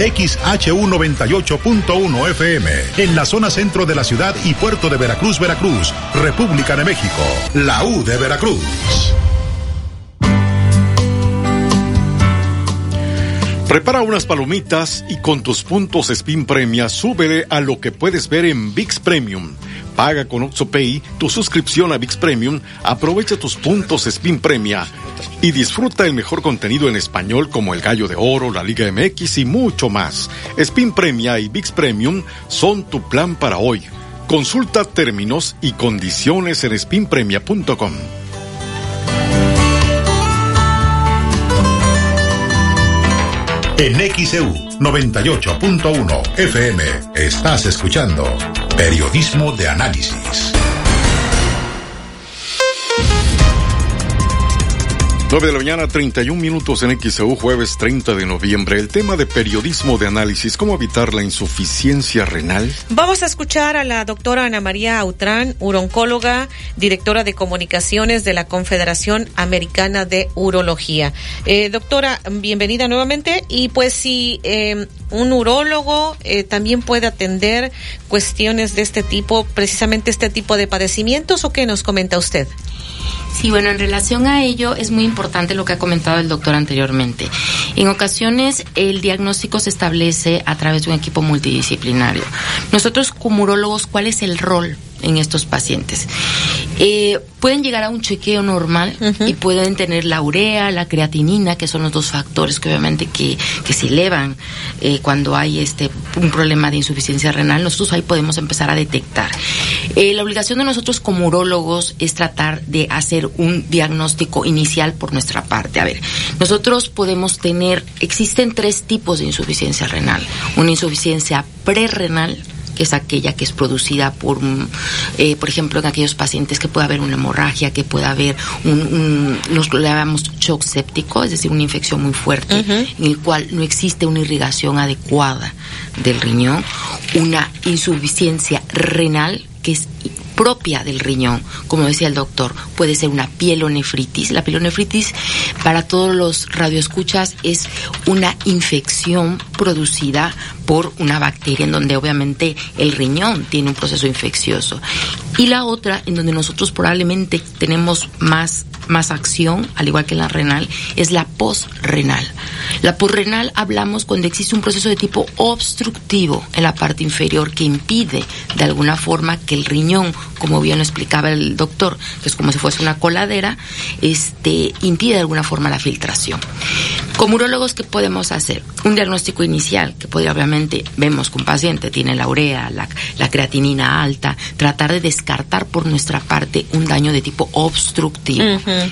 [SPEAKER 12] XHU98.1 FM, en la zona centro de la ciudad y puerto de Veracruz, Veracruz, República de México, la U de Veracruz.
[SPEAKER 7] Prepara unas palomitas y con tus puntos Spin Premia súbele a lo que puedes ver en VIX Premium. Paga con OxoPay tu suscripción a VIX Premium, aprovecha tus puntos Spin Premia y disfruta el mejor contenido en español como El Gallo de Oro, la Liga MX y mucho más. Spin Premia y VIX Premium son tu plan para hoy. Consulta términos y condiciones en spinpremia.com.
[SPEAKER 12] En 98.1 FM estás escuchando Periodismo de Análisis.
[SPEAKER 7] 9 de la mañana, 31 minutos en XEU, jueves 30 de noviembre. El tema de periodismo de análisis, ¿cómo evitar la insuficiencia renal?
[SPEAKER 23] Vamos a escuchar a la doctora Ana María Autrán, uroncóloga, directora de comunicaciones de la Confederación Americana de Urología. Eh, doctora, bienvenida nuevamente. Y pues si eh, un urólogo eh, también puede atender cuestiones de este tipo, precisamente este tipo de padecimientos, ¿o qué nos comenta usted?
[SPEAKER 103] Sí, bueno, en relación a ello es muy importante lo que ha comentado el doctor anteriormente. En ocasiones el diagnóstico se establece a través de un equipo multidisciplinario. Nosotros como urólogos, ¿cuál es el rol en estos pacientes. Eh, pueden llegar a un chequeo normal y pueden tener la urea, la creatinina, que son los dos factores que obviamente que, que se elevan eh, cuando hay este un problema de insuficiencia renal. Nosotros ahí podemos empezar a detectar. Eh, la obligación de nosotros como urólogos es tratar de hacer un diagnóstico inicial por nuestra parte. A ver, nosotros podemos tener, existen tres tipos de insuficiencia renal. Una insuficiencia prerrenal, es aquella que es producida por, eh, por ejemplo, en aquellos pacientes que puede haber una hemorragia, que puede haber un, un nos llamamos shock séptico, es decir, una infección muy fuerte, en el cual no existe una irrigación adecuada del riñón, una insuficiencia renal que es propia del riñón, como decía el doctor, puede ser una pielonefritis. La pielonefritis para todos los radioescuchas es una infección producida por una bacteria en donde obviamente el riñón tiene un proceso infeccioso. Y la otra, en donde nosotros probablemente tenemos más más acción, al igual que la renal, es la posrenal. La posrenal hablamos cuando existe un proceso de tipo obstructivo en la parte inferior que impide de alguna forma que el riñón, como bien lo explicaba el doctor, que es como si fuese una coladera, este, impide de alguna forma la filtración. Como urólogos, ¿qué podemos hacer? Un diagnóstico inicial, que podría, obviamente, vemos que un paciente tiene la urea, la, la creatinina alta, tratar de descartar por nuestra parte un daño de tipo obstructivo,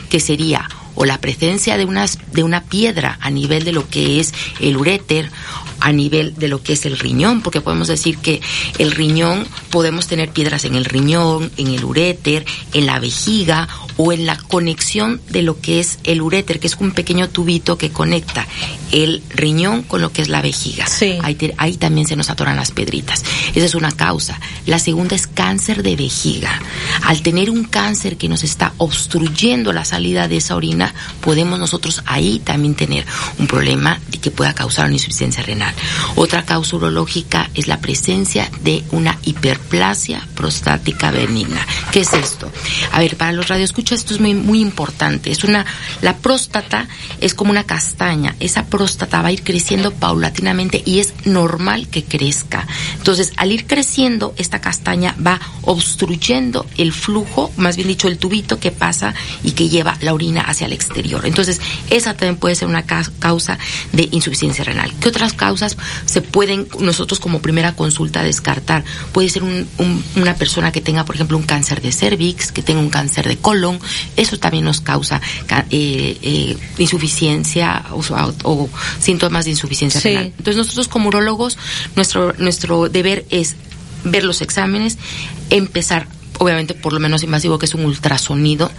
[SPEAKER 103] que sería o la presencia de una, de una piedra a nivel de lo que es el uréter, a nivel de lo que es el riñón, porque podemos decir que el riñón, podemos tener piedras en el riñón, en el uréter, en la vejiga o en la conexión de lo que es el uréter, que es un pequeño tubito que conecta el riñón con lo que es la vejiga. Ahí, te- ahí también se nos atoran las pedritas. Esa es una causa. La segunda es cáncer de vejiga. Al tener un cáncer que nos está obstruyendo la salida de esa orina, podemos nosotros ahí también tener un problema de que pueda causar una insuficiencia renal. Otra causa urológica es la presencia de una hiperplasia prostática benigna. ¿Qué es esto? A ver, para los radioescuchas esto es muy, muy importante. Es una, la próstata es como una castaña. Esa próstata va a ir creciendo paulatinamente y es normal que crezca. Entonces, al ir creciendo, esta castaña va obstruyendo el flujo, más bien dicho, el tubito que pasa y que lleva la orina hacia el exterior. Entonces, esa también puede ser una ca- causa de insuficiencia renal. ¿Qué otras causas se pueden nosotros como primera consulta descartar? Puede ser un- un- una persona que tenga, por ejemplo, un cáncer de cervix, que tenga un cáncer de colon. Eso también nos causa ca- eh, eh, insuficiencia o, o síntomas de insuficiencia
[SPEAKER 23] Sí.
[SPEAKER 103] renal. Entonces, nosotros como urólogos, nuestro, nuestro deber es ver los exámenes, empezar obviamente por lo menos invasivo que es un ultrasonido,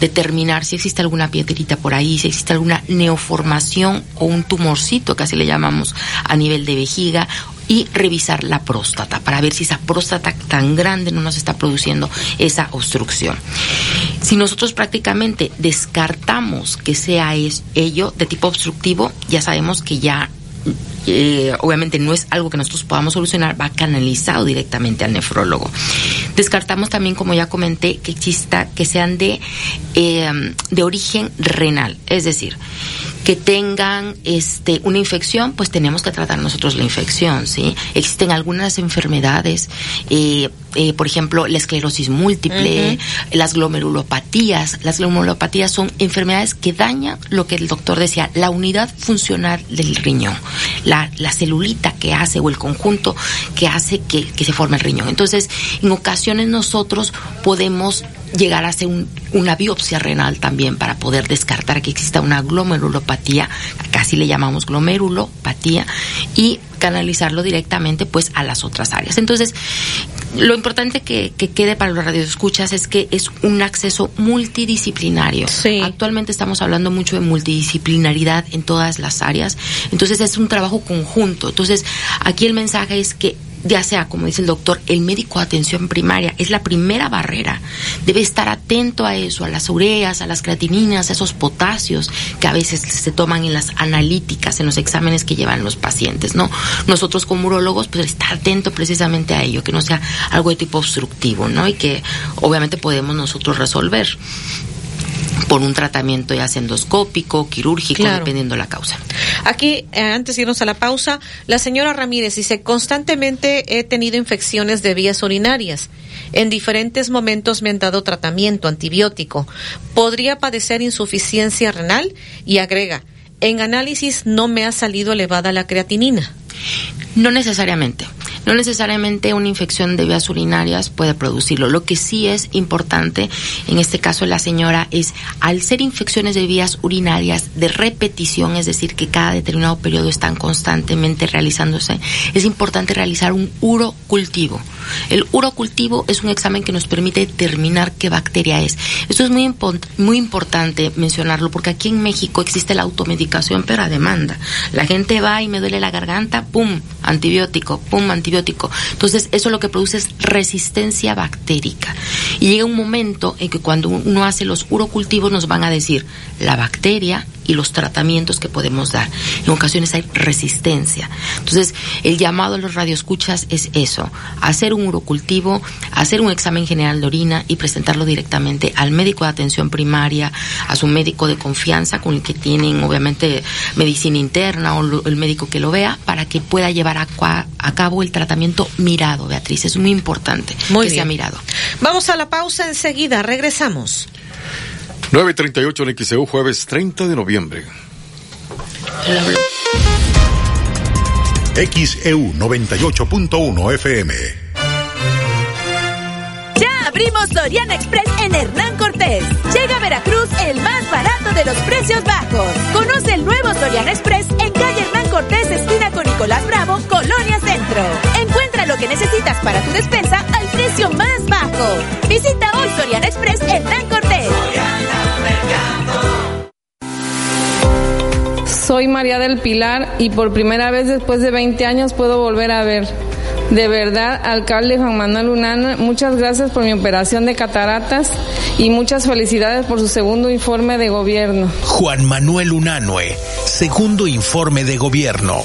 [SPEAKER 103] determinar si existe alguna piedrita por ahí, si existe alguna neoformación o un tumorcito, que así le llamamos, a nivel de vejiga, y revisar la próstata para ver si esa próstata tan grande no nos está produciendo esa obstrucción. Si nosotros prácticamente descartamos que sea ello de tipo obstructivo, ya sabemos que ya eh, obviamente no es algo que nosotros podamos solucionar, va canalizado directamente al nefrólogo. Descartamos también, como ya comenté, que exista, que sean de, eh, de origen renal, es decir, que tengan este una infección, pues tenemos que tratar nosotros la infección, ¿sí? Existen algunas enfermedades, eh, eh, por ejemplo, la esclerosis múltiple, las glomerulopatías. Las glomerulopatías son enfermedades que dañan lo que el doctor decía, la unidad funcional del riñón, la, la celulita que hace o el conjunto que hace que, que se forme el riñón. Entonces, en ocasiones nosotros podemos llegar a hacer un- una biopsia renal también para poder descartar que exista una glomerulopatía, casi le llamamos glomerulopatía, y canalizarlo directamente pues a las otras áreas. Entonces, lo importante que, que quede para los radioescuchas es que es un acceso multidisciplinario. Actualmente estamos hablando mucho de multidisciplinaridad en todas las áreas, entonces es un trabajo conjunto. Entonces, aquí el mensaje es que ya sea, como dice el doctor, el médico de atención primaria es la primera barrera. Debe estar atento a eso, a las ureas, a las creatininas, a esos potasios que a veces se toman en las analíticas, en los exámenes que llevan los pacientes, ¿no? Nosotros como urólogos, pues estar atento precisamente a ello, que no sea algo de tipo obstructivo, ¿no? Y que obviamente podemos nosotros resolver. Por un tratamiento ya sea endoscópico, quirúrgico,
[SPEAKER 23] Claro.
[SPEAKER 103] dependiendo la causa.
[SPEAKER 23] Aquí, eh, antes de irnos a la pausa, la señora Ramírez dice, constantemente he tenido infecciones de vías urinarias. En diferentes momentos me han dado tratamiento antibiótico. Podría padecer insuficiencia renal y agrega, en análisis no me ha salido elevada la creatinina.
[SPEAKER 103] No necesariamente. No necesariamente una infección de vías urinarias puede producirlo. Lo que sí es importante, en este caso la señora, es al ser infecciones de vías urinarias de repetición, es decir, que cada determinado periodo están constantemente realizándose, es importante realizar un urocultivo. El urocultivo es un examen que nos permite determinar qué bacteria es. Esto es muy, muy importante mencionarlo porque aquí en México existe la automedicación, pero a demanda. La gente va y me duele la garganta, pum, antibiótico, pum, antibiótico. Entonces, eso lo que produce es resistencia bactérica. Y llega un momento en que cuando uno hace los urocultivos nos van a decir la bacteria y los tratamientos que podemos dar. En ocasiones hay resistencia. Entonces, el llamado a los radioescuchas es eso, hacer un urocultivo, hacer un examen general de orina y presentarlo directamente al médico de atención primaria, a su médico de confianza con el que tienen obviamente medicina interna o lo- el médico que lo vea para que pueda llevar a, a cabo el tratamiento mirado, Beatriz. Es muy importante
[SPEAKER 23] Muy
[SPEAKER 103] que sea mirado.
[SPEAKER 23] Vamos a la pausa enseguida, regresamos.
[SPEAKER 7] 938 en XEU, jueves 30 de noviembre.
[SPEAKER 12] XEU 98.1 FM.
[SPEAKER 15] Ya abrimos Soriana Express en Hernán Cortés. Llega a Veracruz el más barato de los precios bajos. Conoce el nuevo Soriana Express en calle Hernán Cortés, esquina con Nicolás Bravo, Colonia Centro. Encuentra lo que necesitas para tu despensa al precio más bajo. Visita hoy Soriana Express Hernán Cortés.
[SPEAKER 97] Soy María del Pilar y por primera vez después de 20 años puedo volver a ver. De verdad, alcalde Juan Manuel Unana, muchas gracias por mi operación de cataratas y muchas felicidades por su segundo informe de gobierno.
[SPEAKER 104] Juan Manuel Unanue, segundo informe de gobierno.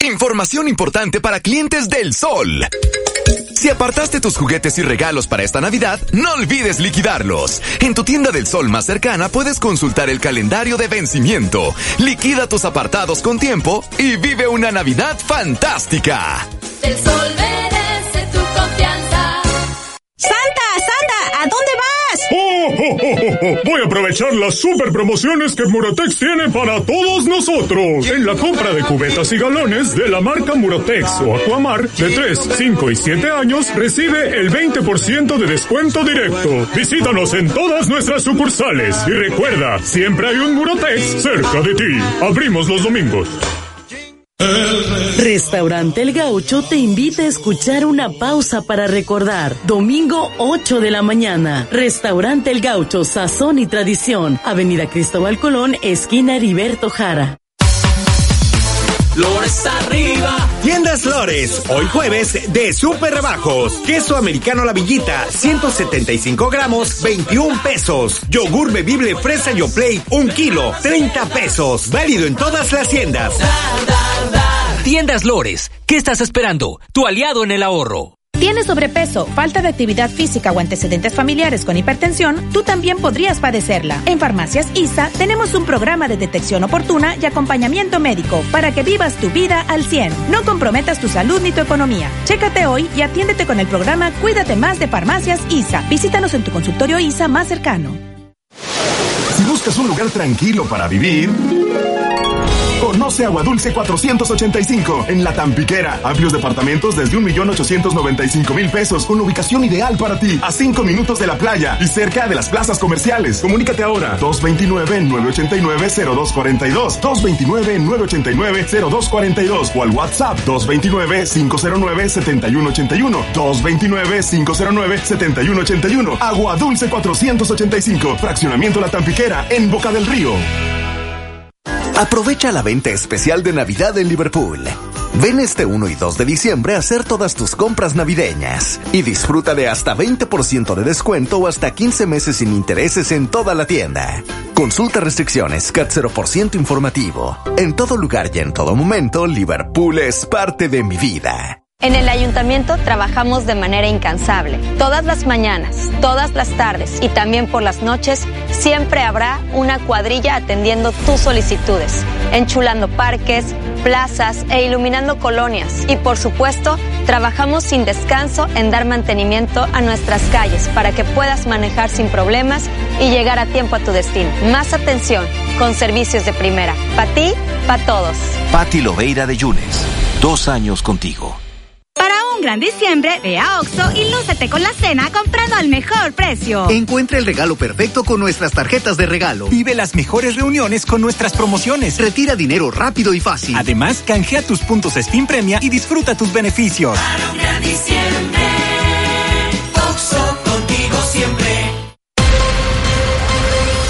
[SPEAKER 105] Información importante para clientes del Sol. Si apartaste tus juguetes y regalos para esta Navidad, no olvides liquidarlos. En tu tienda del Sol más cercana puedes consultar el calendario de vencimiento. Liquida tus apartados con tiempo y vive una Navidad fantástica.
[SPEAKER 15] El sol [laughs]
[SPEAKER 106] Voy a aprovechar las super promociones que Murotex tiene para todos nosotros. En la compra de cubetas y galones de la marca Murotex o Aquamar de 3, 5 y 7 años, recibe el 20% de descuento directo. Visítanos en todas nuestras sucursales y recuerda, siempre hay un Murotex cerca de ti. Abrimos los domingos.
[SPEAKER 107] Restaurante El Gaucho te invita a escuchar una pausa para recordar. Domingo 8 de la mañana. Restaurante El Gaucho, Sazón y Tradición. Avenida Cristóbal Colón, esquina Heriberto Jara.
[SPEAKER 1] Flores arriba. Tiendas Flores, hoy jueves de super rebajos. Queso americano La Villita, 175 gramos, 21 pesos. Yogur bebible fresa Yoplait, 1 kilo, 30 pesos. Válido en todas las tiendas.
[SPEAKER 108] Tiendas Lores, ¿qué estás esperando? Tu aliado en el ahorro.
[SPEAKER 109] ¿Tienes sobrepeso, falta de actividad física o antecedentes familiares con hipertensión? Tú también podrías padecerla. En Farmacias ISA tenemos un programa de detección oportuna y acompañamiento médico para que vivas tu vida al 100. No comprometas tu salud ni tu economía. Chécate hoy y atiéndete con el programa Cuídate más de Farmacias ISA. Visítanos en tu consultorio ISA más cercano.
[SPEAKER 9] Si buscas un lugar tranquilo para vivir, conoce Agua Dulce 485 en La Tampiquera. Amplios departamentos desde 1.895.000 pesos con ubicación ideal para ti, a 5 minutos de la playa y cerca de las plazas comerciales. Comunícate ahora 229-989-0242, 229-989-0242 o al WhatsApp 229-509-7181, 229-509-7181. Agua Dulce 485, fraccionamiento La Tampiquera en Boca del Río.
[SPEAKER 16] Aprovecha la venta especial de Navidad en Liverpool. Ven este 1 y 2 de diciembre a hacer todas tus compras navideñas y disfruta de hasta 20% de descuento o hasta 15 meses sin intereses en toda la tienda. Consulta restricciones CAT 0% informativo. En todo lugar y en todo momento, Liverpool es parte de mi vida.
[SPEAKER 22] En el ayuntamiento trabajamos de manera incansable. Todas las mañanas, todas las tardes y también por las noches, siempre habrá una cuadrilla atendiendo tus solicitudes, enchulando parques, plazas e iluminando colonias. Y por supuesto, trabajamos sin descanso en dar mantenimiento a nuestras calles para que puedas manejar sin problemas y llegar a tiempo a tu destino. Más atención, con servicios de primera. Para ti, para todos.
[SPEAKER 16] Pati Loveira de Yunes. Dos años contigo.
[SPEAKER 15] Un gran diciembre, ve a Oxo y lúcete con la cena comprando al mejor precio.
[SPEAKER 1] Encuentra el regalo perfecto con nuestras tarjetas de regalo.
[SPEAKER 110] Vive las mejores reuniones con nuestras promociones.
[SPEAKER 1] Retira dinero rápido y fácil.
[SPEAKER 110] Además, canjea tus puntos Steam Premia y disfruta tus beneficios.
[SPEAKER 111] Para un gran diciembre,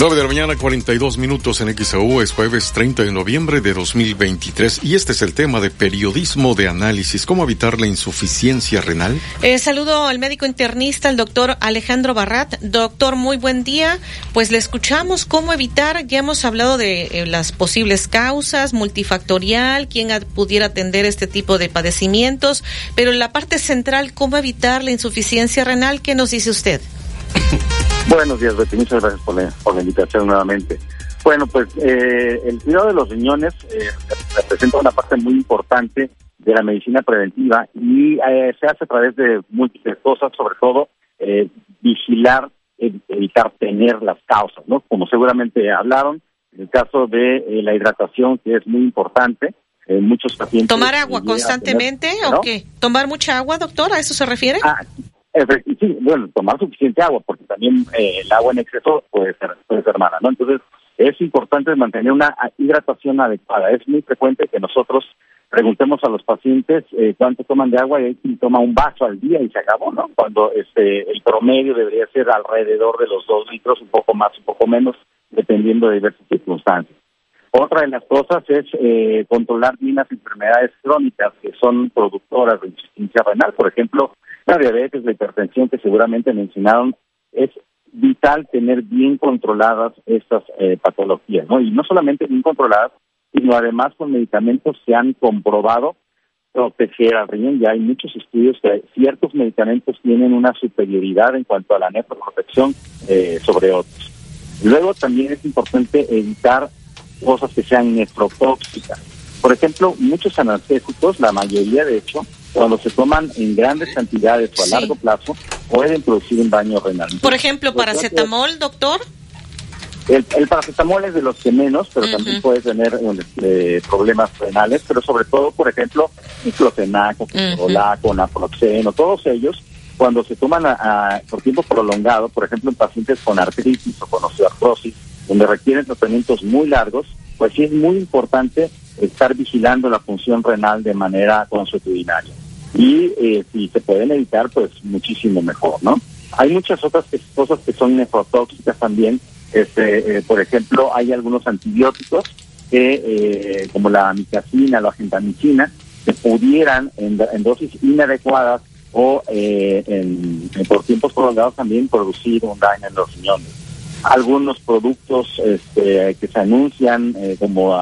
[SPEAKER 7] 9 de la mañana, 42 minutos en XAU, es jueves 30 de noviembre de 2023 y este es el tema de periodismo de análisis, cómo evitar la insuficiencia renal.
[SPEAKER 23] Eh, saludo al médico internista, el doctor Alejandro Barrat. Doctor, muy buen día. Pues le escuchamos cómo evitar, ya hemos hablado de eh, las posibles causas, multifactorial, quién pudiera atender este tipo de padecimientos, pero en la parte central, cómo evitar la insuficiencia renal, ¿qué nos dice usted?
[SPEAKER 70] Buenos días, Betty. Muchas gracias por la, por la invitación nuevamente. Bueno, pues eh, el cuidado de los riñones eh, representa una parte muy importante de la medicina preventiva y eh, se hace a través de múltiples cosas, sobre todo eh, vigilar, evitar tener las causas, ¿no? Como seguramente hablaron, en el caso de eh, la hidratación, que es muy importante, eh, muchos pacientes...
[SPEAKER 23] ¿Tomar agua constantemente o qué? ¿Tomar mucha agua, doctor? ¿A eso se refiere?
[SPEAKER 70] Ah, Sí, bueno, tomar suficiente agua, porque también eh, el agua en exceso puede ser, puede ser mala, ¿no? Entonces, es importante mantener una hidratación adecuada. Es muy frecuente que nosotros preguntemos a los pacientes eh, cuánto toman de agua y hay quien toma un vaso al día y se acabó, ¿no? Cuando este el promedio debería ser alrededor de los dos litros, un poco más, un poco menos, dependiendo de diversas circunstancias. Otra de las cosas es eh, controlar bien enfermedades crónicas que son productoras de insuficiencia renal. Por ejemplo, la diabetes, la hipertensión que seguramente mencionaron, es vital tener bien controladas estas eh, patologías, ¿no? Y no solamente bien controladas, sino además con medicamentos que han comprobado proteger al riñón. Ya hay muchos estudios que ciertos medicamentos tienen una superioridad en cuanto a la nefroprotección eh, sobre otros. Luego también es importante evitar cosas que sean nefrotóxicas. Por ejemplo, muchos analgésicos, la mayoría de hecho, cuando se toman en grandes cantidades o a largo plazo, pueden producir un daño renal.
[SPEAKER 23] Por ejemplo, paracetamol, doctor.
[SPEAKER 70] El, paracetamol es de los que menos, pero también puede tener este, problemas renales, pero sobre todo, por ejemplo, diclofenaco, uh naproxeno, todos ellos, cuando se toman por tiempo prolongado, por ejemplo, en pacientes con artritis o con osteoartrosis, donde requieren tratamientos muy largos, pues sí es muy importante estar vigilando la función renal de manera consuetudinaria. Y eh, si se pueden evitar, pues muchísimo mejor, ¿no? Hay muchas otras cosas que son nefrotóxicas también. Este, eh, por ejemplo, hay algunos antibióticos que, eh, como la amicacina, la gentamicina, que pudieran en, dosis inadecuadas o en, por tiempos prolongados también producir un daño en los riñones algunos productos este, que se anuncian eh, como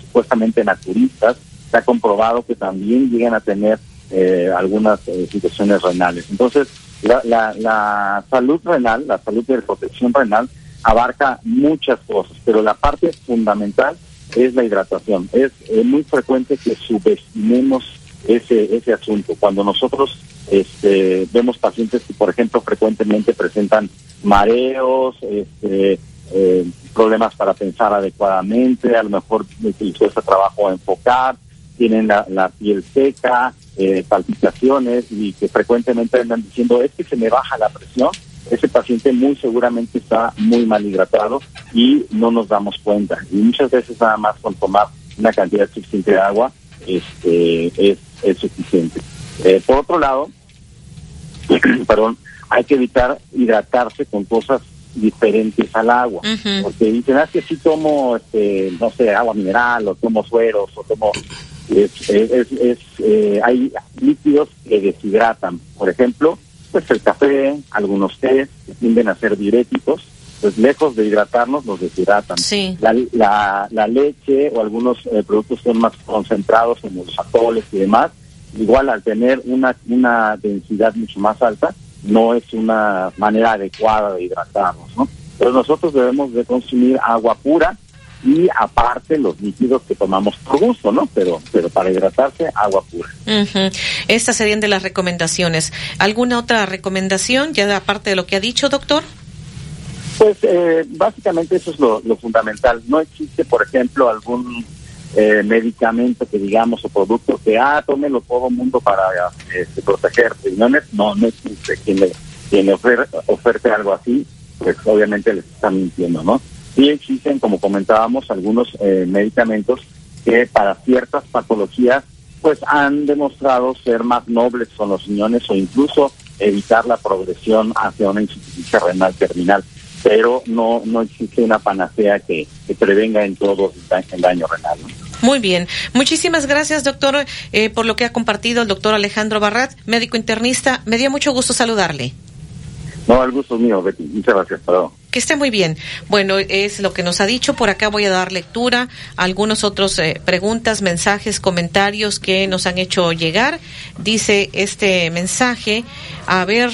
[SPEAKER 70] supuestamente naturistas, se ha comprobado que también llegan a tener eh, algunas eh, situaciones renales. Entonces, la, la, la, salud renal, la salud de protección renal, abarca muchas cosas, pero la parte fundamental es la hidratación. Es, muy frecuente que subestimemos ese, ese asunto. Cuando nosotros este, vemos pacientes que, por ejemplo, frecuentemente presentan mareos, este, eh, problemas para pensar adecuadamente, a lo mejor les cuesta trabajo enfocar, tienen la, piel seca, eh, palpitaciones y que frecuentemente andan diciendo es que se me baja la presión, ese paciente muy seguramente está muy mal hidratado y no nos damos cuenta. Y muchas veces nada más con tomar una cantidad suficiente de agua este, es, es suficiente. Eh, por otro lado, [clears throat] perdón, hay que evitar hidratarse con cosas diferentes al agua. Porque dicen, ah, que si tomo, este, no sé, agua mineral, o tomo sueros, o tomo... Es, es, es, eh, hay líquidos que deshidratan. Por ejemplo, pues el café, algunos té que tienden a ser diuréticos, pues lejos de hidratarnos nos deshidratan. La, la, la leche o algunos eh, productos son más concentrados como los atoles y demás, igual al tener una, una densidad mucho más alta, no es una manera adecuada de hidratarnos, ¿no? Pero nosotros debemos de consumir agua pura y aparte los líquidos que tomamos por gusto, ¿no? Pero, pero para hidratarse, agua pura.
[SPEAKER 23] Estas serían de las recomendaciones. ¿Alguna otra recomendación, ya aparte de lo que ha dicho, doctor?
[SPEAKER 70] Pues eh, básicamente eso es lo, lo fundamental. No existe, por ejemplo, algún eh, medicamento que digamos o producto que, ah, tómelo todo el mundo para este, proteger riñones. No, no existe. Quien le, quien oferte algo así, pues obviamente les está mintiendo, ¿no? Sí existen, como comentábamos, algunos eh, medicamentos que para ciertas patologías pues han demostrado ser más nobles con los riñones o incluso evitar la progresión hacia una insuficiencia renal terminal. Pero no, no existe una panacea que, prevenga en todo el daño renal.
[SPEAKER 23] Muy bien. Muchísimas gracias, doctor, eh, por lo que ha compartido el doctor Alejandro Barrat, médico internista. Me dio mucho gusto saludarle.
[SPEAKER 70] No, el gusto es mío, Betty. Muchas gracias. Perdón.
[SPEAKER 23] Que esté muy bien. Bueno, es lo que nos ha dicho. Por acá voy a dar lectura a algunos otros eh, preguntas, mensajes, comentarios que nos han hecho llegar. Dice este mensaje, a ver,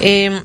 [SPEAKER 23] eh,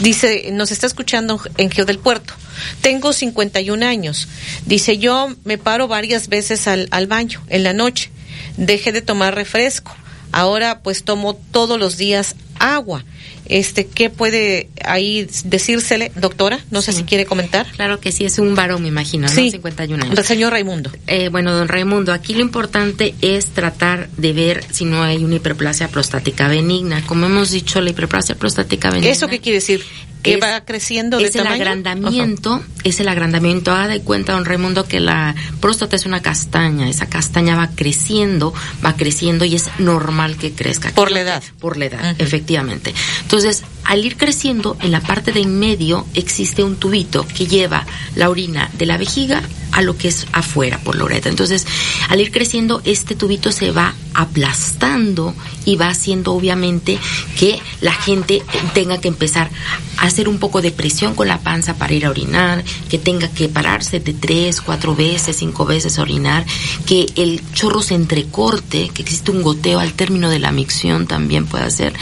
[SPEAKER 23] dice, nos está escuchando en Geo del Puerto. Tengo 51 años. Dice, yo me paro varias veces al, al baño en la noche. Dejé de tomar refresco. Ahora pues tomo todos los días agua. Este, ¿qué puede ahí decírsele, doctora? No sé si quiere comentar.
[SPEAKER 103] Claro que sí, es un varón, me imagino, ¿no? 51 años.
[SPEAKER 23] El señor Raimundo.
[SPEAKER 103] Eh, bueno, don Raimundo, aquí lo importante es tratar de ver si no hay una hiperplasia prostática benigna. Como hemos dicho, la hiperplasia prostática benigna.
[SPEAKER 23] ¿Eso qué quiere decir? Que va creciendo de
[SPEAKER 103] es el agrandamiento es el agrandamiento. Haga de cuenta don Raimundo que la próstata es una castaña. Esa castaña va creciendo va creciendo y es normal que crezca.
[SPEAKER 23] Por la edad.
[SPEAKER 103] Por la edad efectivamente. Entonces al ir creciendo en la parte de en medio existe un tubito que lleva la orina de la vejiga a lo que es afuera por la uretra. Entonces, al ir creciendo, este tubito se va aplastando y va haciendo obviamente que la gente tenga que empezar a hacer un poco de presión con la panza para ir a orinar, que tenga que pararse de tres, cuatro veces, cinco veces a orinar, que el chorro se entrecorte, que existe un goteo al término de la micción también puede ser,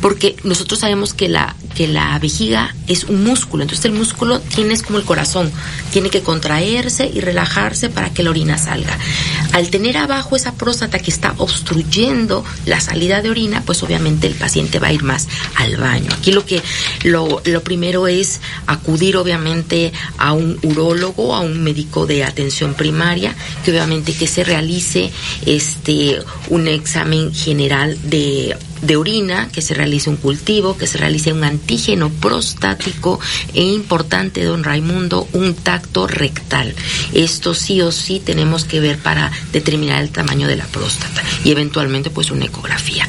[SPEAKER 103] porque nosotros sabemos que la, que la vejiga es un músculo, entonces el músculo tiene es como el corazón, tiene que contraerse y relajarse para que la orina salga. Al tener abajo esa próstata que está obstruyendo la salida de orina, pues obviamente el paciente va a ir más al baño. Aquí lo que lo, lo primero es acudir obviamente a un urólogo, a un médico de atención primaria, que obviamente que se realice este un examen general de de orina, que se realice un cultivo, que se realice un antígeno prostático e importante, don Raimundo, un tacto rectal. Esto sí o sí tenemos que ver para determinar el tamaño de la próstata y eventualmente pues una ecografía.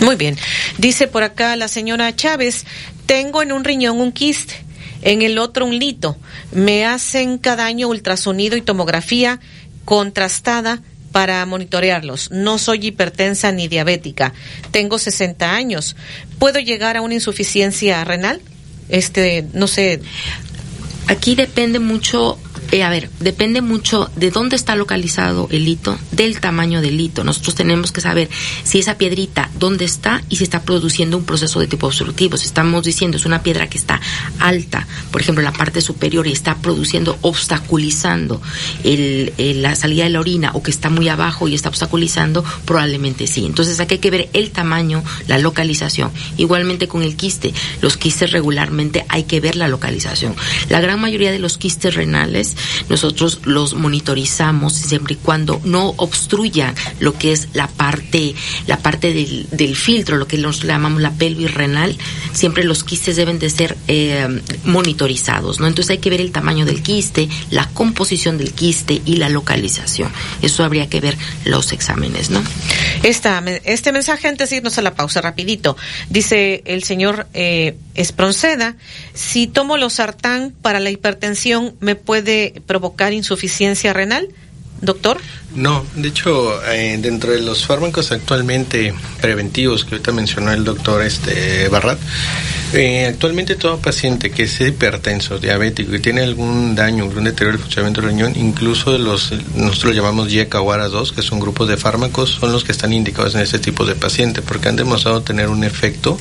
[SPEAKER 23] Muy bien. Dice por acá la señora Chávez, tengo en un riñón un quiste, en el otro un lito. Me hacen cada año ultrasonido y tomografía contrastada para monitorearlos. No soy hipertensa ni diabética. Tengo 60 años. ¿Puedo llegar a una insuficiencia renal? Este, no sé.
[SPEAKER 103] Aquí depende mucho eh, a ver, depende mucho de dónde está localizado el hito, del tamaño del hito. Nosotros tenemos que saber si esa piedrita, dónde está y si está produciendo un proceso de tipo obstructivo. Si estamos diciendo es una piedra que está alta, por ejemplo, en la parte superior y está produciendo, obstaculizando el, la salida de la orina o que está muy abajo y está obstaculizando, probablemente sí. Entonces aquí hay que ver el tamaño, la localización. Igualmente con el quiste, los quistes regularmente hay que ver la localización. La gran mayoría de los quistes renales nosotros los monitorizamos siempre y cuando no obstruyan lo que es la parte, la parte del, del filtro, lo que nosotros llamamos la pelvis renal, siempre los quistes deben de ser eh, monitorizados, ¿no? Entonces hay que ver el tamaño del quiste, la composición del quiste y la localización. Eso habría que ver los exámenes, ¿no?
[SPEAKER 23] Esta, este mensaje antes de irnos a la pausa rapidito. Dice el señor eh, Espronceda, si tomo los sartán para la hipertensión, ¿me puede provocar insuficiencia renal? Doctor.
[SPEAKER 89] No, de hecho, eh, dentro de los fármacos actualmente preventivos que ahorita mencionó el doctor este Barrat, eh, actualmente todo paciente que es hipertenso, diabético, que tiene algún daño, algún deterioro del funcionamiento del riñón, incluso los, nosotros lo llamamos YECA o ARA2, que son grupos de fármacos, son los que están indicados en este tipo de paciente, porque han demostrado tener un efecto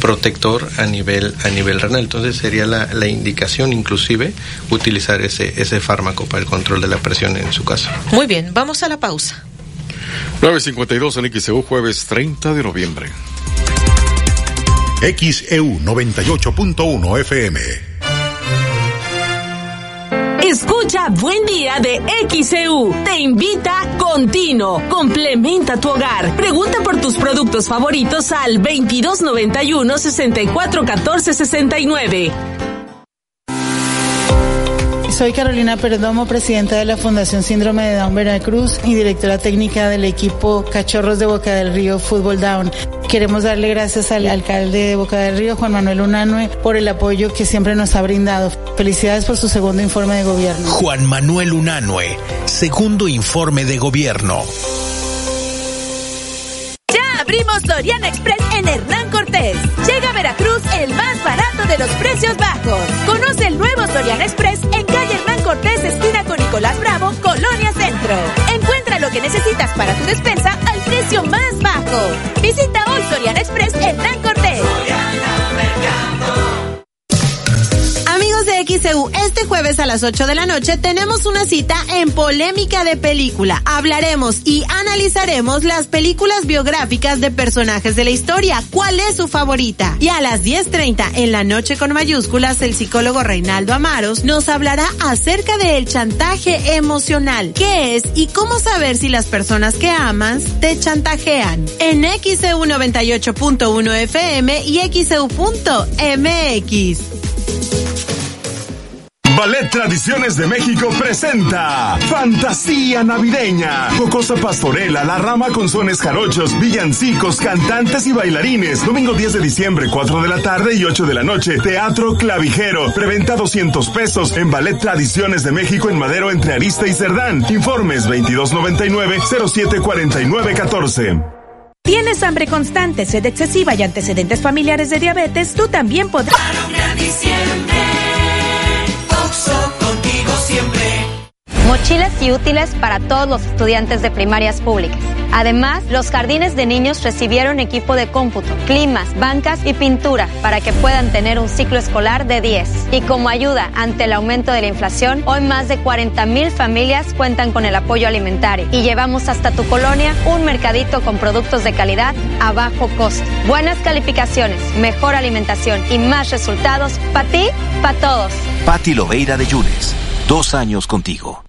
[SPEAKER 89] protector a nivel, a nivel renal. Entonces sería la, la indicación inclusive utilizar ese, ese fármaco para el control de la presión en su caso.
[SPEAKER 23] Muy bien, vamos a la pausa.
[SPEAKER 7] 952 en XEU, jueves 30 de noviembre.
[SPEAKER 12] XEU 98.1 FM.
[SPEAKER 112] Escucha Buen Día de XEU. Te invita Continuo. Complementa tu hogar. Pregunta por tus productos favoritos al 2291 6414 69.
[SPEAKER 113] Soy Carolina Perdomo, presidenta de la Fundación Síndrome de Down Veracruz y directora técnica del equipo Cachorros de Boca del Río Fútbol Down. Queremos darle gracias al alcalde de Boca del Río, Juan Manuel Unanue, por el apoyo que siempre nos ha brindado. Felicidades por su segundo informe de gobierno.
[SPEAKER 97] Juan Manuel Unanue, segundo informe de gobierno.
[SPEAKER 15] Abrimos Soriana Express en Hernán Cortés. Llega a Veracruz el más barato de los precios bajos. Conoce el nuevo Soriana Express en calle Hernán Cortés, esquina con Nicolás Bravo, Colonia Centro. Encuentra lo que necesitas para tu despensa al precio más bajo. Visita hoy Soriana Express Hernán Cortés.
[SPEAKER 97] De XEU, este jueves a las 8 de la noche tenemos una cita en Polémica de Película. Hablaremos y analizaremos las películas biográficas de personajes de la historia. ¿Cuál es su favorita? Y a las 10.30 en la noche con mayúsculas, el psicólogo Reinaldo Amaros nos hablará acerca del chantaje emocional. ¿Qué es y cómo saber si las personas que amas te chantajean? En XEU 98.1 FM y XEU.mx.
[SPEAKER 9] Ballet Tradiciones de México presenta Fantasía Navideña. Jocosa Pastorela, La Rama con sones jarochos, villancicos, cantantes y bailarines. Domingo 10 de diciembre, 4 de la tarde y 8 de la noche. Teatro Clavijero. Preventa 200 pesos en Ballet Tradiciones de México en Madero entre Arista y Cerdán. Informes 2299-074914.
[SPEAKER 114] ¿Tienes hambre constante, sed excesiva y antecedentes familiares de diabetes? Tú también podrás.
[SPEAKER 22] Mochilas y útiles para todos los estudiantes de primarias públicas. Además, los jardines de niños recibieron equipo de cómputo, climas, bancas y pintura para que puedan tener un ciclo escolar de 10. Y como ayuda ante el aumento de la inflación, hoy más de 40 mil familias cuentan con el apoyo alimentario y llevamos hasta tu colonia un mercadito con productos de calidad a bajo costo. Buenas calificaciones, mejor alimentación y más resultados para ti, para todos.
[SPEAKER 115] Patti Loveira de Yunes. Dos años contigo.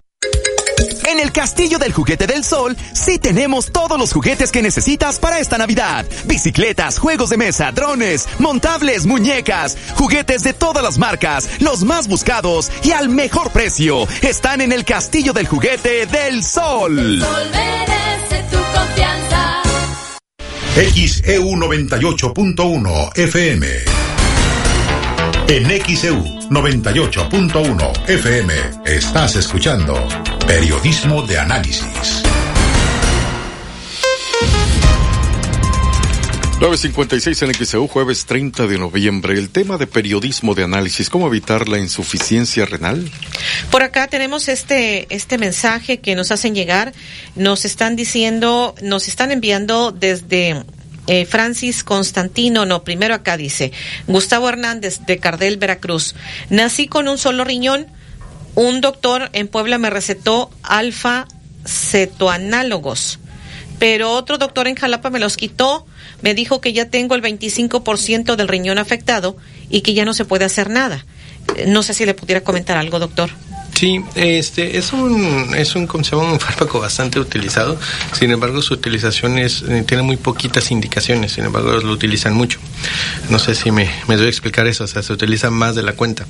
[SPEAKER 16] En el Castillo del Juguete del Sol sí tenemos todos los juguetes que necesitas para esta Navidad. Bicicletas, juegos de mesa, drones, montables, muñecas, juguetes de todas las marcas, los más buscados y al mejor precio. Están en el Castillo del Juguete del Sol.
[SPEAKER 116] merece tu confianza.
[SPEAKER 12] XEU 98.1 FM. En XEU 98.1 FM estás escuchando Periodismo de Análisis.
[SPEAKER 7] 956 en XEU, jueves 30 de noviembre. El tema de periodismo de análisis, ¿cómo evitar la insuficiencia renal?
[SPEAKER 23] Por acá tenemos este, este mensaje que nos hacen llegar. Nos están diciendo, nos están enviando desde eh, Francis Constantino, no, primero acá dice, Gustavo Hernández de Cardel, Veracruz. Nací con un solo riñón. Un doctor en Puebla me recetó alfa cetoanálogos, pero otro doctor en Jalapa me los quitó. Me dijo que ya tengo el 25% del riñón afectado y que ya no se puede hacer nada. Eh, No sé si le pudiera comentar algo, doctor.
[SPEAKER 89] Sí, este es un es un, ¿cómo se llama? un fármaco bastante utilizado. Sin embargo, su utilización es, eh, tiene muy poquitas indicaciones. Sin embargo, lo utilizan mucho. No sé si me, me doy explicar eso. O sea, se utiliza más de la cuenta.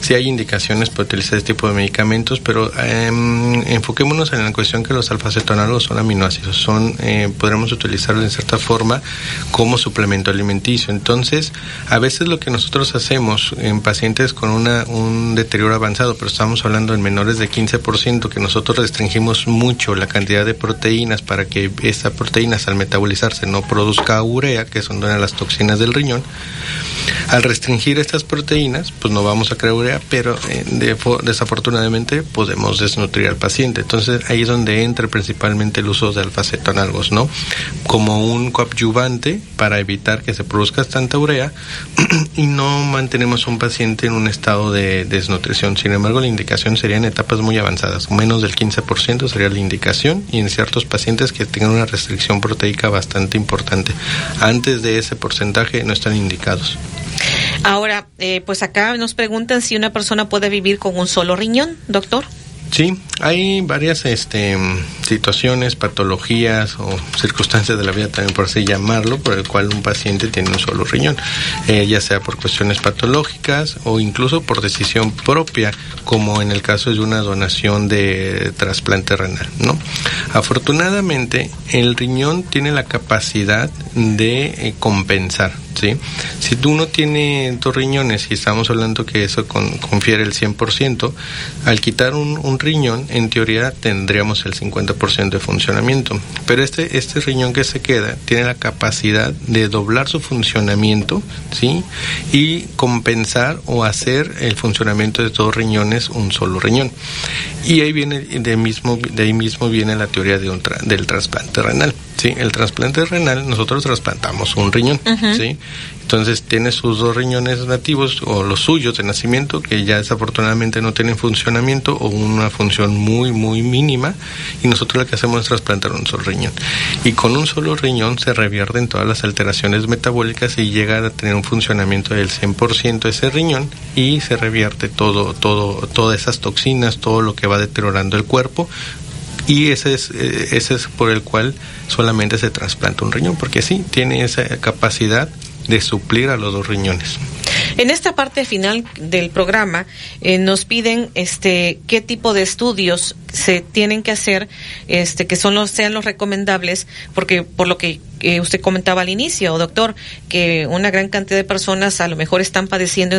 [SPEAKER 89] Sí hay indicaciones para utilizar este tipo de medicamentos, pero em, enfoquémonos en la cuestión que los alfacetonales son aminoácidos. Son eh, podremos utilizarlos en cierta forma como suplemento alimenticio. Entonces, a veces lo que nosotros hacemos en pacientes con una, un deterioro avanzado, pero estamos hablando en menores de 15%, que nosotros restringimos mucho la cantidad de proteínas para que esta proteínas al metabolizarse no produzca urea, que son una de las toxinas del riñón. Al restringir estas proteínas, pues no vamos a crear urea, pero eh, de- desafortunadamente podemos desnutrir al paciente. Entonces ahí es donde entra principalmente el uso de alfacetonalgos, ¿no? Como un coadyuvante para evitar que se produzca tanta urea [clears throat] y no mantenemos a un paciente en un estado de desnutrición. Sin embargo, la indicación sería en etapas muy avanzadas, menos del 15% sería la indicación y en ciertos pacientes que tengan una restricción proteica bastante importante. Antes de ese porcentaje no están indicados.
[SPEAKER 23] Ahora, eh, pues acá nos preguntan si una persona puede vivir con un solo riñón, doctor.
[SPEAKER 89] Sí, hay varias este, situaciones, patologías o circunstancias de la vida, también por así llamarlo, por el cual un paciente tiene un solo riñón, eh, ya sea por cuestiones patológicas o incluso por decisión propia, como en el caso de una donación de trasplante renal, ¿no? Afortunadamente, el riñón tiene la capacidad de eh, compensar, ¿sí? Si no tienes dos riñones y estamos hablando que eso con- confiere el 100%, al quitar un riñón, en teoría tendríamos el 50% de funcionamiento. Pero este, este riñón que se queda tiene la capacidad de doblar su funcionamiento, ¿sí? Y compensar o hacer el funcionamiento de dos riñones un solo riñón. Y ahí viene, de, mismo, de ahí mismo viene la teoría del trasplante renal. ¿Sí? El trasplante renal, nosotros trasplantamos un riñón. ¿sí? Entonces tiene sus dos riñones nativos o los suyos de nacimiento que ya desafortunadamente no tienen funcionamiento o una función muy muy mínima y nosotros lo que hacemos es trasplantar un solo riñón. Y con un solo riñón se revierten todas las alteraciones metabólicas y llega a tener un funcionamiento del 100% ese riñón y se revierte todo todo todas esas toxinas, todo lo que va deteriorando el cuerpo y ese es, eh, ese es por el cual solamente se trasplanta un riñón, porque sí, tiene esa capacidad de suplir a los dos riñones.
[SPEAKER 23] En esta parte final del programa eh, nos piden este qué tipo de estudios se tienen que hacer, este que son los sean los recomendables, porque por lo que eh, usted comentaba al inicio, doctor, que una gran cantidad de personas a lo mejor están padeciendo